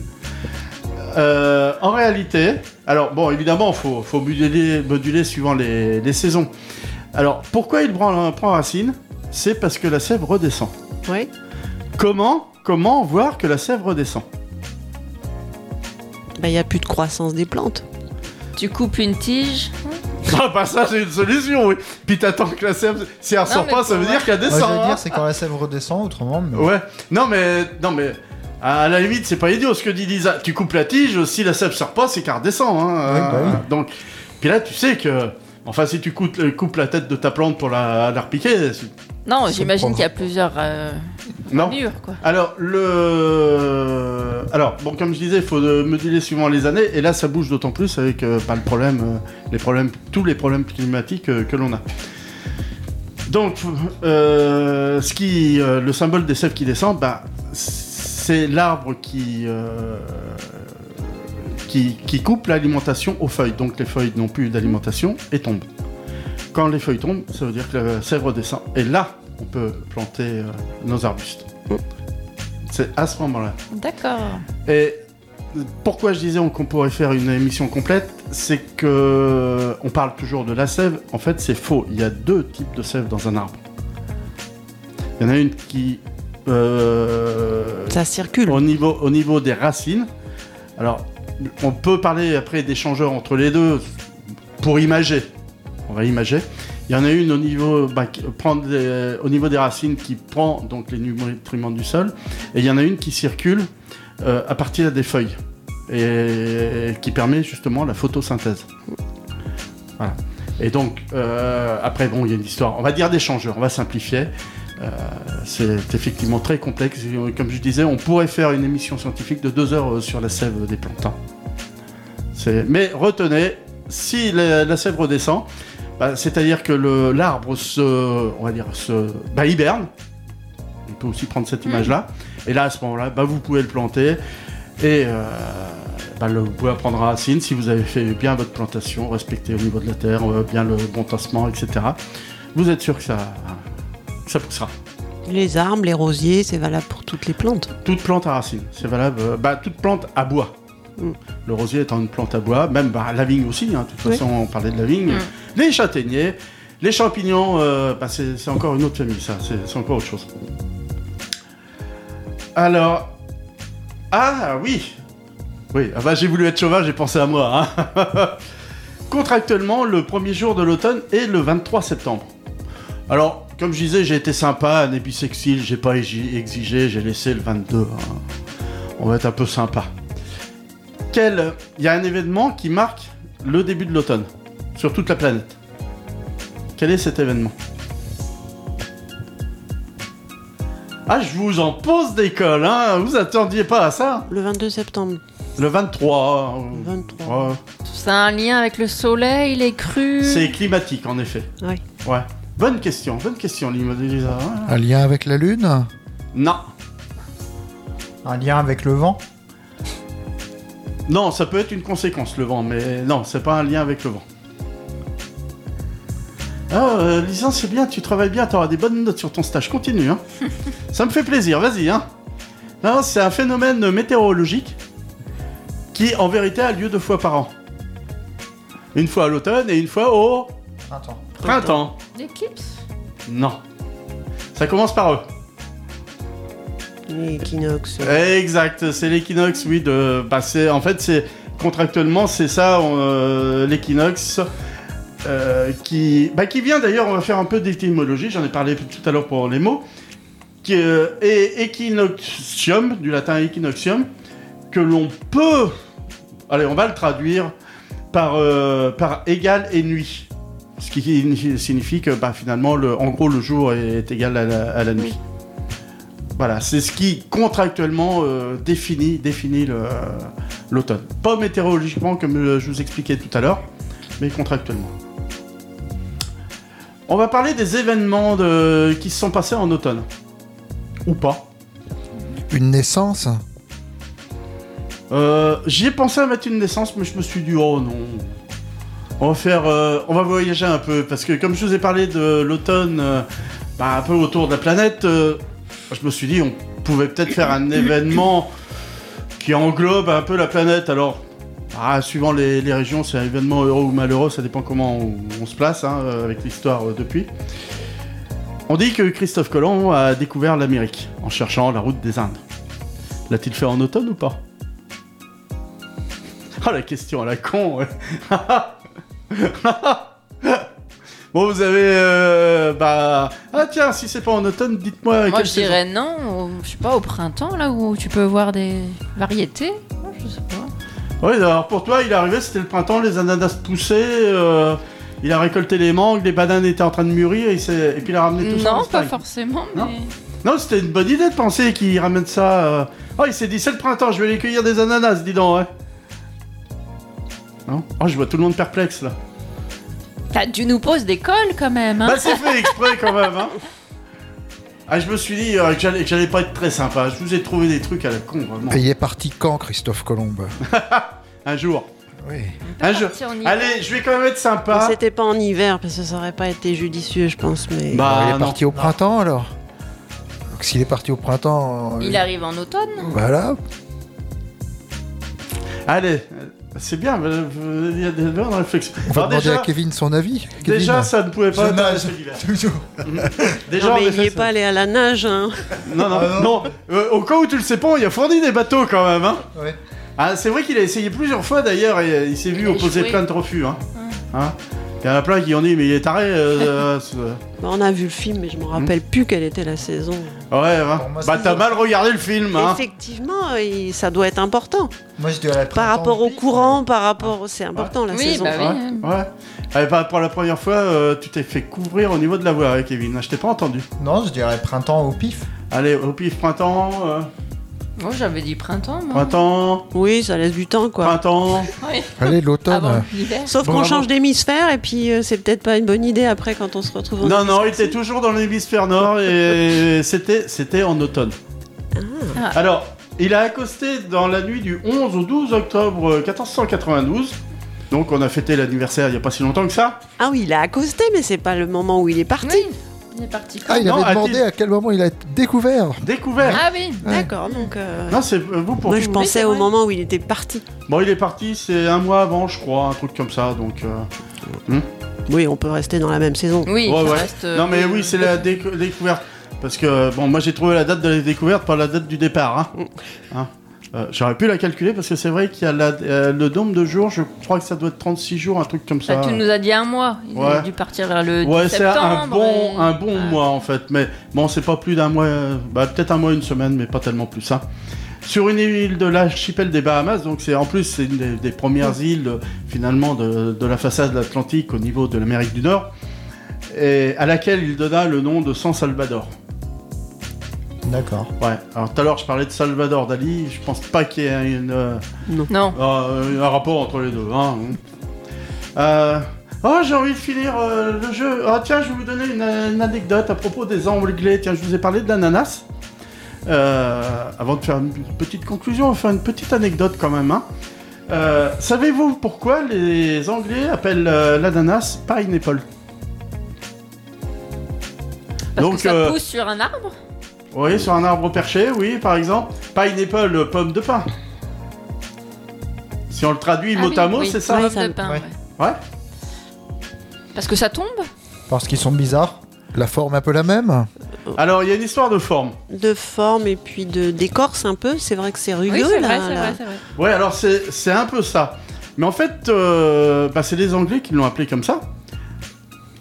Euh, en réalité, alors bon, évidemment, il faut, faut moduler, moduler suivant les, les saisons. Alors, pourquoi il prend, prend racine? C'est parce que la sève redescend. Oui. Comment Comment voir que la sève redescend? Il n'y a plus de croissance des plantes. Tu coupes une tige. Ah bah ça c'est une solution, oui. Puis t'attends que la sève, si elle ressort mais pas, ça veut moi- dire qu'elle Moi, descend. je veux hein. dire, c'est quand la sève redescend, autrement. mais- Ouais. Non mais non mais à la limite c'est pas idiot ce que dit Lisa. Tu coupes la tige, si la sève sort pas, c'est qu'elle redescend. Hein. Oui, bah oui. Donc puis là tu sais que enfin si tu coupes, euh, coupes la tête de ta plante pour la, la repiquer. Non, j'imagine qu'il y a plusieurs euh, Non. murs, quoi. Alors le alors bon comme je disais, il faut euh, moduler suivant les années et là ça bouge d'autant plus avec euh, pas le problème, euh, les problèmes, tous les problèmes climatiques que l'on a. Donc ce qui le symbole des sèves qui descendent, bah, c'est l'arbre qui qui, qui coupe l'alimentation aux feuilles. Donc les feuilles n'ont plus d'alimentation et tombent. Quand les feuilles tombent, ça veut dire que la sève redescend. Et là, on peut planter euh, nos arbustes. C'est à ce moment-là. D'accord. Et pourquoi je disais qu'on pourrait faire une émission complète, c'est que on parle toujours de la sève. En fait, c'est faux. Il y a deux types de sève dans un arbre. Il y en a une qui euh, Ça circule. au niveau au niveau des racines. Alors, on peut parler après d'échangeurs entre les deux pour imager. On va imager. Il y en a une au niveau, bah, des racines qui prend donc les nutriments du sol, et il y en a une qui circule euh, à partir des feuilles et qui permet justement la photosynthèse. Voilà. Et donc euh, après bon, il y a une histoire. On va dire d'échangeurs. On va simplifier. Euh, c'est effectivement très complexe. Et, Comme je disais, on pourrait faire une émission scientifique de deux heures euh, sur la sève des plantes. hein. Mais retenez, si la, la sève redescend, bah, c'est-à-dire que l'arbre se, on va dire, se, bah, hiberne. On peut aussi prendre cette image-là. Et là, à ce moment-là, bah, vous pouvez le planter et euh, bah, le- vous pouvez prendre racine si vous avez fait bien votre plantation, respecté au niveau de la terre, euh, bien le bon tassement, etc. Vous êtes sûr que ça, ça poussera. Les arbres, les rosiers, c'est valable pour toutes les plantes. Toute plante à racines, c'est valable. euh, bah, toute plante à bois. Mm. Le rosier étant une plante à bois, même bah, la vigne aussi, hein, de toute Oui. façon on parlait de la vigne. Mm. Les châtaigniers, les champignons, euh, bah, c'est c'est encore une autre famille, ça, c'est c'est encore autre chose. Alors, ah oui, oui, ah bah, j'ai voulu être chauvin, j'ai pensé à moi. hein. [LAUGHS] Contractuellement, le premier jour de l'automne est le 23 septembre. Alors, comme je disais, j'ai été sympa, un ébisexile, j'ai pas exi- exigé, j'ai laissé le 22. hein. On va être un peu sympa. Quel... Il y a un événement qui marque le début de l'automne, sur toute la planète? Quel est cet événement? Ah, je vous en pose des cols, hein Vous attendiez pas à ça? Le 22 septembre. Le 23. euh, 23. ouais. Ça a un lien avec le soleil, les crues? C'est climatique, en effet. Oui. Ouais. Bonne question, bonne question, Lisa. Un lien avec la Lune? Non. Un lien avec le vent? Non, ça peut être une conséquence, le vent, mais non, c'est pas un lien avec le vent. Ah, euh, Lisa, c'est bien, tu travailles bien, t'auras des bonnes notes sur ton stage. Continue, hein. [LAUGHS] ça me fait plaisir, vas-y, hein. Non, c'est un phénomène météorologique qui, en vérité, a lieu deux fois par an. Une fois à l'automne et une fois au Printemps. Printemps. L'éclipse Non. Ça commence par eux. L'équinoxe. Exact, c'est l'équinoxe, oui. De, bah, c'est, en fait, c'est contractuellement, c'est ça, euh, l'équinoxe. euh, qui, bah, qui vient d'ailleurs, on va faire un peu d'étymologie, j'en ai parlé tout à l'heure pour les mots, qui euh, est equinoxium, du latin equinoxium, que l'on peut, allez, on va le traduire par, euh, par égal et nuit. Ce qui signifie que bah, finalement, le, en gros, le jour est égal à la, à la nuit. Voilà, c'est ce qui contractuellement euh, définit, l'automne. Pas météorologiquement comme je vous expliquais tout à l'heure, mais contractuellement. On va parler des événements de- qui se sont passés en automne. Ou pas. Une naissance? Euh, J'y ai pensé à mettre une naissance, mais je me suis dit, oh non. On va faire, euh, on va voyager un peu, parce que comme je vous ai parlé de l'automne, euh, bah, un peu autour de la planète, euh, je me suis dit, on pouvait peut-être faire un événement qui englobe un peu la planète. Alors, ah, suivant les, régions, c'est un événement heureux ou malheureux, ça dépend comment on, se place hein, avec l'histoire depuis. On dit que Christophe Colomb a découvert l'Amérique en cherchant la route des Indes. L'a-t-il fait en automne ou pas? Oh la question à la con. [LAUGHS] [LAUGHS] Bon, vous avez. euh, bah. Ah, tiens, si c'est pas en automne, dites-moi. Moi, quelle je dirais non, au- je sais pas, au printemps, là où tu peux voir des variétés. Ouais, Je sais pas. Oui, alors pour toi, il est arrivé, c'était le printemps, les ananas poussaient, euh, il a récolté les mangues, les bananes étaient en train de mûrir, et, il s'est- et puis il a ramené tout ça. en Non, pas Espagne. forcément, mais. Non. Non, c'était une bonne idée de penser qu'il ramène ça. euh. Oh, il s'est dit, c'est le printemps, je vais aller cueillir des ananas, dis donc, ouais. Non Oh, je vois tout le monde perplexe là. T'as dû nous poses des cols quand même, hein Bah, c'est fait exprès quand même, hein. Ah, je me suis dit euh, que j'allais que j'allais pas être très sympa. Je vous ai trouvé des trucs à la con, vraiment. Et il est parti quand, Christophe Colomb [LAUGHS] Un jour. Oui. Un jour. partir en hiver. Allez, je vais quand même être sympa. C'était pas en hiver parce que ça aurait pas été judicieux, je pense. Mais Bah, il est parti au printemps alors Donc, S'il est parti au printemps. euh, Il arrive en automne Voilà. Allez, euh, c'est bien, euh, euh, il y a des bonnes réflexions. On va Alors demander déjà, à Kevin son avis. Kevin. déjà, ça ne pouvait pas Je être un nage, effet divers. [LAUGHS] toujours. [LAUGHS] Déjà, non, mais il n'y est ça- pas allé à la nage. Hein. Non, non, Ah, non. non. Euh, au cas où tu le sais pas, il a fourni des bateaux quand même. Hein. Ouais. Ah, c'est vrai qu'il a essayé plusieurs fois d'ailleurs et euh, il s'est vu Il a opposer échoué. plein de refus. Hein. Hein il y en a plein qui ont dit, mais il est taré. euh, [LAUGHS] euh, ce- Bah, on a vu le film, mais je me rappelle plus quelle était la saison. Ouais, hein. Moi, bah t'as mal regardé le film. Hein. Effectivement, il- ça doit être important. Moi, je dirais Par rapport au courant, par rapport. C'est important la Oui, saison. bah oui. Ouais. ouais. Allez, bah, pour la première fois, euh, tu t'es fait couvrir au niveau de la voix, hein, Kevin. Je t'ai pas entendu. Non, je dirais printemps au pif. Allez, au pif, printemps, euh, Moi, j'avais dit printemps, moi. printemps, Oui, ça laisse du temps, quoi. printemps. Oui. Allez, l'automne. L'hiver. Sauf Bon, qu'on change d'hémisphère et puis euh, c'est peut-être pas une bonne idée après quand on se retrouve en Non, non, il était toujours dans l'hémisphère nord et [LAUGHS] c'était, c'était en automne. Ah. Alors, il a accosté dans la nuit du 11 au 12 octobre euh, 1492. Donc, on a fêté l'anniversaire il n'y a pas si longtemps que ça. Ah oui, il a accosté, mais c'est pas le moment où il est parti. Oui, il est parti. Ah, il Non, avait demandé à quel moment il a été découvert. Découvert. Ah oui. D'accord, donc. euh, Non, c'est euh, vous pour Moi, je vous- pensais au vrai. moment où il était parti. Bon, il est parti, c'est un mois avant, je crois, un truc comme ça. Donc, euh, Oui, on peut rester dans la même saison. Oui, ouais, ça ouais. reste, euh, Non, mais oui, c'est la déco- découverte. Parce que, bon, moi j'ai trouvé la date de la découverte, pas la date du départ. Hein. Hein. Euh, J'aurais pu la calculer parce que c'est vrai qu'il y a la- euh, le nombre de jours, je crois que ça doit être 36 jours, un truc comme ça. Bah, tu nous as dit un mois. Il Ouais. a dû partir vers le 10 Ouais, c'est septembre. un bon, et- un bon Ah. mois en fait, mais bon, c'est pas plus d'un mois, euh, bah, peut-être un mois, une semaine, mais pas tellement plus. Hein. Sur une île de l'archipel des Bahamas, donc c'est en plus c'est une des, des premières îles finalement de, de la façade atlantique au niveau de l'Amérique du Nord, et à laquelle il donna le nom de San Salvador. D'accord. Ouais. Alors tout à l'heure je parlais de Salvador Dali, je pense pas qu'il y ait une, euh, Non. euh, un rapport entre les deux. Hein. Euh, Oh, j'ai envie de finir euh, le jeu. Ah, tiens, je vais vous donner une, une anecdote à propos des anglais. Tiens, je vous ai parlé de l'ananas. Euh, avant de faire une petite conclusion, on va faire une petite anecdote quand même. hein. Euh, Savez-vous pourquoi les Anglais appellent euh, l'ananas pineapple? Parce Donc, que ça euh, pousse sur un arbre? Oui, sur un arbre perché, oui, par exemple. Pineapple, pomme de pin. Si on le traduit Ah mot oui, à mot, oui, c'est ça pomme de pin, Ouais. Parce que ça tombe? Parce qu'ils sont bizarres. La forme un peu la même Alors, il y a une histoire de forme. De forme et puis de d'écorce un peu. C'est vrai que c'est rugueux c'est là. vrai, c'est là. vrai, c'est vrai. Ouais, alors c'est c'est un peu ça. Mais en fait, euh, bah, c'est les Anglais qui l'ont appelé comme ça.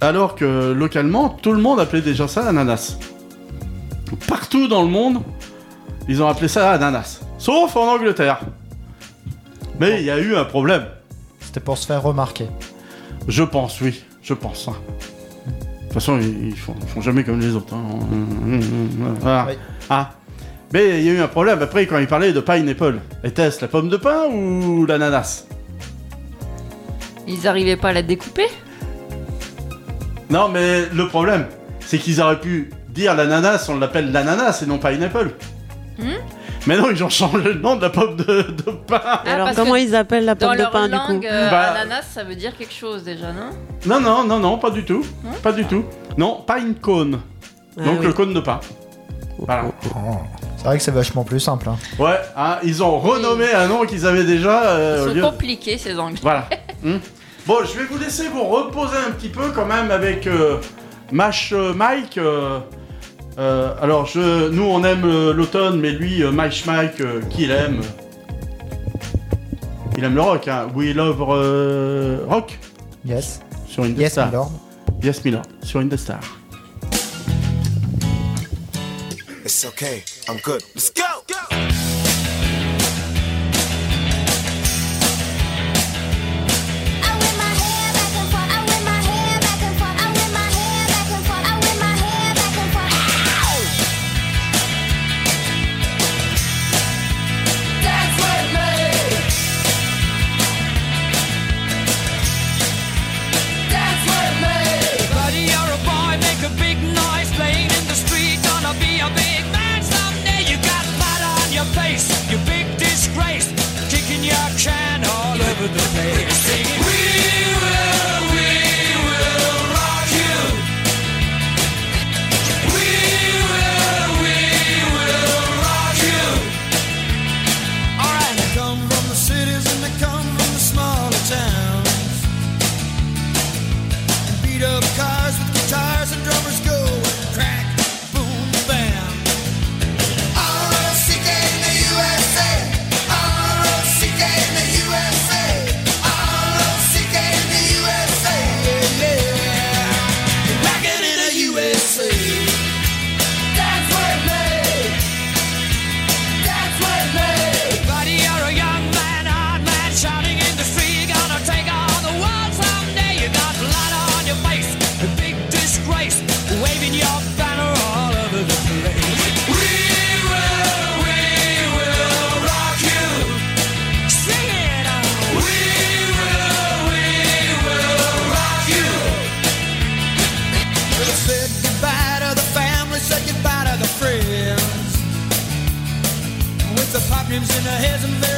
Alors que localement, tout le monde appelait déjà ça ananas. Partout dans le monde, ils ont appelé ça ananas. Sauf en Angleterre. Mais il y a eu un problème. C'était pour se faire remarquer. Je pense, oui. Je pense. hein. De toute façon, ils, ils font, ils font jamais comme les autres. hein. Voilà. Oui. Ah. Mais il y a eu un problème après quand ils parlaient de pineapple. Était-ce la pomme de pin ou l'ananas? Ils arrivaient pas à la découper? Non, mais le problème, c'est qu'ils auraient pu dire l'ananas, on l'appelle l'ananas et non pas une apple. Hmm Mais non, ils ont changé le nom de la pomme de, pain. Ah, Alors comment ils appellent la pomme de pain langue. Euh, bah, ananas, ça veut dire quelque chose déjà, non? Non, non, non, non, pas du tout. Pas du tout. Non, pas une cône. Ah Donc le cône de pain. Voilà. Oh, oh, oh. C'est vrai que c'est vachement plus simple. Hein. Ouais, hein, ils ont renommé un nom qu'ils avaient déjà. Euh, c'est compliqué ces anglais. Voilà. [LAUGHS] Hmm. Bon, je vais vous laisser vous reposer un petit peu quand même avec euh, Mash Mike. Euh, alors, je, nous, on aime euh, l'automne, mais lui, euh, Mike Schmike, euh, qui l'aime Il aime le rock, hein. We love euh, rock? Yes. Sur Indestar. Yes, Star. Milord. Yes, Milord. Sur Indestar. It's okay, I'm good. Let's go. go dreams in her hair's and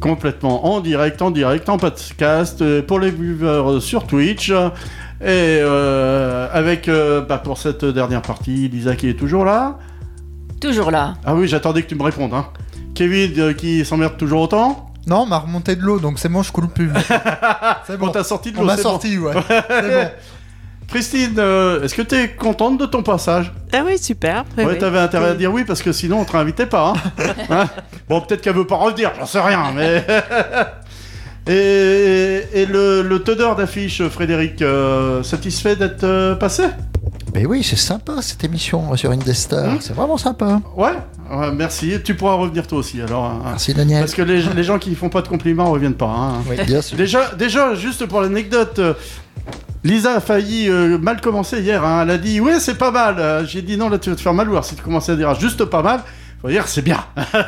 complètement en direct, en direct, en podcast, euh, pour les viewers euh, sur Twitch. Et euh, avec, bah, pour cette dernière partie, Lisa qui est toujours là. Toujours là. Ah oui, j'attendais que tu me répondes. Hein. Kevin qui s'emmerde toujours autant. Non, m'a remonté de l'eau, donc c'est bon, je coule plus. [LAUGHS] c'est bon. On t'a sorti de l'eau. On m'a sorti, ouais. c'est [LAUGHS] bon. Christine, est-ce que tu es contente de ton passage? Ah oui, super. Oui, Ouais, oui. t'avais intérêt à dire oui parce que sinon on te réinvitait pas. hein. [LAUGHS] Hein bon, peut-être qu'elle veut pas revenir, j'en sais rien, mais. [LAUGHS] et et le, le teneur d'affiche, Frédéric, euh, satisfait d'être euh, passé? Mais oui, c'est sympa cette émission sur Indestar. Hum C'est vraiment sympa. Ouais, ouais, merci. Tu pourras revenir toi aussi alors. hein. Merci Daniel. Parce que les, les gens qui ne font pas de compliments reviennent pas. hein. Oui, bien sûr. Déjà, déjà, juste pour l'anecdote, Lisa a failli euh, mal commencer hier. hein. Elle a dit Ouais, c'est pas mal. Euh, J'ai dit Non, là tu vas te faire mal voir. Si tu commençais à dire ah, juste pas mal, faut dire c'est bien. [LAUGHS]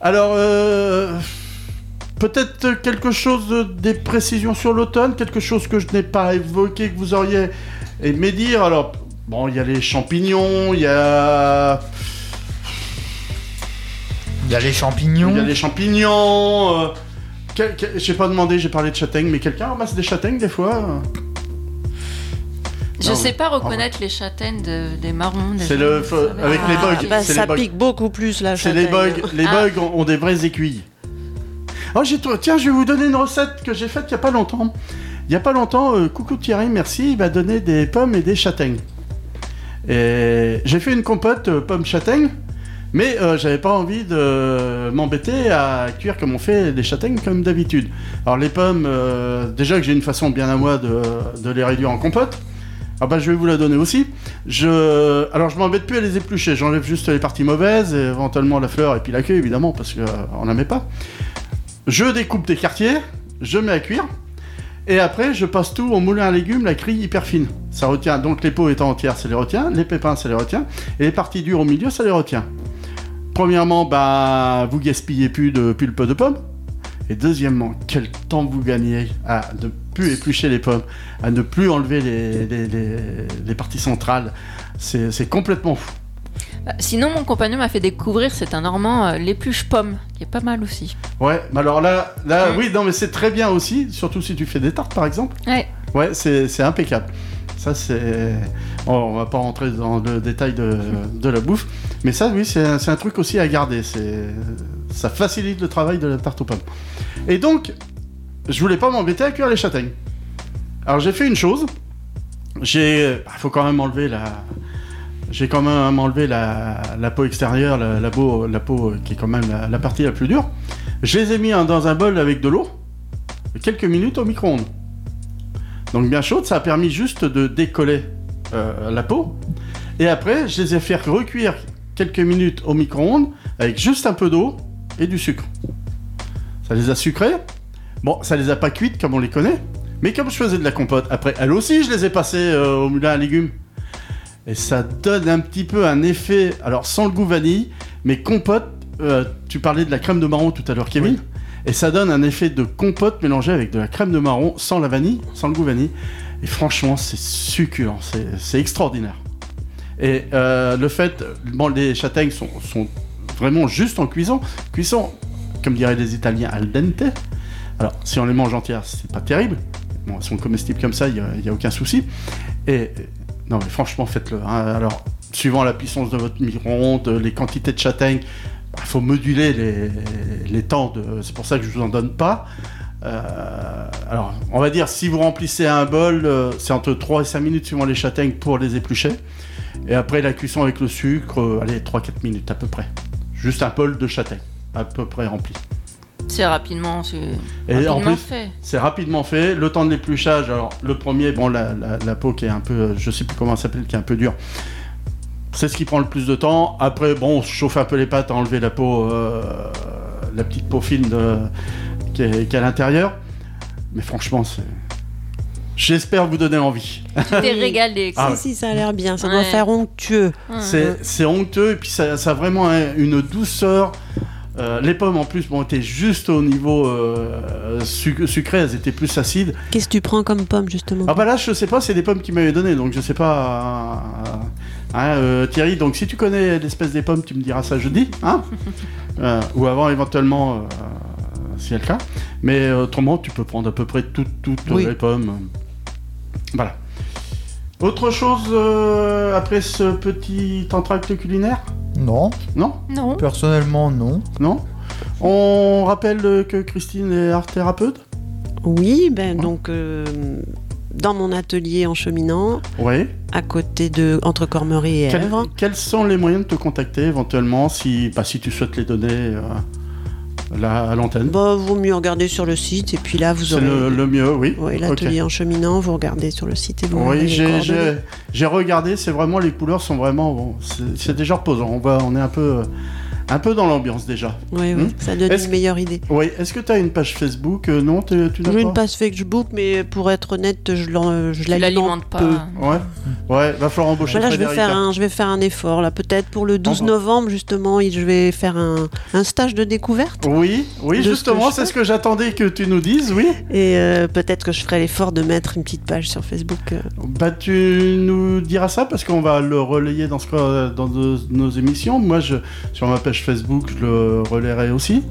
Alors, euh, peut-être quelque chose, de- des précisions sur l'automne, quelque chose que je n'ai pas évoqué, que vous auriez aimé dire? Alors, bon, il y a les champignons, il y a. Il y a les champignons. Il y a les champignons. euh, j'ai pas demandé, j'ai parlé de châtaignes, mais quelqu'un ramasse des châtaignes des fois Je Non, sais pas reconnaître les châtaignes de- des marrons. des C'est le avec les Ah, bugs. bah, c'est ça les bugs. pique beaucoup plus la C'est les châtaigne. bugs. Les Ah. bugs ont, ont des vraies aiguilles. Oh, Tiens, je vais vous donner une recette que j'ai faite il y a pas longtemps. Il y a pas longtemps, euh, coucou Thierry, merci, il m'a donné des pommes et des châtaignes. Et j'ai fait une compote euh, pommes châtaignes, mais euh, j'avais pas envie de m'embêter à cuire comme on fait les châtaignes comme d'habitude. Alors les pommes, euh, déjà que j'ai une façon bien à moi de, les réduire en compote. Ah bah je vais vous la donner aussi. Alors je m'embête plus à les éplucher, j'enlève juste les parties mauvaises, et éventuellement la fleur et puis la queue évidemment parce qu'on la met pas. Je découpe des quartiers, je mets à cuire, et après je passe tout au moulin à légumes, la grille hyper fine. Ça retient, donc les peaux étant entières, ça les retient, les pépins, ça les retient, et les parties dures au milieu, ça les retient. Premièrement, bah, vous gaspillez plus de pulpe de pommes. Et deuxièmement, quel temps vous gagnez à ne plus éplucher les pommes, à ne plus enlever les, les- les- les parties centrales. C'est complètement fou. Bah, Sinon, mon compagnon m'a fait découvrir, c'est un Normand, euh, l'épluche pomme, qui est pas mal aussi. Ouais, mais alors là, là Mm. oui, non, mais c'est très bien aussi, surtout si tu fais des tartes par exemple. Ouais. Ouais, c'est impeccable. Ça, c'est. On va pas rentrer dans le détail de, la bouffe, mais ça, oui, c'est un, truc aussi à garder. Ça facilite le travail de la tarte aux pommes. Et donc, je voulais pas m'embêter à cuire les châtaignes. Alors, j'ai fait une chose. Il faut quand même enlever la. J'ai quand même enlevé la, la peau extérieure, la, peau, qui est quand même la, la partie la plus dure. Je les ai mis hein, dans un bol avec de l'eau, quelques minutes au micro-ondes. Donc bien chaude, ça a permis juste de décoller euh, la peau. Et après, je les ai fait recuire quelques minutes au micro-ondes avec juste un peu d'eau et du sucre. Ça les a sucrées. Bon, ça les a pas cuites comme on les connaît. Mais comme je faisais de la compote, après, elles aussi, je les ai passées euh, au moulin à légumes. Et ça donne un petit peu un effet, alors sans le goût vanille, mais compote. euh, tu parlais de la crème de marron tout à l'heure, Kevin. Et ça donne un effet de compote mélangé avec de la crème de marron sans la vanille, sans le goût vanille. Et franchement, c'est succulent, c'est extraordinaire. Et euh, le fait, bon, les châtaignes sont, sont vraiment juste en cuisson. Cuisson, comme diraient les Italiens, al dente. Alors, si on les mange entières, c'est pas terrible. Bon, elles sont comestibles comme ça, il n'y a, aucun souci. Et non, mais franchement, faites-le. hein. Alors, suivant la puissance de votre micro-ondes, les quantités de châtaignes, il faut moduler les, les temps. De... C'est pour ça que je vous en donne pas. Euh, alors, on va dire, si vous remplissez un bol, euh, c'est entre 3 et 5 minutes suivant les châtaignes pour les éplucher. Et après, la cuisson avec le sucre, euh, allez, 3-4 minutes à peu près. Juste un bol de châtaigne, à peu près rempli. C'est rapidement, c'est rapidement en plus, fait. c'est rapidement fait. Le temps de l'épluchage, alors le premier, bon, la, la- la peau qui est un peu, je sais plus comment elle s'appelle, qui est un peu dure. C'est ce qui prend le plus de temps. Après, bon, on chauffe un peu les pâtes, enlever la peau, euh, la petite peau fine de- qui, est, qui est à l'intérieur. Mais franchement, c'est. J'espère vous donner envie. Tu t'es [LAUGHS] régalé. Ah ouais. Si, si, ça a l'air bien. Ça Ouais. doit faire onctueux. C'est c'est honteux et puis ça, ça a vraiment un- une douceur. Euh, les pommes en plus bon, étaient juste au niveau euh, suc- sucré, elles étaient plus acides. Qu'est-ce que tu prends comme pomme, justement? Ah bah là je sais pas, c'est des pommes qu'il m'avait donné donc je sais pas. euh, hein, euh, Thierry, donc si tu connais l'espèce des pommes, tu me diras ça jeudi, hein [LAUGHS] Euh, Ou avant éventuellement, euh, si c'est le cas. Mais autrement, tu peux prendre à peu près toutes, toutes Oui. les pommes. Voilà. Autre chose euh, après ce petit entracte culinaire? Non. Non? Non. Personnellement, non. Non? On rappelle que Christine est art thérapeute Oui, ben donc euh, dans mon atelier en cheminant, Oui. à côté de entre Cormery et Quels, Èvre. quels sont les moyens de te contacter éventuellement si, bah, si tu souhaites les donner euh, là, à l'antenne? Bah, vaut mieux regarder sur le site et puis là vous C'est aurez. le, le mieux, oui. Oui, l'atelier en cheminant, vous regardez sur le site et vous Oui, j'ai- regardé, c'est vraiment les couleurs sont vraiment bon, c'est c'est déjà reposant. On va, on est un peu, euh, un peu dans l'ambiance déjà. Oui, oui, Hmm ça donne une meilleure idée. Oui, est-ce que tu as une page Facebook Euh, Non, tu tu n'as J'ai pas une page Facebook, mais pour être honnête, je l'en- je l'alimente pas. peu. Ouais, ouais, va falloir embaucher Voilà, je vais, faire un, je vais faire un effort là. Peut-être pour le 12 Ah bon. novembre, justement, il- je vais faire un, un stage de découverte. Oui, oui, ce justement, c'est ce que j'attendais que tu nous dises, oui. Et euh, peut-être que je ferai l'effort de mettre une petite page sur Facebook. euh. Bah, tu nous diras ça parce qu'on va le relayer dans, ce, dans nos, nos émissions. Moi, je, sur ma page Facebook, je le relayerai aussi.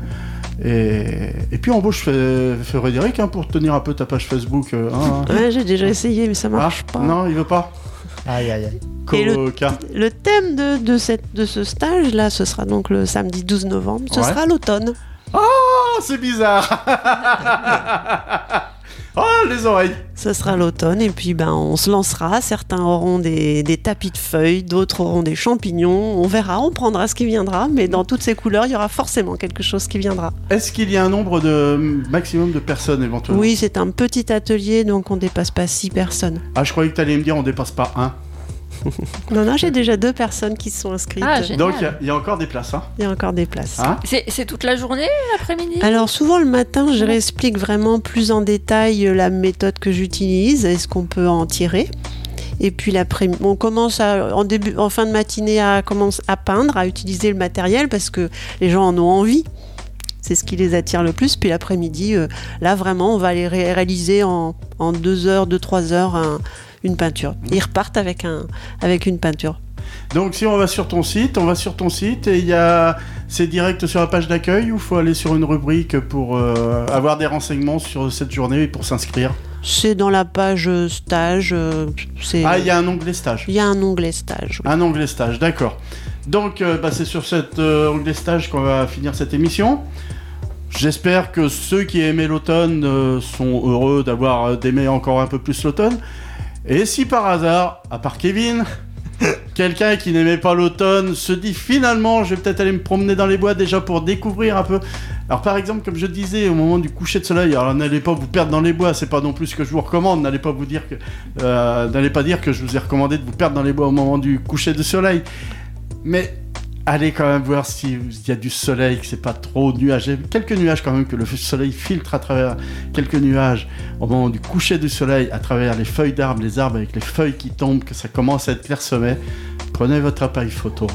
Et, et puis, embauche Fé- Frédéric hein, pour tenir un peu ta page Facebook. euh, hein. Ouais, j'ai déjà essayé, mais ça marche Ah, pas. Non, il veut pas. Aïe, aïe, aïe. Et le, le thème de, de, cette, de ce stage là, ce sera donc le samedi 12 novembre. Ce Ouais. sera l'automne. Oh, c'est bizarre. [LAUGHS] oh, les oreilles. Ce sera l'automne et puis ben on se lancera. Certains auront des, des tapis de feuilles, d'autres auront des champignons. On verra, on prendra ce qui viendra, mais dans toutes ces couleurs, il y aura forcément quelque chose qui viendra. Est-ce qu'il y a un nombre de maximum de personnes éventuellement? Oui, c'est un petit atelier, donc on dépasse pas six personnes. Ah, je croyais que tu allais me dire on dépasse pas un. [LAUGHS] Non, non, j'ai déjà deux personnes qui se sont inscrites. Ah. Donc, il y a- il y, a encore des places. Hein. Il y a encore des places. Hein C'est toute la journée, l'après-midi? Alors souvent le matin, je réexplique vraiment plus en détail euh, la méthode que j'utilise et ce qu'on peut en tirer. Et puis l'après-midi, on commence à, en début, en fin de matinée à commencer à peindre, à utiliser le matériel parce que les gens en ont envie. C'est ce qui les attire le plus. Puis l'après-midi, euh, là vraiment, on va les ré- réaliser en, en deux heures, deux trois heures un- une peinture. Ils repartent avec un, avec une peinture. Donc si on va sur ton site, on va sur ton site et il y a c'est direct sur la page d'accueil ou faut aller sur une rubrique pour euh, avoir des renseignements sur cette journée et pour s'inscrire? C'est dans la page euh, stage. euh, c'est- Ah, il y a un onglet stage. il y a un onglet stage. oui. Un onglet stage, d'accord. Donc euh, bah, c'est sur cet euh, onglet stage qu'on va finir cette émission. J'espère que ceux qui aimaient l'automne sont heureux d'avoir d'aimer encore un peu plus l'automne. Et si par hasard, à part Kevin, [LAUGHS] quelqu'un qui n'aimait pas l'automne se dit finalement je vais peut-être aller me promener dans les bois déjà pour découvrir un peu. Alors par exemple comme je disais au moment du coucher de soleil, alors n'allez pas vous perdre dans les bois, c'est pas non plus ce que je vous recommande, n'allez pas vous dire que euh, n'allez pas dire que je vous ai recommandé de vous perdre dans les bois au moment du coucher de soleil. Mais allez quand même voir s'il y a du soleil, que c'est pas trop nuagé. Quelques nuages quand même, que le soleil filtre à travers quelques nuages au moment du coucher du soleil, à travers les feuilles d'arbres, les arbres avec les feuilles qui tombent, que ça commence à être clairsemé. Prenez votre appareil photo.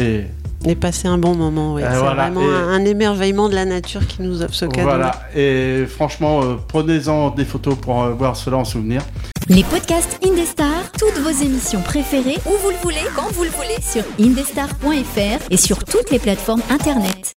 Et Et passer un bon moment, oui. Euh, c'est voilà, vraiment et- un, un émerveillement de la nature qui nous offre ce cadeau. voilà. Et franchement, euh, prenez-en des photos pour euh, voir cela en souvenir. Les podcasts Indestar, toutes vos émissions préférées, où vous le voulez, quand vous le voulez, sur indestar.fr et sur toutes les plateformes internet.